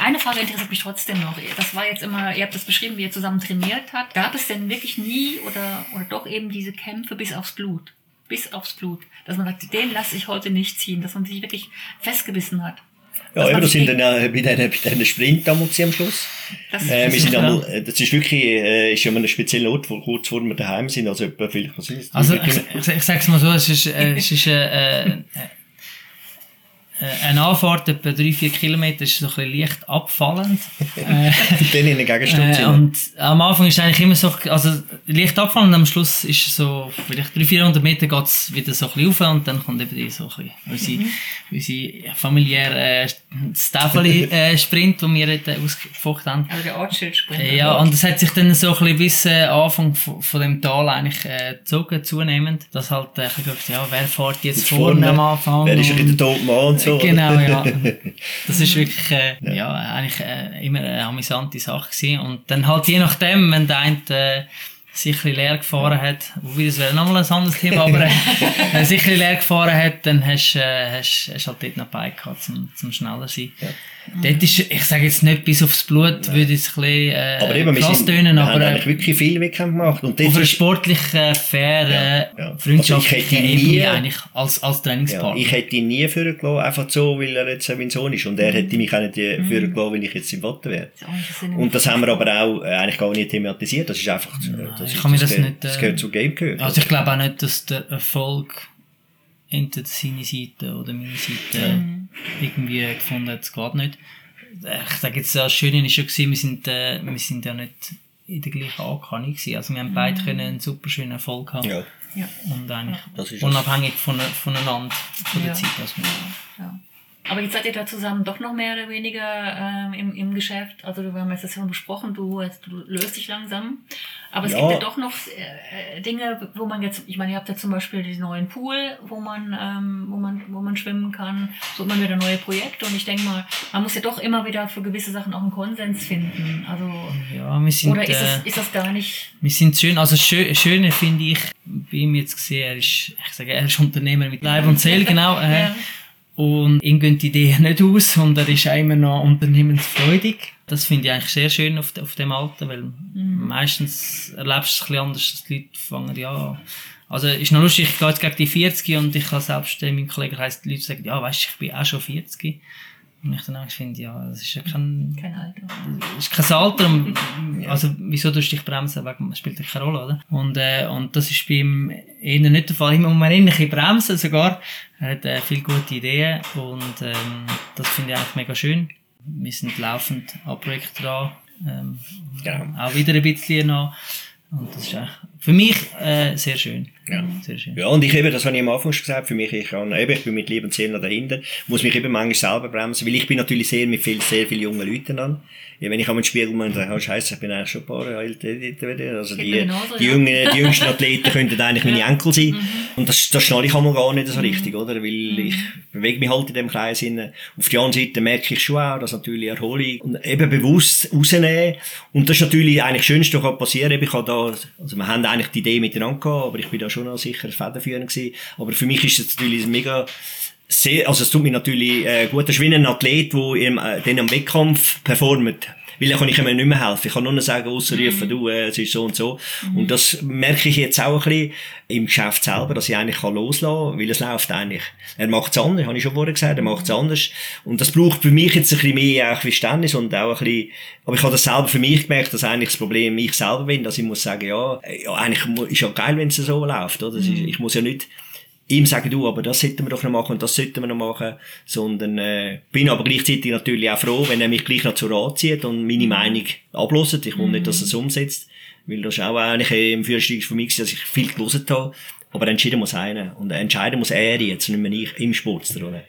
eine, Frage interessiert mich trotzdem noch. Das war jetzt immer, ihr habt das beschrieben, wie ihr zusammen trainiert habt. Gab es denn wirklich nie oder, oder doch eben diese Kämpfe bis aufs Blut? Bis aufs Blut. Dass man sagt, den lasse ich heute nicht ziehen. Dass man sich wirklich festgebissen hat.
Ja,
man
das sind dann äh, bei diesen, bei diesen Sprint damals am Schluss.
Das,
Äh, wir sind
ja
einmal, äh, das ist wirklich, äh, ist an einem speziellen Ort, wo kurz vor wir daheim sind, also etwa vielleicht, was ist?
Also ich, ich, ich sag's mal so, es ist, äh, es ist äh, äh, eine Anfahrt etwa 3-4 Kilometer ist so ein bisschen leicht abfallend. *laughs* äh,
dann in den Gegenstand
äh, und am Anfang ist eigentlich immer so, also leicht abfallend, am Schluss ist so, vielleicht 300-400 Meter geht's wieder so ein bisschen rauf und dann kommt eben die so ein bisschen, unsere, unsere familiäre äh, Staffeli-Sprint, den wir dort ausgefocht haben.
also der Ortsschild-Sprint.
Äh, Ja, und das hat sich dann so ein bisschen bis äh, Anfang von, von dem Tal eigentlich äh, gezogen, zunehmend. Dass halt äh, ein bisschen geguckt, ja, wer fährt jetzt
Jetzt
vorne
vorne,
am Anfang?
Wer ist wieder der
und-
tote Mann so.
Genau, ja. *laughs* Das ist wirklich, äh, ja. eigentlich äh, immer eine amüsante Sache gewesen. Und dann halt je nachdem, wenn der eine äh, sich ein leer gefahren hat, wobei das wäre nochmal ein anderes Thema, aber äh, *laughs* wenn er sich ein leer gefahren hat, dann hast du äh, hast, hast halt dort noch Beine gehabt, zum, zum schneller sein. Dort ist, ich sage jetzt nicht bis aufs Blut, würde ich es ein bisschen äh,
aber eben, wir,
krass
sind,
tönen,
wir
aber
haben
äh,
eigentlich wirklich viele Wettkämpfe gemacht. Und
auf einer sportlichen, fairen,
Ja, ja.
freundschaftlichen
Also ich hätte
Ebene
nie-
eigentlich als, als
Ja,
Trainingspartner.
ich hätte ihn nie vorgelassen, einfach so, weil er jetzt äh, mein Sohn ist. Und er hätte mich auch nicht äh, vorgelassen, wenn ich jetzt im Vater wäre.
Das
Und das haben wir aber auch äh, eigentlich gar nicht thematisiert. Das ist einfach, äh, das,
ich kann mir das
gehört,
nicht, äh,
das gehört zum Game gehört.
Also ich glaube auch nicht, dass der Erfolg entweder seine Seite oder meine Seite irgendwie gefunden hat, es geht nicht. Ich sage jetzt, das Schöne war schon, wir sind, äh, wir sind ja nicht in der gleichen Ankannung gewesen. Also wir haben beide können einen super schönen Erfolg haben.
ja.
Ja.
Und eigentlich
Das ist
unabhängig von, voneinander, von der
Ja.
Zeit. Also,
Ja. Aber jetzt seid ihr da zusammen doch noch mehr oder weniger ähm, im, im Geschäft. Also wir haben jetzt das schon besprochen, du, du löst dich langsam. Aber es
Ja.
gibt ja doch noch äh, Dinge, wo man jetzt, ich meine, ihr habt ja zum Beispiel den neuen Pool, wo man, ähm, wo man, wo man schwimmen kann, so immer wieder neue Projekte. Und ich denke mal, man muss ja doch immer wieder für gewisse Sachen auch einen Konsens finden. Also
ja, wir sind,
oder ist,
äh,
das, ist das gar nicht?
Wir sind schön, also schön, schöne finde ich, bei ihm jetzt gesehen, er ist, ich sage, er ist Unternehmer mit Leib und Seele, genau. Äh,
Ja.
Und ihm gehen die Ideen *laughs* nicht aus und er ist auch immer noch unternehmensfreudig. Das finde ich eigentlich sehr schön auf, auf dem Alter, weil meistens erlebst du es ein anders, dass die Leute fangen, ja, also ist noch lustig, ich gehe jetzt gegen die 40 und ich habe selbst äh, Kollegen heisst, die Leute sagen, ja, weißt du, ich bin auch schon 40. Und ich dann auch finde, ja, das ist ja kein,
Kein Alter.
ist kein Alter. und- Also, wieso tust du dich bremsen? Wegen, spielt ja keine Rolle, oder? Und, äh, und das ist bei ihm eher nicht der Fall. Immer um ein bisschen bremsen sogar. Er hat äh, viele gute Ideen und ähm, das finde ich eigentlich mega schön. Wir sind laufend an Projekten dran. Ähm,
Genau.
Auch wieder ein bisschen noch. Und das ist eigentlich für mich äh, sehr schön.
Ja.
Sehr schön.
Ja, und ich eben, das habe ich am Anfang schon gesagt, für mich, ich kann, eben, ich bin mit Liebe und Seele noch dahinter, muss mich eben manchmal selber bremsen, weil ich bin natürlich sehr mit viel, sehr vielen jungen Leuten an. Ja, wenn ich am Spiegel mal denke, oh, Scheiße, ich bin eigentlich schon ein paar Jahre älter, also die,
genauso,
die,
ja.
jungen, die jüngsten Athleten könnten eigentlich meine Enkel sein. Und das, das schnalle ich einmal gar nicht so richtig, oder? Weil ich bewege mich halt in dem Kreis hin. Auf der anderen Seite merke ich schon auch, dass natürlich Erholung und eben bewusst rausnehmen. Und das ist natürlich eigentlich das Schönste, was kann passieren. Eben, Ich habe da, also wir haben eigentlich die Idee miteinander gehabt, aber ich bin da schon noch sicher federführend gewesen. Aber für mich ist es natürlich mega, sehr, also es tut mir natürlich äh, gut, das ist ein Athlet, der im, äh, am Wettkampf performt. Weil dann kann ich ihm nicht mehr helfen. Ich kann nur noch sagen, ausrufen, du, äh, es ist so und so. Und das merke ich jetzt auch ein bisschen im Geschäft selber, dass ich eigentlich kann loslassen kann, weil es läuft eigentlich. Er macht es anders, habe ich schon vorher gesagt, er macht es anders. Und das braucht für mich jetzt ein bisschen mehr auch Verständnis und auch ein bisschen, aber ich habe das selber für mich gemerkt, dass eigentlich das Problem ich selber bin, dass ich muss sagen, ja, ja eigentlich ist ja geil, wenn es so läuft, oder? Ist, ich muss ja nicht, ihm sagen, du, aber das sollten wir doch noch machen und das sollten wir noch machen, sondern äh, bin aber gleichzeitig natürlich auch froh, wenn er mich gleich noch zu Rat zieht und meine Meinung abloset. Ich will nicht, dass er es umsetzt, weil das ist auch eigentlich im Führerstieg für mich, gewesen, dass ich viel gelesen habe, aber entschieden muss einer und entscheiden muss er jetzt, nicht mehr ich, im Sportster, oder?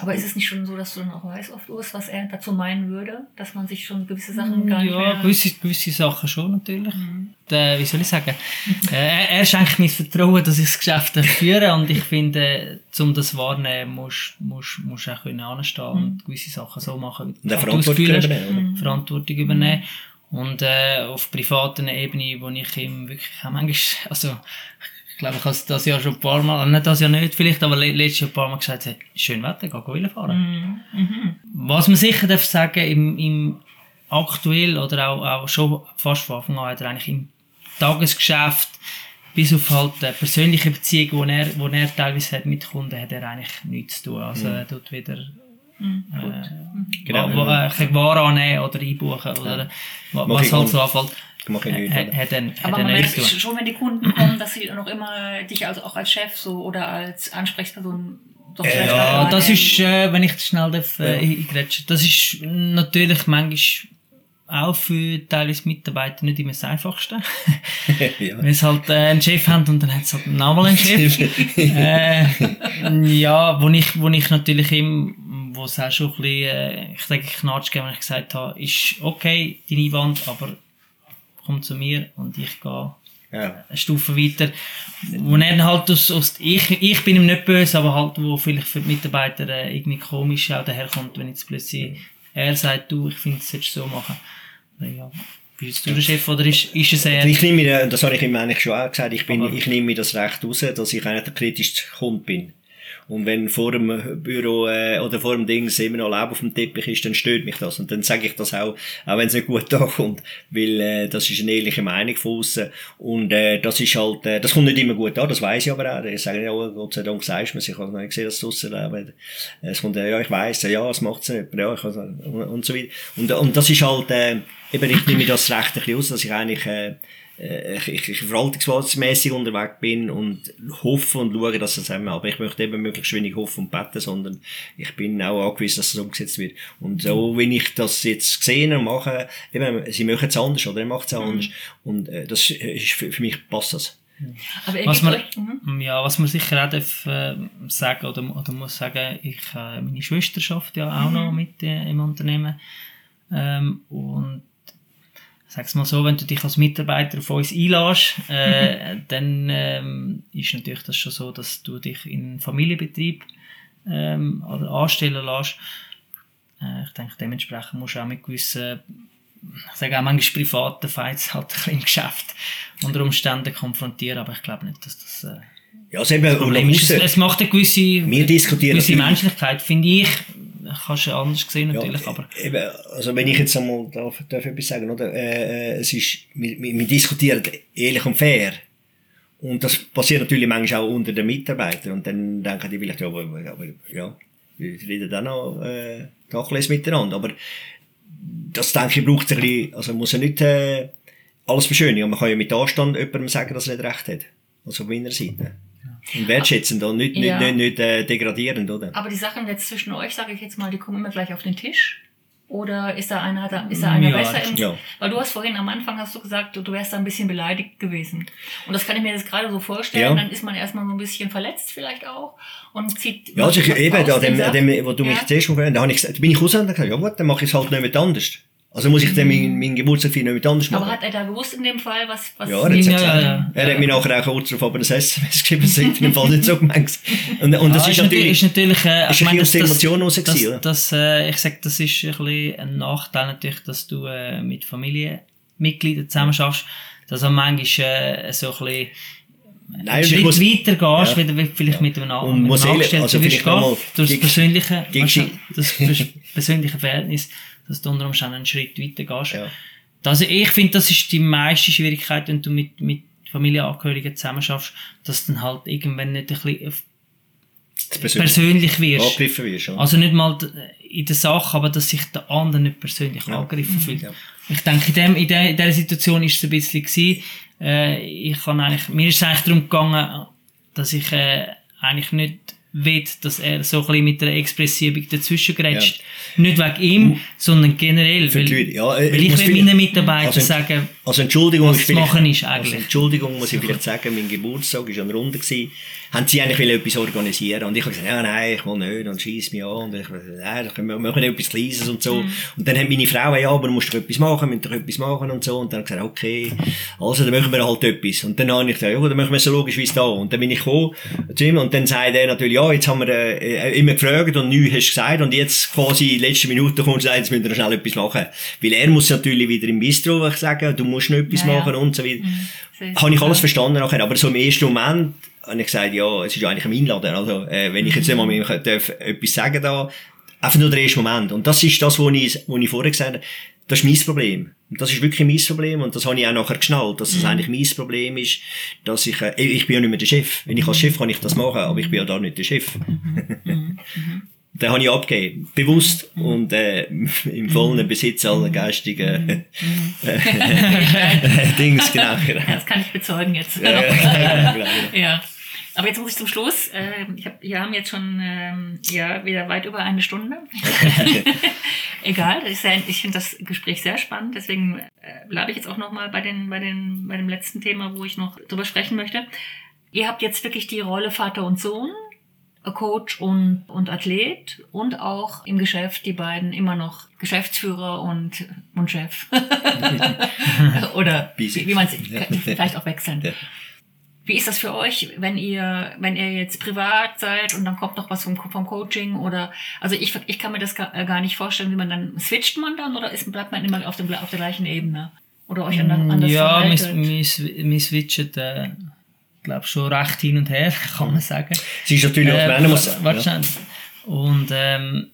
Aber ist es nicht schon so, dass du dann auch weißt, oft Urs, was er dazu meinen würde, dass man sich schon gewisse Sachen gar nicht
Ja,
mehr...
gewisse, gewisse Sachen schon natürlich. Der, wie soll ich sagen? äh, er, er schenkt mir das Vertrauen, dass ich das Geschäft darf führen und ich finde, um das wahrzunehmen, musst du musst, musst auch können anstehen und gewisse Sachen so machen, wie du
Verantwortung übernehmen, oder?
Verantwortung übernehmen. Und äh, auf privaten Ebene, wo ich ihm wirklich auch manchmal, also ich glaube, ich habe es das Jahr schon ein paar Mal, nicht das Jahr nicht vielleicht, aber le- letztes Jahr ein paar Mal gesagt, hey, schön Wetter, geh Wille fahren. Was man sicher darf sagen, im, im aktuell oder auch, auch schon fast von Anfang an hat er eigentlich im Tagesgeschäft bis auf halt äh, persönliche Beziehungen, die er, wo er teilweise hat mit Kunden, hat er eigentlich nichts zu tun. Also er tut wieder
Genau.
wa- wa- äh, ein bisschen Ware annehmen oder einbuchen oder
Mach
was halt so anfällt.
Mach ich nicht,
hat er, hat
Aber
er
man merkt schon, wenn die Kunden kommen, dass sie noch immer dich also auch als Chef so oder als Ansprechperson doch vielleicht
Ja, das ist, äh, wenn ich das schnell darf, äh, eingrätschen, das ist natürlich manchmal auch für teilweise Mitarbeiter nicht immer das Einfachste. *laughs*
ja.
Wenn sie halt äh, einen Chef haben und dann hat es halt nochmal einen Chef. *laughs* äh, ja, wo ich, wo ich natürlich ihm, wo es auch schon ein bisschen, äh, ich denke, Knatsch gegeben, wenn ich gesagt habe, ist okay, deine Einwand, aber komm zu mir und ich gehe
ja.
eine Stufe weiter, wo er halt aus, aus ich, ich bin ihm nicht böse, aber halt, wo vielleicht für die Mitarbeiter äh, irgendwie komisch auch daherkommt, wenn jetzt plötzlich er sagt, du, ich finde, das solltest du so machen. Ja, bist du der Chef oder ist, ist es er?
Ich nehme das habe ich ihm eigentlich schon auch gesagt, ich, bin,
Aber-
ich nehme mir das Recht raus, dass ich eigentlich der kritischste Kunde bin. Und wenn vor dem Büro äh, oder vor dem Ding immer noch Laub auf dem Teppich ist, dann stört mich das. Und dann sage ich das auch, auch wenn es nicht gut *laughs* ankommt. Weil äh, das ist eine ehrliche Meinung von außen. Und äh, das ist halt, äh, das kommt nicht immer gut an, das weiß ich aber auch. Ich sage ja, oh, Gott sei Dank sagst du mir, ich habe noch nicht gesehen, dass es draussen lebt. Es kommt, äh, ja, ich weiß, ja, es macht es nicht, ja, ich habe, und, und so weiter. Und, und das ist halt, äh, eben, ich nehme das Recht ein bisschen aus, dass ich eigentlich, äh, äh, ich, ich, ich verwaltungsmässig unterwegs bin und hoffe und schaue, dass es zusammen, aber ich möchte eben möglichst wenig hoffen und beten, sondern ich bin auch angewiesen, dass es umgesetzt wird. Und so, wenn ich das jetzt gesehen und mache, eben, sie machen es anders oder er macht es anders. Und äh, das ist für, für mich passt das.
Aber er
Was man,
mhm.
ja, was man sicher auch darf, äh, sagen oder, oder muss sagen, ich, äh, meine Schwester schafft ja auch noch mit äh, im Unternehmen. Ähm, und sag's mal so, wenn du dich als Mitarbeiter auf uns einlässt, äh, *laughs* dann ähm, ist natürlich das schon so, dass du dich in einen Familienbetrieb ähm, oder anstellen lässt. Äh, ich denke, dementsprechend musst du auch mit gewissen ich sage auch manchmal privaten Fights halt ein bisschen im Geschäft unter Umständen konfrontieren, aber ich glaube nicht, dass das äh,
Ja, eben, und
Problem ist. Es, es macht eine gewisse,
Wir diskutieren
gewisse Menschlichkeit, finde ich. Kannst du anders sehen natürlich,
ja,
aber
eben, also wenn ich jetzt einmal darf, darf etwas sagen, oder? Äh, äh, es ist, wir, wir diskutieren ehrlich und fair. Und das passiert natürlich manchmal auch unter den Mitarbeitern. Und dann denken die vielleicht, ja, aber, aber ja, wir reden dann noch äh, Tacheles miteinander. Aber das denke ich braucht ein bisschen, also man muss ja nicht äh, alles beschönigen. Man kann ja mit Anstand jemandem sagen, dass er nicht recht hat. Also von meiner Seite. Und wertschätzend und nicht, nicht,
Ja.
nicht, nicht äh, degradierend, oder?
Aber die Sachen jetzt zwischen euch, sage ich jetzt mal, die kommen immer gleich auf den Tisch. Oder ist da einer, da, ist da einer
Ja,
besser im,
ja.
Weil du hast vorhin am Anfang hast du gesagt, du, wärst da ein bisschen beleidigt gewesen. Und das kann ich mir jetzt gerade so vorstellen.
Ja.
Dann ist man erstmal so ein bisschen verletzt vielleicht auch und zieht.
Ja, also ich, eben, da, dem, dem, wo du mich
Ja.
zuerst gefragt hast, da ich bin ich habe gesagt, ja gut, dann mache ich es halt nicht mehr anders. Also muss ich dann meinen, meinen Geburtstag nicht mehr anders machen.
Aber hat er da gewusst in dem Fall, was, was
ja, er hat
Ja, ja, ja.
Er hat mir nachher auch kurz darauf aber ein SMS geschrieben, das hat im Fall nicht so gemeint. Und, und das
Ah,
ist
ist
natürlich,
ist natürlich äh,
ist
ich
ein
meine,
aus der
das-
Emotion raus
das,
oder?
das, äh, ich sage, das ist ein, bisschen ein Nachteil natürlich, dass du äh, mit Familienmitgliedern zusammen schaffst, dass du manchmal äh, so ein bisschen
Nein,
einen
ich
Schritt
muss-
weiter gehst,
Ja.
vielleicht mit einem,
Und
mit einem Angestellten
also mal
gehen, durch das das *laughs* persönliche Verhältnis, dass du unter Umständen einen Schritt weiter gehst.
Ja.
Also ich finde, das ist die meiste Schwierigkeit, wenn du mit, mit Familienangehörigen zusammen schaffst, dass du dann halt irgendwann nicht ein bisschen
das persönlich
persönlich wirst.
wirst. ja.
Also nicht mal in der Sache, aber dass sich der andere nicht persönlich
Ja.
angegriffen fühlt.
Ja.
Ich denke, in, dem, in, der, in dieser Situation ist es ein bisschen gewesen, äh, ich kann eigentlich, mir ist es eigentlich darum gegangen, dass ich äh, eigentlich nicht will, dass er so ein bisschen mit der Expressivung dazwischen grätscht. Nicht wegen ihm, sondern generell.
Für
Weil,
ja, äh,
weil
ich
will meinen Mitarbeitern
Also,
sagen,
Also Entschuldigung,
Was zu machen ist
Also
eigentlich.
Entschuldigung muss ich vielleicht sagen, mein Geburtstag war der Runde. Gewesen. Haben sie eigentlich etwas organisieren und ich habe gesagt, ja, nein, ich will nicht und schieß mich an und ich nein, dann wir machen etwas Kleines und so. Und dann hat meine Frau, ja, aber du musst doch etwas machen, müsst doch etwas machen und so und dann habe ich gesagt, okay, also dann machen wir halt etwas. Und dann habe ich gesagt, ja, dann machen wir so logisch wie es da. Und dann bin ich gekommen zu ihm und dann sagt er natürlich, ja, jetzt haben wir äh, immer gefragt und nichts hast du gesagt und jetzt quasi in letzter Minute kommt und sagt, jetzt müssen wir schnell etwas machen. Weil er muss natürlich wieder im Bistro sagen, du musst noch etwas
Ja, ja.
machen und so weiter.
Sehr
Habe ich alles verstanden nachher, aber so im ersten Moment habe ich gesagt, ja, es ist ja eigentlich ein Einladen, also, äh, wenn ich jetzt nicht mal mit ihm darf, etwas sagen da, einfach nur der erste Moment. Und das ist das, was ich, was ich vorher gesagt habe, das ist mein Problem. Und das ist wirklich mein Problem und das habe ich auch nachher geschnallt, dass das eigentlich mein Problem ist, dass ich, äh, ich bin ja nicht mehr der Chef. Wenn ich als Chef kann ich das machen, aber ich bin ja da nicht der Chef. Den habe ich abgegeben, bewusst und äh, im vollen Besitz aller geistigen äh, *laughs* Dings, genau. genau.
Das kann ich bezeugen jetzt.
Ja, *laughs* genau, genau.
Ja. Aber jetzt muss ich zum Schluss. Äh, ich hab, wir haben jetzt schon ähm, ja wieder weit über eine Stunde. *laughs* Egal, sehr, ich finde das Gespräch sehr spannend. Deswegen äh, bleibe ich jetzt auch noch mal bei den bei den bei dem letzten Thema, wo ich noch drüber sprechen möchte. Ihr habt jetzt wirklich die Rolle Vater und Sohn, Coach und und Athlet und auch im Geschäft die beiden immer noch Geschäftsführer und und Chef *laughs* oder wie man es vielleicht auch wechseln. Wie ist das für euch, wenn ihr, wenn ihr jetzt privat seid und dann kommt noch was vom, vom Coaching oder, also ich, ich kann mir das gar, äh, gar nicht vorstellen, wie man dann, switcht man dann oder ist, bleibt man immer auf, dem, auf der gleichen Ebene? Oder euch an, anders
ja, wir, switchen, äh, glaube schon recht hin und her, *laughs* kann man sagen.
Es ist natürlich auch,
Äh,
wenn man muss,
warte schnell. Und ähm,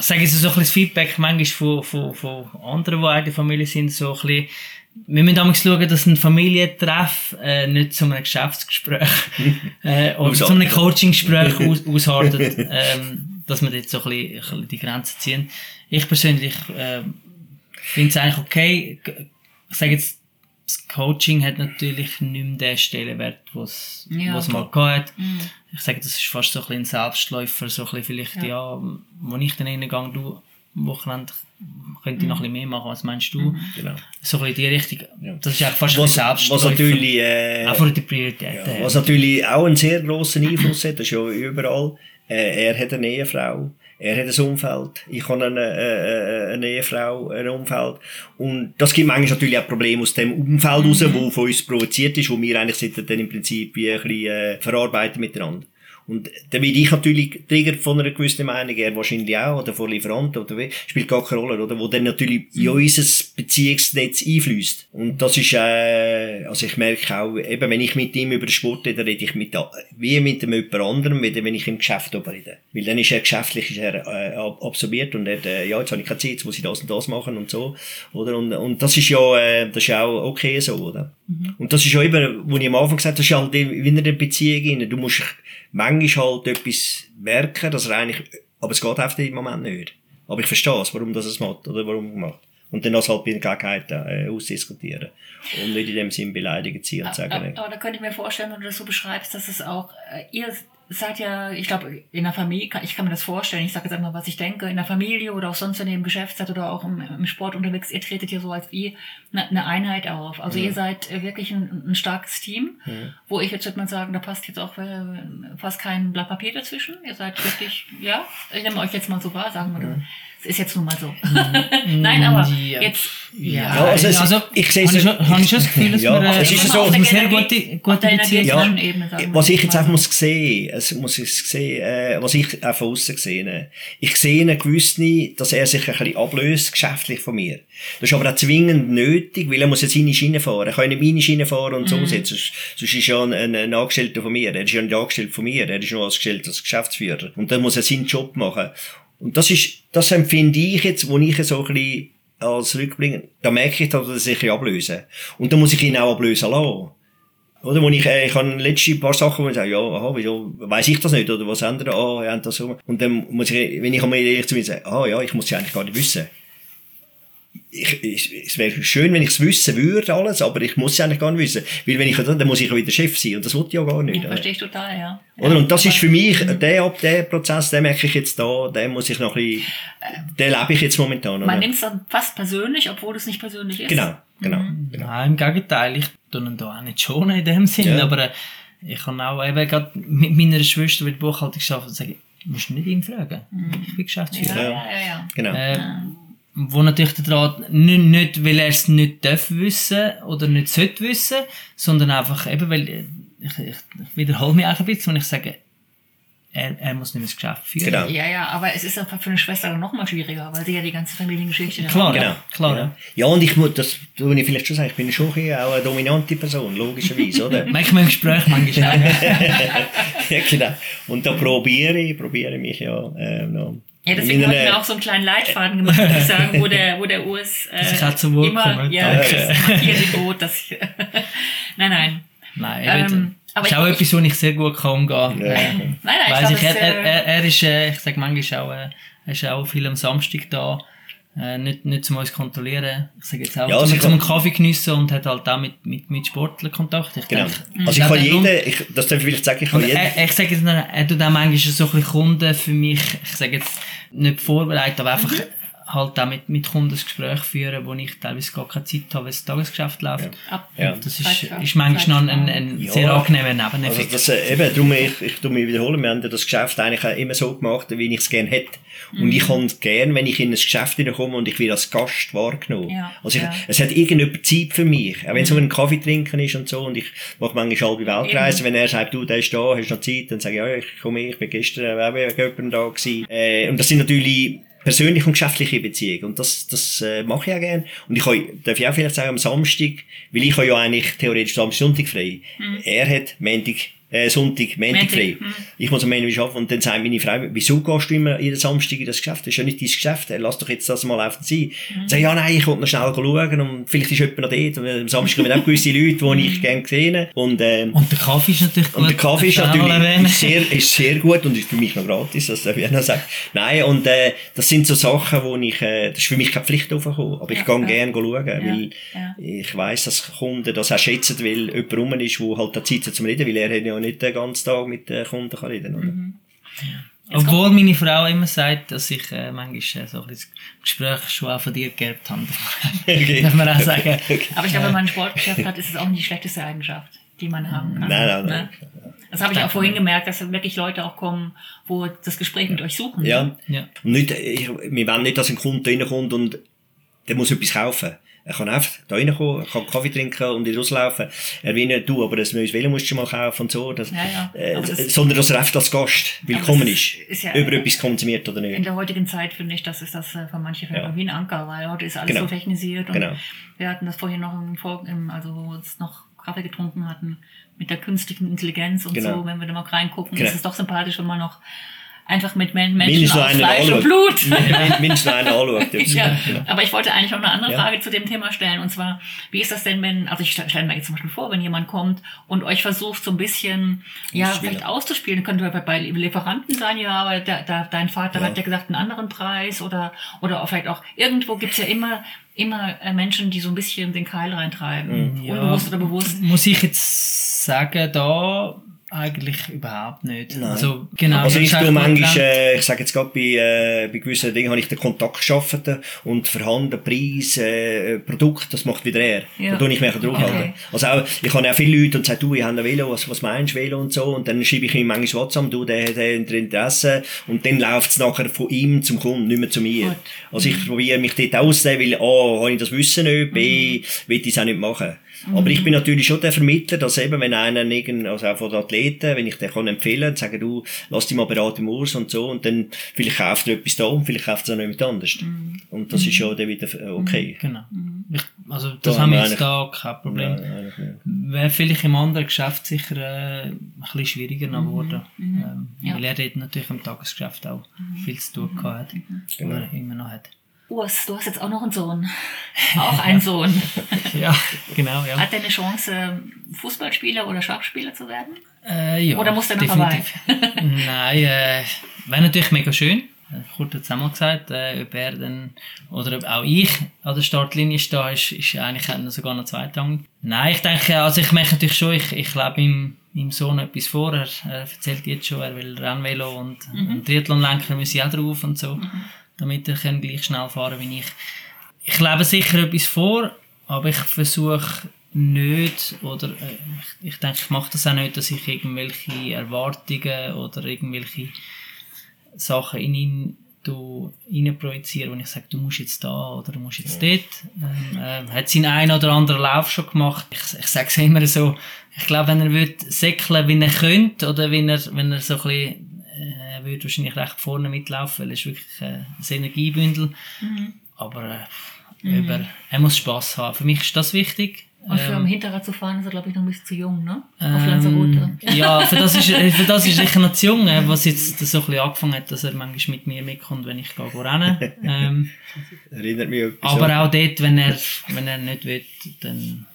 sage ich so, so ein bisschen das Feedback manchmal von, von, von anderen, die auch in der Familie sind, so ein bisschen, wir müssen damals schauen, dass ein Familientreff äh, nicht zu einem Geschäftsgespräch *laughs* äh, oder zu einem. Coaching-Gespräch aus, ausartet, ähm, dass wir dort so ein bisschen, ein bisschen die Grenzen ziehen. Ich persönlich ähm, finde es eigentlich okay. Ich sage jetzt, das Coaching hat natürlich nicht mehr den Stellenwert, was
Ja,
was mal gehabt hat. Ich sage, das ist fast so ein bisschen ein Selbstläufer, so ein bisschen vielleicht, ja, wo ich dann reingehe, du, am Wochenende könnte ich noch ein bisschen mehr machen, was meinst du?
Genau.
So bisschen die Richtung, das ist eigentlich fast
was,
ein
was
Selbstläufer.
natürlich, äh,
auch von der Priorität her.
was natürlich auch einen sehr grossen Einfluss hat, das ist ja überall, äh, er hat eine Ehefrau, er hat ein Umfeld, ich habe eine, äh, eine Ehefrau, ein Umfeld. Und das gibt manchmal natürlich auch Probleme aus dem Umfeld raus, wo von uns provoziert ist, wo wir eigentlich dann im Prinzip ein bisschen äh, verarbeiten miteinander. Und dann werde ich natürlich getriggert von einer gewissen Meinung, er wahrscheinlich auch, oder von Lieferanten, oder wie, spielt gar keine Rolle, oder? Wo dann natürlich in unser Beziehungsnetz einfließt. Und das ist, äh, also ich merke auch, eben, wenn ich mit ihm über den Sport rede, rede ich mit, wie mit dem jemand anderem, wie wenn ich im Geschäft darüber rede. Weil dann ist er geschäftlich, ist er, äh, ab- absorbiert und er, äh, ja, jetzt habe ich keine Zeit, jetzt muss ich das und das machen und so, oder? Und, und das ist ja, äh, das ist ja auch okay so, oder? Und das ist ja eben, wo ich am Anfang gesagt habe, das ist halt wie in einer Beziehung. Du musst manchmal halt etwas merken, dass er eigentlich, aber es geht einfach im Moment nicht. Aber ich verstehe es, warum das es macht, oder warum er macht. Und dann das halt bei der Gelegenheit äh, ausdiskutieren. Und nicht in dem Sinn beleidigen ziehen und sagen,
aber,
äh,
aber da könnte ich mir vorstellen, wenn du das so beschreibst, dass es auch, äh, ihr seid ja, ich glaube, in der Familie, ich kann mir das vorstellen, ich sage jetzt einmal, was ich denke, in der Familie oder auch sonst, wenn ihr im Geschäft seid oder auch im, im Sport unterwegs, ihr tretet ja so als wie eine, eine Einheit auf. Also ihr seid äh, wirklich ein, ein starkes Team, wo ich jetzt würde mal sagen, da passt jetzt auch äh, fast kein Blatt Papier dazwischen. Ihr seid wirklich, ja, ich nehme euch jetzt mal so wahr, sagen wir. Es ist jetzt nun mal so. *laughs* Nein, aber
Ja.
jetzt, ja.
Ja, also es-
also,
ich sehe es-
ich, schon- habe ich schon das *laughs* Gefühl, dass
Ja,
wir, äh,
es ist so-
auf
eine sehr gute, gute Beziehung
Ja,
Ebene,
was ich jetzt einfach muss sehen, es muss ich sehen, äh, was ich auch von außen sehe. Ich sehe einen gewissen, dass er sich ein bisschen ablöst, geschäftlich von mir. Das ist aber auch zwingend nötig, weil er muss jetzt seine Schiene fahren. Er kann nicht meine Schiene fahren und so setzen. Sonst, sonst ist er ja ein, ein, ein Angestellter von mir. Er ist ja nicht angestellt von mir. Er ist nur als Geschäftsführer. Und dann muss er seinen Job machen. Und das ist, das empfinde ich jetzt, wo ich so ein bisschen als Rückblick, da merke ich, dass sich ein ablösen. Und dann muss ich ihn auch ablösen lassen. Oder, wo ich, äh, ich habe letzte paar Sachen, wo ich sage, ja, aha, wieso, weiss ich das nicht, oder was andere, ah, ja, das so. Und dann muss ich, wenn ich einmal ehrlich zu mir sage, ah, ja, ich muss ja eigentlich gar nicht wissen. Ich, ich, es wäre schön, wenn ich es wissen würde, alles, aber ich muss es eigentlich gar nicht wissen. Weil wenn ich dann muss ich auch wieder Chef sein und das wollte ich ja gar nicht.
Ja, verstehe ich total, ja.
Oder? Und das
Ja,
ist für mich, der, ab der Prozess, den merke ich jetzt da, den muss ich noch ein bisschen, den lebe ich jetzt momentan.
Man nimmt es dann fast persönlich, obwohl es nicht persönlich ist.
Genau, genau. genau.
Nein, im Gegenteil, ich tue ihn da auch nicht schon in dem Sinn,
Ja.
aber äh, ich kann auch eben gerade mit meiner Schwester, die die Buchhaltung schafft, sagen, musst du nicht ihn fragen. Ich bin Geschäftsführer.
Ja, ja, ja. ja.
genau.
Äh, wo natürlich der Draht nicht, nicht weil er es nicht darf wissen oder nicht sollte wissen, sondern einfach eben, weil äh, ich, ich, ich wiederhole mich auch ein bisschen, wenn ich sage, er, er muss nicht mehr das Geschäft führen.
Genau.
Ja, ja, aber es ist einfach für eine Schwester dann noch mal schwieriger, weil sie ja die ganze Familiengeschichte dann
Klar,
hat.
Genau.
klar.
Ja. ja, und ich muss, das tue ich vielleicht schon sagen, ich bin schon auch eine dominante Person, logischerweise, oder? *laughs*
Manchmal im Gespräch, manchmal *laughs* auch.
ja, genau. Und da probiere ich, probiere mich ja, äh, noch.
Ja, deswegen
in
hatten wir auch so einen kleinen Leitfaden gemacht, würde ich sagen, wo der, wo der Urs *laughs* äh,
auch zu Wort
immer,
kommen.
ja,
Danke.
das Boot, das *laughs* nein, nein.
Nein,
Ähm, aber
das ist
ich-
auch etwas, wo ich sehr gut kann umgehen
Ja.
Nein, nein, ich
Weiss
glaube,
ich, er, er,
äh,
er, er ist, äh, ich sage manchmal auch, äh, er ist auch viel am Samstag da, äh, nicht, nicht zum uns kontrollieren. Ich sage jetzt auch,
Ja,
zum,
also ich
zum einen
hab-
Kaffee geniessen und hat halt auch mit, mit, mit Sportlern Kontakt. Ich
Genau.
denke,
Also ich
das
kann jeden, ich, das darf ich vielleicht sagen, ich kann jeden,
er, ich sage jetzt, er tut auch manchmal so ein bisschen Kunden für mich, ich sage jetzt nicht vorbereitet, aber einfach halt auch mit, mit Kunden das Gespräch führen, wo ich teilweise gar keine Zeit habe, weil das Tagesgeschäft läuft.
ab,
Ja.
Das ist, ist manchmal noch ein, ein
Ja.
sehr angenehmer
Also
Nebeneffekt.
das, äh, eben, darum, ich, ich tu mich wiederholen, wir haben ja das Geschäft eigentlich auch immer so gemacht, wie ich es gerne hätte. Und
Mhm.
ich kann es gerne, wenn ich in ein Geschäft hineinkomme und ich werde als Gast wahrgenommen.
Ja,
Also ich,
ja. Mhm.
es hat irgendjemand Zeit für mich. Auch wenn es nur ein Kaffee trinken ist und so. Und ich mache manchmal halbe Weltreise. Wenn er sagt, du, der ist da, hast du noch Zeit? Dann sage ich, ja, ich komme, ich bin gestern auch wegen jemandem da gewesen. Äh, und das sind natürlich persönliche und geschäftliche Beziehungen. Und das, das äh, mache ich auch gerne. Und ich kann, darf ich auch vielleicht sagen, am Samstag, weil ich habe ja eigentlich theoretisch Samstag, Sonntag frei. Er hat Montag, äh, Sonntag, Montag frei.
hm.
Ich muss am Montag arbeiten. Und dann sagt meine Frau, wieso gehst du immer jeden Samstag in das Geschäft? Das ist ja nicht dein Geschäft. Lass doch jetzt das mal laufen sein.
Mhm.
Sag, ja, nein, ich wollte noch schnell schauen und vielleicht ist jemand noch dort. Und am Samstag kommen auch gewisse Leute, die
Mhm.
ich gerne gesehen Und, ähm,
Und der Kaffee ist natürlich gut.
und der Kaffee ist natürlich ist sehr, ist sehr gut und ist für mich noch gratis, das darf ich auch noch sagen. Nein, und äh, das sind so Sachen, wo ich, äh, das ist für mich keine Pflicht aufgekommen, aber ich
Ja,
kann
ja.
gerne schauen, weil
ja.
ich weiss, dass Kunden das auch schätzen, weil jemand rum ist, der halt da Zeit hat zum Reden, weil er hat ja nicht den ganzen Tag mit den Kunden kann reden oder?
Mhm.
Obwohl meine Frau immer sagt, dass ich äh, manchmal äh, so ein bisschen das Gespräch schon auch von dir geerbt habe. *laughs* *laughs*
Okay.
Darf man auch sagen.
Aber ich glaube, wenn man ein Sportgeschäft hat, ist es auch nicht die schlechteste Eigenschaft, die man haben kann.
Nein, nein, nein.
Ne? Das habe ich auch vorhin gemerkt, dass wirklich Leute auch kommen, wo das Gespräch mit euch suchen.
Ja.
Ja.
Und nicht, ich, wir wollen nicht, dass ein Kunde reinkommt und der muss etwas kaufen. Er kann einfach da reinkommen, er kann Kaffee trinken und rauslaufen. Er will nicht, du, aber ein neues Velo musst du mal kaufen und so. Das,
Ja, ja.
Äh,
das-
sondern dass er einfach als Gast willkommen
das
ist.
ist ja-
über etwas konsumiert oder
In
nicht.
der heutigen Zeit finde ich, das ist das äh, für manche Fälle wie ein Anker, weil heute ist alles
Genau.
so technisiert und
Genau.
wir hatten das vorhin noch im, Vor im also wo wir uns noch Kaffee getrunken hatten mit der künstlichen Intelligenz und
Genau.
so, wenn wir da mal reingucken,
Genau.
ist es doch sympathisch, wenn man noch einfach mit Men Menschen
Mindestens
aus Fleisch und. Blut *laughs*
einer anschaut. jetzt.
Ja,
Genau.
aber ich wollte eigentlich noch eine andere
Ja.
Frage zu dem Thema stellen. Und zwar, wie ist das denn, wenn, also ich stelle stell mir jetzt zum Beispiel vor, wenn jemand kommt und euch versucht so ein bisschen, ja,
Auszuspielen.
vielleicht auszuspielen, könnte bei, bei Lieferanten sein, ja, aber der, der, dein Vater
Ja.
hat ja gesagt einen anderen Preis oder, oder auch vielleicht auch, irgendwo gibt's ja immer, immer äh, Menschen, die so ein bisschen den Keil reintreiben.
Ja.
Unbewusst oder bewusst.
Muss ich jetzt sagen, da eigentlich überhaupt nicht.
Nein.
Also, genau.
Also ich tue manchmal,
man-
äh, ich sage jetzt gerade bei, äh, bei gewissen Dingen habe ich den Kontakt geschaffen und verhandeln, Preis, äh, Produkt, das macht wieder er.
Ja.
Da tue ich mich draufhalten.
Okay.
Also auch, ich habe auch viele Leute und sagen, du, ich habe ein Velo, was, was meinst du Velo und so und dann schreibe ich ihm manchmal WhatsApp, du, der hat Interesse und dann läuft es nachher von ihm zum Kunden, nicht mehr zu mir.
Gut.
Also ich probiere mich dort auszunehmen, weil A, habe ich das Wissen nicht, B, will ich es auch nicht machen. Aber ich bin natürlich schon der Vermittler, dass eben, wenn einer, irgend, also auch von den Athleten, wenn ich den kann empfehlen, sagen du, lass dich mal beraten im Urs und so, und dann, vielleicht kauft er etwas da und vielleicht kauft es auch noch jemand anders. Und das ist schon dann wieder äh, okay.
Genau. Ich, also, das
Da
haben wir jetzt da kein Problem.
Nein, nicht.
Wäre vielleicht im anderen Geschäft sicher äh, ein bisschen schwieriger geworden. Ähm,
Ja.
Weil er dort natürlich im Tagesgeschäft auch viel zu tun gehabt hat. Oder immer noch hat.
Urs, du hast jetzt auch noch einen Sohn. Auch einen *laughs* Sohn.
Ja, genau, ja.
Hat der eine Chance, Fußballspieler oder Schachspieler zu werden?
Äh, ja
Oder muss der noch
definitiv. *laughs* Nein, äh, wäre natürlich mega schön. Kurt hat es auch mal gesagt, äh, ob er dann, oder ob auch ich an der Startlinie stehe, ist, ist eigentlich sogar noch zweitrangig. Nein, ich denke, also ich merke natürlich schon, ich, ich lebe ihm, meinem Sohn etwas vor, er, er erzählt jetzt schon, er will Rennvelo und, mhm. und Triathlon-Lenker müssen auch drauf und so, mhm. Damit er kann gleich schnell fahren wie ich. Ich lebe sicher etwas vor, aber ich versuche nicht, oder äh, ich, ich denke, ich mache das auch nicht, dass ich irgendwelche Erwartungen oder irgendwelche Sachen in ihn projiziere, wenn ich sage, du musst jetzt da oder du musst jetzt dort. Ähm, äh, hat seinen einen oder anderen Lauf schon gemacht. Ich, ich sage es immer so, ich glaube, wenn er würde säckeln, wie er könnte, oder wenn er, wenn er so ein bisschen, würde wahrscheinlich recht vorne mitlaufen, weil er ist wirklich äh, ein Energiebündel. Mhm. Aber äh, mhm. über, er muss Spass haben. Für mich ist das wichtig.
Und für ähm, am Hinterrad zu fahren ist er, glaube ich, noch ein bisschen zu jung, ne? Auf
ähm, Lanzarote. Ja, für das ist, für das ist sicher noch zu jung, was jetzt so ein bisschen angefangen hat, dass er manchmal mit mir mitkommt, wenn ich gehe rennen. Ähm, *laughs*
Erinnert mich
Aber auch dort, wenn er, wenn er nicht will, dann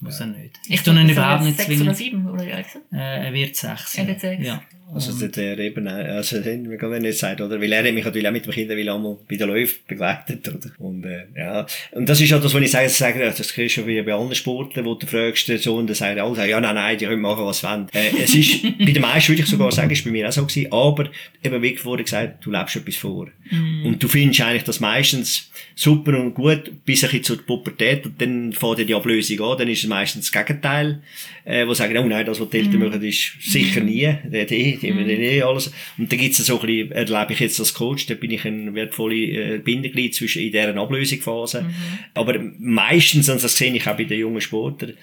muss er nicht. Ich tue ihn überhaupt nicht
zwingen. Sechs oder sieben, oder wie alt ist
er? Äh, er wird sechs.
Er wird sechs.
Ja.
Also der eben, also wenn man nicht sagt, oder? Weil er hat mich natürlich auch mit den Kindern einmal bei den Läufen begleitet, oder? Und, äh, ja. Und das ist auch das, was ich sage, das, sage, das kriegst du wie bei allen Sportlern, wo du fragst, der Sohn, der sagt, alle sagen, ja, nein, nein, die können machen, was sie wollen. Äh, es ist, *laughs* bei den meisten würde ich sogar sagen, ist bei mir auch so gewesen, aber eben wirklich wurde gesagt, du lebst etwas vor. Mm. Und du findest eigentlich das meistens super und gut, bis ein bisschen zur Pubertät, und dann fährt die Ablösung an, dann ist es meistens das Gegenteil, äh, wo sagen, oh nein, das, was die Eltern mm. machen, ist sicher nie, die, die, die, die alles. Und da gibt's so ein bisschen, erlebe ich jetzt als Coach, da bin ich ein wertvolle äh, Bindeglied zwischen in deren Ablösungsphase. Mhm. Aber meistens, und das sehe ich auch bei den jungen Sportlern,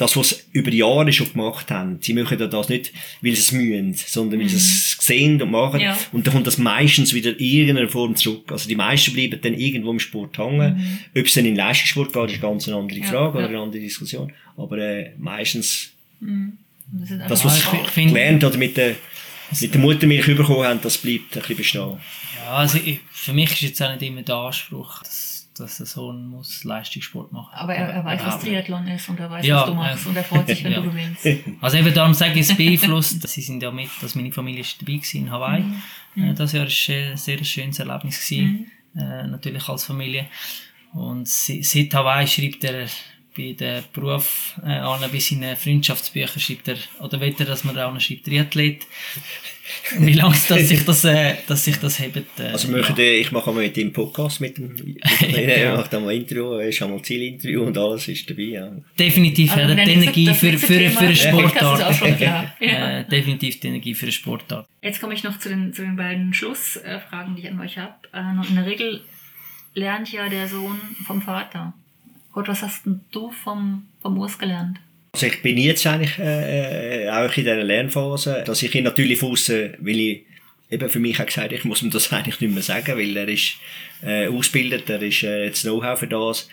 das, was sie über Jahre schon gemacht haben, sie machen das nicht, weil sie es mühen, sondern weil sie es mhm. sehen und machen. Ja. Und dann kommt das meistens wieder in irgendeiner Form zurück. Also die meisten bleiben dann irgendwo im Sport hängen. Mhm. Ob es dann in den Leistungssport geht, ist ganz eine andere Frage ja, oder eine andere Diskussion. Aber äh, meistens mhm. das, was sie gelernt oder mit der mit der Muttermilch bekommen haben, das bleibt ein bisschen bestehen.
Ja, also ich, für mich ist jetzt auch nicht immer der Anspruch, dass, dass der Sohn muss Leistungssport machen
Aber er, er weiß, was Triathlon ist und er weiß, ja, was du machst äh, und er freut sich, wenn *laughs* ja. du gewinnst. *laughs*
Also eben darum sage ich, es beeinflusst, *laughs* sie sind ja mit, dass meine Familie ist dabei war in Hawaii. Mhm. Äh, das Jahr war ein sehr schönes Erlebnis. Gewesen, mhm. äh, natürlich als Familie. Und seit Hawaii schreibt er bei den Beruf äh, an, bei seinen Freundschaftsbüchern schreibt er, oder will er, dass man auch schreibt, Triathlet. Wie lange dass sich das, äh, dass sich das hebt. Äh,
also möchte, ja. ich mache mal mit dem Podcast mit dem, mit *laughs* dem ja. mache dann mal Interview, er ist einmal Zielinterview und alles ist dabei. Ja.
Definitiv also, hat die Energie das, für, für, für eine Sportart. *laughs* äh, definitiv die Energie für eine Sportart.
Jetzt komme ich noch zu den, zu den beiden Schlussfragen, die ich an euch habe. Äh, in der Regel lernt ja der Sohn vom Vater. Gott, was hast denn du vom, vom Urs gelernt?
Also ich bin jetzt eigentlich äh, äh, auch in dieser Lernphase, dass ich ihn natürlich aussen, weil ich eben für mich auch gesagt ich muss ihm das *laughs* eigentlich nicht mehr sagen, weil er ist äh, ausgebildet, er ist äh, jetzt Know-how für das,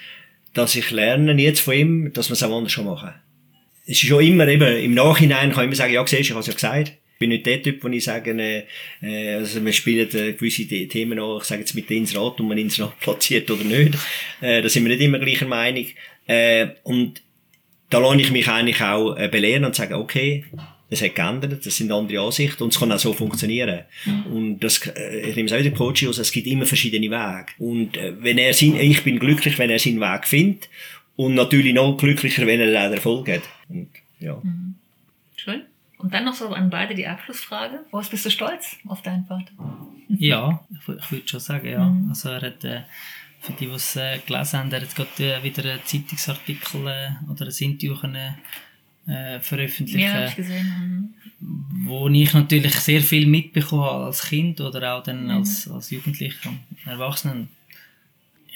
dass ich lerne jetzt von ihm, dass wir es auch anders schon machen. Es ist schon immer eben, im Nachhinein kann ich immer sagen, ja, siehst, ich habe es ja gesagt. Ich bin nicht der Typ, wo ich sage, äh, äh also wir spielen äh, gewisse Themen an, ich sage jetzt mit Insrat, und man Insrat *laughs* platziert oder nicht. Äh, da sind wir nicht immer gleicher Meinung. Äh, und da lasse ich mich eigentlich auch äh, belehren und sagen, okay, es hat geändert, das sind andere Ansichten und es kann auch so funktionieren. Mhm. Und das, äh, ich nehme es auch wieder Coach aus, es gibt immer verschiedene Wege. Und äh, wenn er sein, ich bin glücklich, wenn er seinen Weg findet und natürlich noch glücklicher, wenn er einen Erfolg hat. Und, ja.
Mhm. Schön. Und dann noch so an beide die Abschlussfrage. Was bist du stolz auf deinen Vater?
Ja, ich, ich würde schon sagen, ja. Mhm. Also er hat, äh, für die, die es äh, gelesen haben, er hat gerade äh, wieder einen Zeitungsartikel äh, oder ein Interview können, äh, veröffentlichen. Ja,
ich gesehen.
Mhm. Wo ich natürlich sehr viel mitbekommen habe als Kind oder auch dann mhm. als, als Jugendlicher und Erwachsener.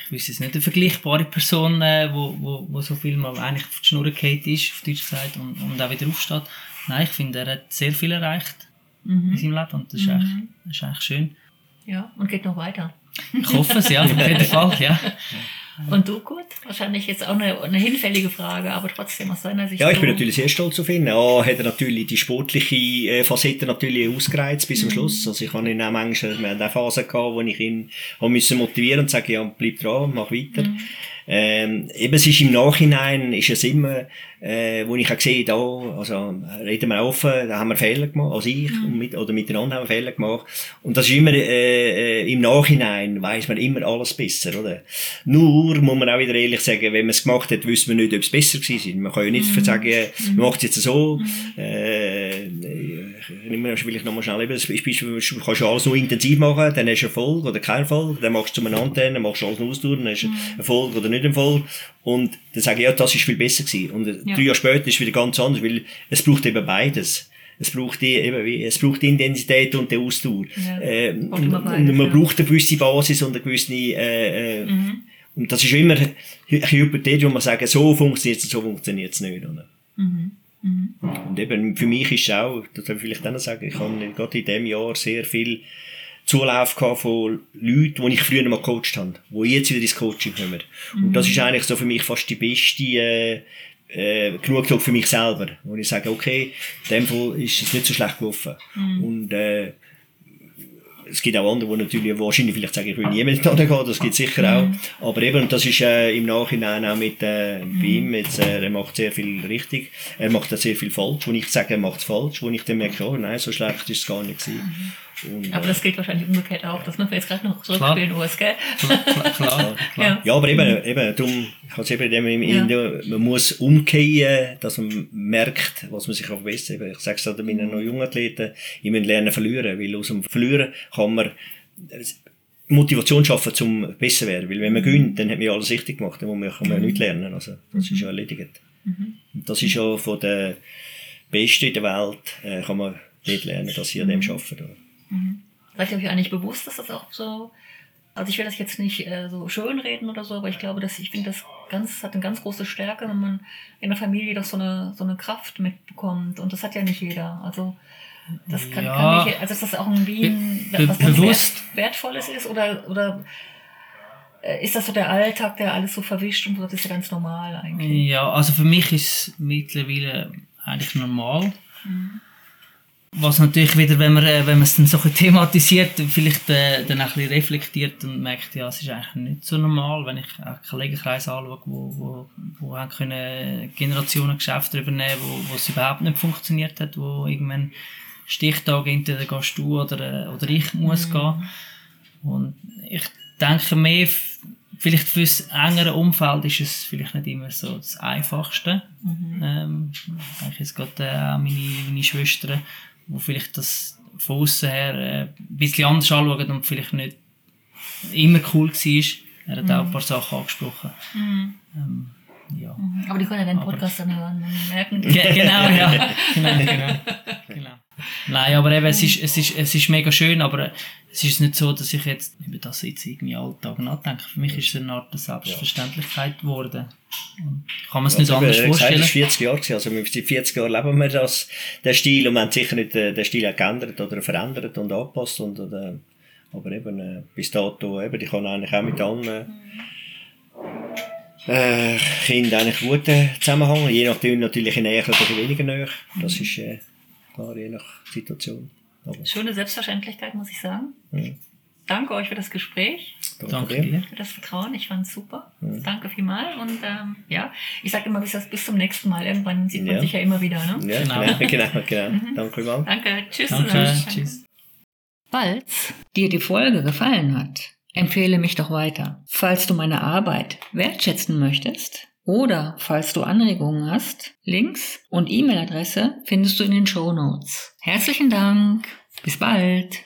Ich wüsste es nicht, eine vergleichbare Person, äh, wo, wo, wo so viel mal eigentlich auf die Schnur ist, auf Deutsch gesagt, und, und auch wieder aufsteht. Nein, ich finde, er hat sehr viel erreicht mhm. in seinem Leben und das ist, mhm. eigentlich, das ist eigentlich schön.
Ja, und geht noch weiter.
Ich hoffe es, ja, auf jeden Fall, ja. *laughs*
Und du, gut? Wahrscheinlich jetzt auch eine, eine hinfällige Frage, aber trotzdem aus deiner Sicht.
Ja, ich bin natürlich sehr stolz auf ihn. Ja, hat er natürlich die sportliche äh, Facette natürlich ausgereizt bis zum mhm. Schluss. Also ich habe ihn auch manchmal, wir eine Phase gehabt, wo ich ihn habe müssen motivieren und sagen, ja, bleib dran, mach weiter. Mhm. ähm, eben es ist im Nachhinein, ist es immer, äh, wo ich auch sehe, da, also reden wir offen, da haben wir Fehler gemacht, also ich und mit, oder miteinander haben wir Fehler gemacht. Und das ist immer äh, äh, im Nachhinein weiß man immer alles besser, oder? Nur muss man auch wieder ehrlich sagen, wenn man es gemacht hat, wissen wir nicht, ob es besser gewesen ist. Man kann ja nicht sagen, man macht es jetzt so. Äh, nehmen wir vielleicht nochmal schnell eben das Beispiel, du kannst alles nur intensiv machen, dann hast du Erfolg oder keinen Erfolg, dann machst du Antenne, dann machst du alles nur dann hast du Erfolg oder nicht Erfolg. Und dann sage ich, ja, das ist viel besser gewesen. Und
Ja.
Drei Jahre später ist es wieder ganz anders, weil es braucht eben beides. Es braucht die, eben, es braucht die Intensität und die Ausdauer.
Ja,
Ähm, und, und
beides,
man braucht eine gewisse Basis und eine gewisse, äh, äh,
Mhm.
und das ist immer ein bisschen Hypothetisch, wo man sagt, so funktioniert es, so funktioniert es nicht, oder?
Mhm. Mhm.
Und eben, für mich ist es auch, das soll ich vielleicht auch noch sagen, ich habe gerade in diesem Jahr sehr viel Zulauf gehabt von Leuten, die ich früher mal gecoacht habe, die jetzt wieder ins Coaching kommen. Und das ist eigentlich so für mich fast die beste, äh, äh, Genugtuung für mich selber, wo ich sage, okay, in dem Fall ist es nicht so schlecht gelaufen. Und, äh, es gibt auch andere, die natürlich wahrscheinlich vielleicht sagen, ich will nie mehr da gehen, das gibt es sicher auch. Aber eben, und das ist äh, im Nachhinein auch mit äh, bei ihm, jetzt, äh, er macht sehr viel richtig, er macht auch sehr viel falsch, wo ich sage, er macht es falsch, wo ich dann merke, oh nein, so schlecht ist es gar nicht gewesen. Und,
Aber
äh,
das gilt wahrscheinlich umgekehrt auch. Das müssen wir jetzt gerade noch zurückspielen, Urs, gell?
Klar, klar, *laughs* klar.
Ja.
ja, aber eben, eben darum, ich habe es eben dem im
Ja.
Ende, man muss umkehren, dass man merkt, was man sich auch verbessern kann. Ich sage es auch meinen noch jungen Athleten, ich muss lernen verlieren, weil aus dem Verlieren kann man Motivation schaffen, zum besser werden. Weil wenn man gönnt, dann hat man ja alles richtig gemacht, dann muss man, kann man ja nichts lernen. Also, das ist ja erledigt. Und das ist ja von den Besten in der Welt, äh, kann man dort lernen, dass sie an dem arbeiten. Oder?
Seid ihr euch eigentlich bewusst, dass das auch so. Also ich will das jetzt nicht äh, so schönreden oder so, aber ich glaube, dass ich finde, das ganz hat eine ganz große Stärke, wenn man in der Familie doch so eine so eine Kraft mitbekommt. Und das hat ja nicht jeder. Also das kann,
Ja.
kann nicht, also dass das auch irgendwie ein,
Be-
was
bewusst.
Wert, Wertvolles ist oder oder äh, ist das so der Alltag, der alles so verwischt und so, das ist ja ganz normal eigentlich.
Ja, also für mich ist es mittlerweile eigentlich normal. Was natürlich wieder, wenn man, äh, wenn man es dann so ein thematisiert, vielleicht äh, dann auch ein bisschen reflektiert und merkt, ja, es ist eigentlich nicht so normal, wenn ich auch Kollegenkreis anschaue, wo, wo, wo haben können Generationen Geschäfte übernehmen, wo, wo es überhaupt nicht funktioniert hat, wo irgendwann Stichtag entweder gehst du oder, äh, oder ich muss gehen. Und ich denke mehr, vielleicht fürs engere Umfeld ist es vielleicht nicht immer so das Einfachste. Ähm, ich denke jetzt gerade äh, meine, meine Schwestern, die vielleicht das von außen her äh, ein bisschen anders anschauen und vielleicht nicht immer cool war. Er hat auch ein paar Sachen angesprochen. Ähm, ja.
Aber die können
Aber-
Podcast dann hören merken,
Ge genau, ja. *laughs* genau, genau, genau. Nein, aber eben, es ist, es, ist, es ist mega schön, aber es ist nicht so, dass ich jetzt über das jetzt irgendwie Alltag nachdenke. Für mich ist es eine Art Selbstverständlichkeit geworden. Und kann mir es nicht
Also,
anders
er hat gesagt,
vorstellen.
Das ist 40 Jahre gewesen. Also, seit 40 Jahren leben wir das, den Stil, und wir haben sicher nicht äh, den Stil auch geändert oder verändert und angepasst. Und, oder, aber eben, äh, bis dato, eben, ich kann eigentlich auch mit allen äh, Kindern eigentlich gut äh, zusammenhängen. Je nachdem natürlich in näher oder weniger näher. Das ist äh, klar, je nach Situation.
Schöne Selbstverständlichkeit, muss ich sagen.
Ja.
Danke euch für das Gespräch,
Danke dir.
für das Vertrauen. Ich fand es super. Danke vielmals. Und ähm, ja, ich sage immer bis, bis zum nächsten Mal. Irgendwann sieht man
Ja.
sich ja immer wieder. Ne?
Ja,
Genau.
genau, *laughs* genau, genau. Danke vielmals.
Danke. Tschüss
Danke. Tschüss.
Falls dir die Folge gefallen hat, empfehle mich doch weiter. Falls du meine Arbeit wertschätzen möchtest oder falls du Anregungen hast, Links und E-Mail-Adresse findest du in den Show Notes. Herzlichen Dank. Bis bald.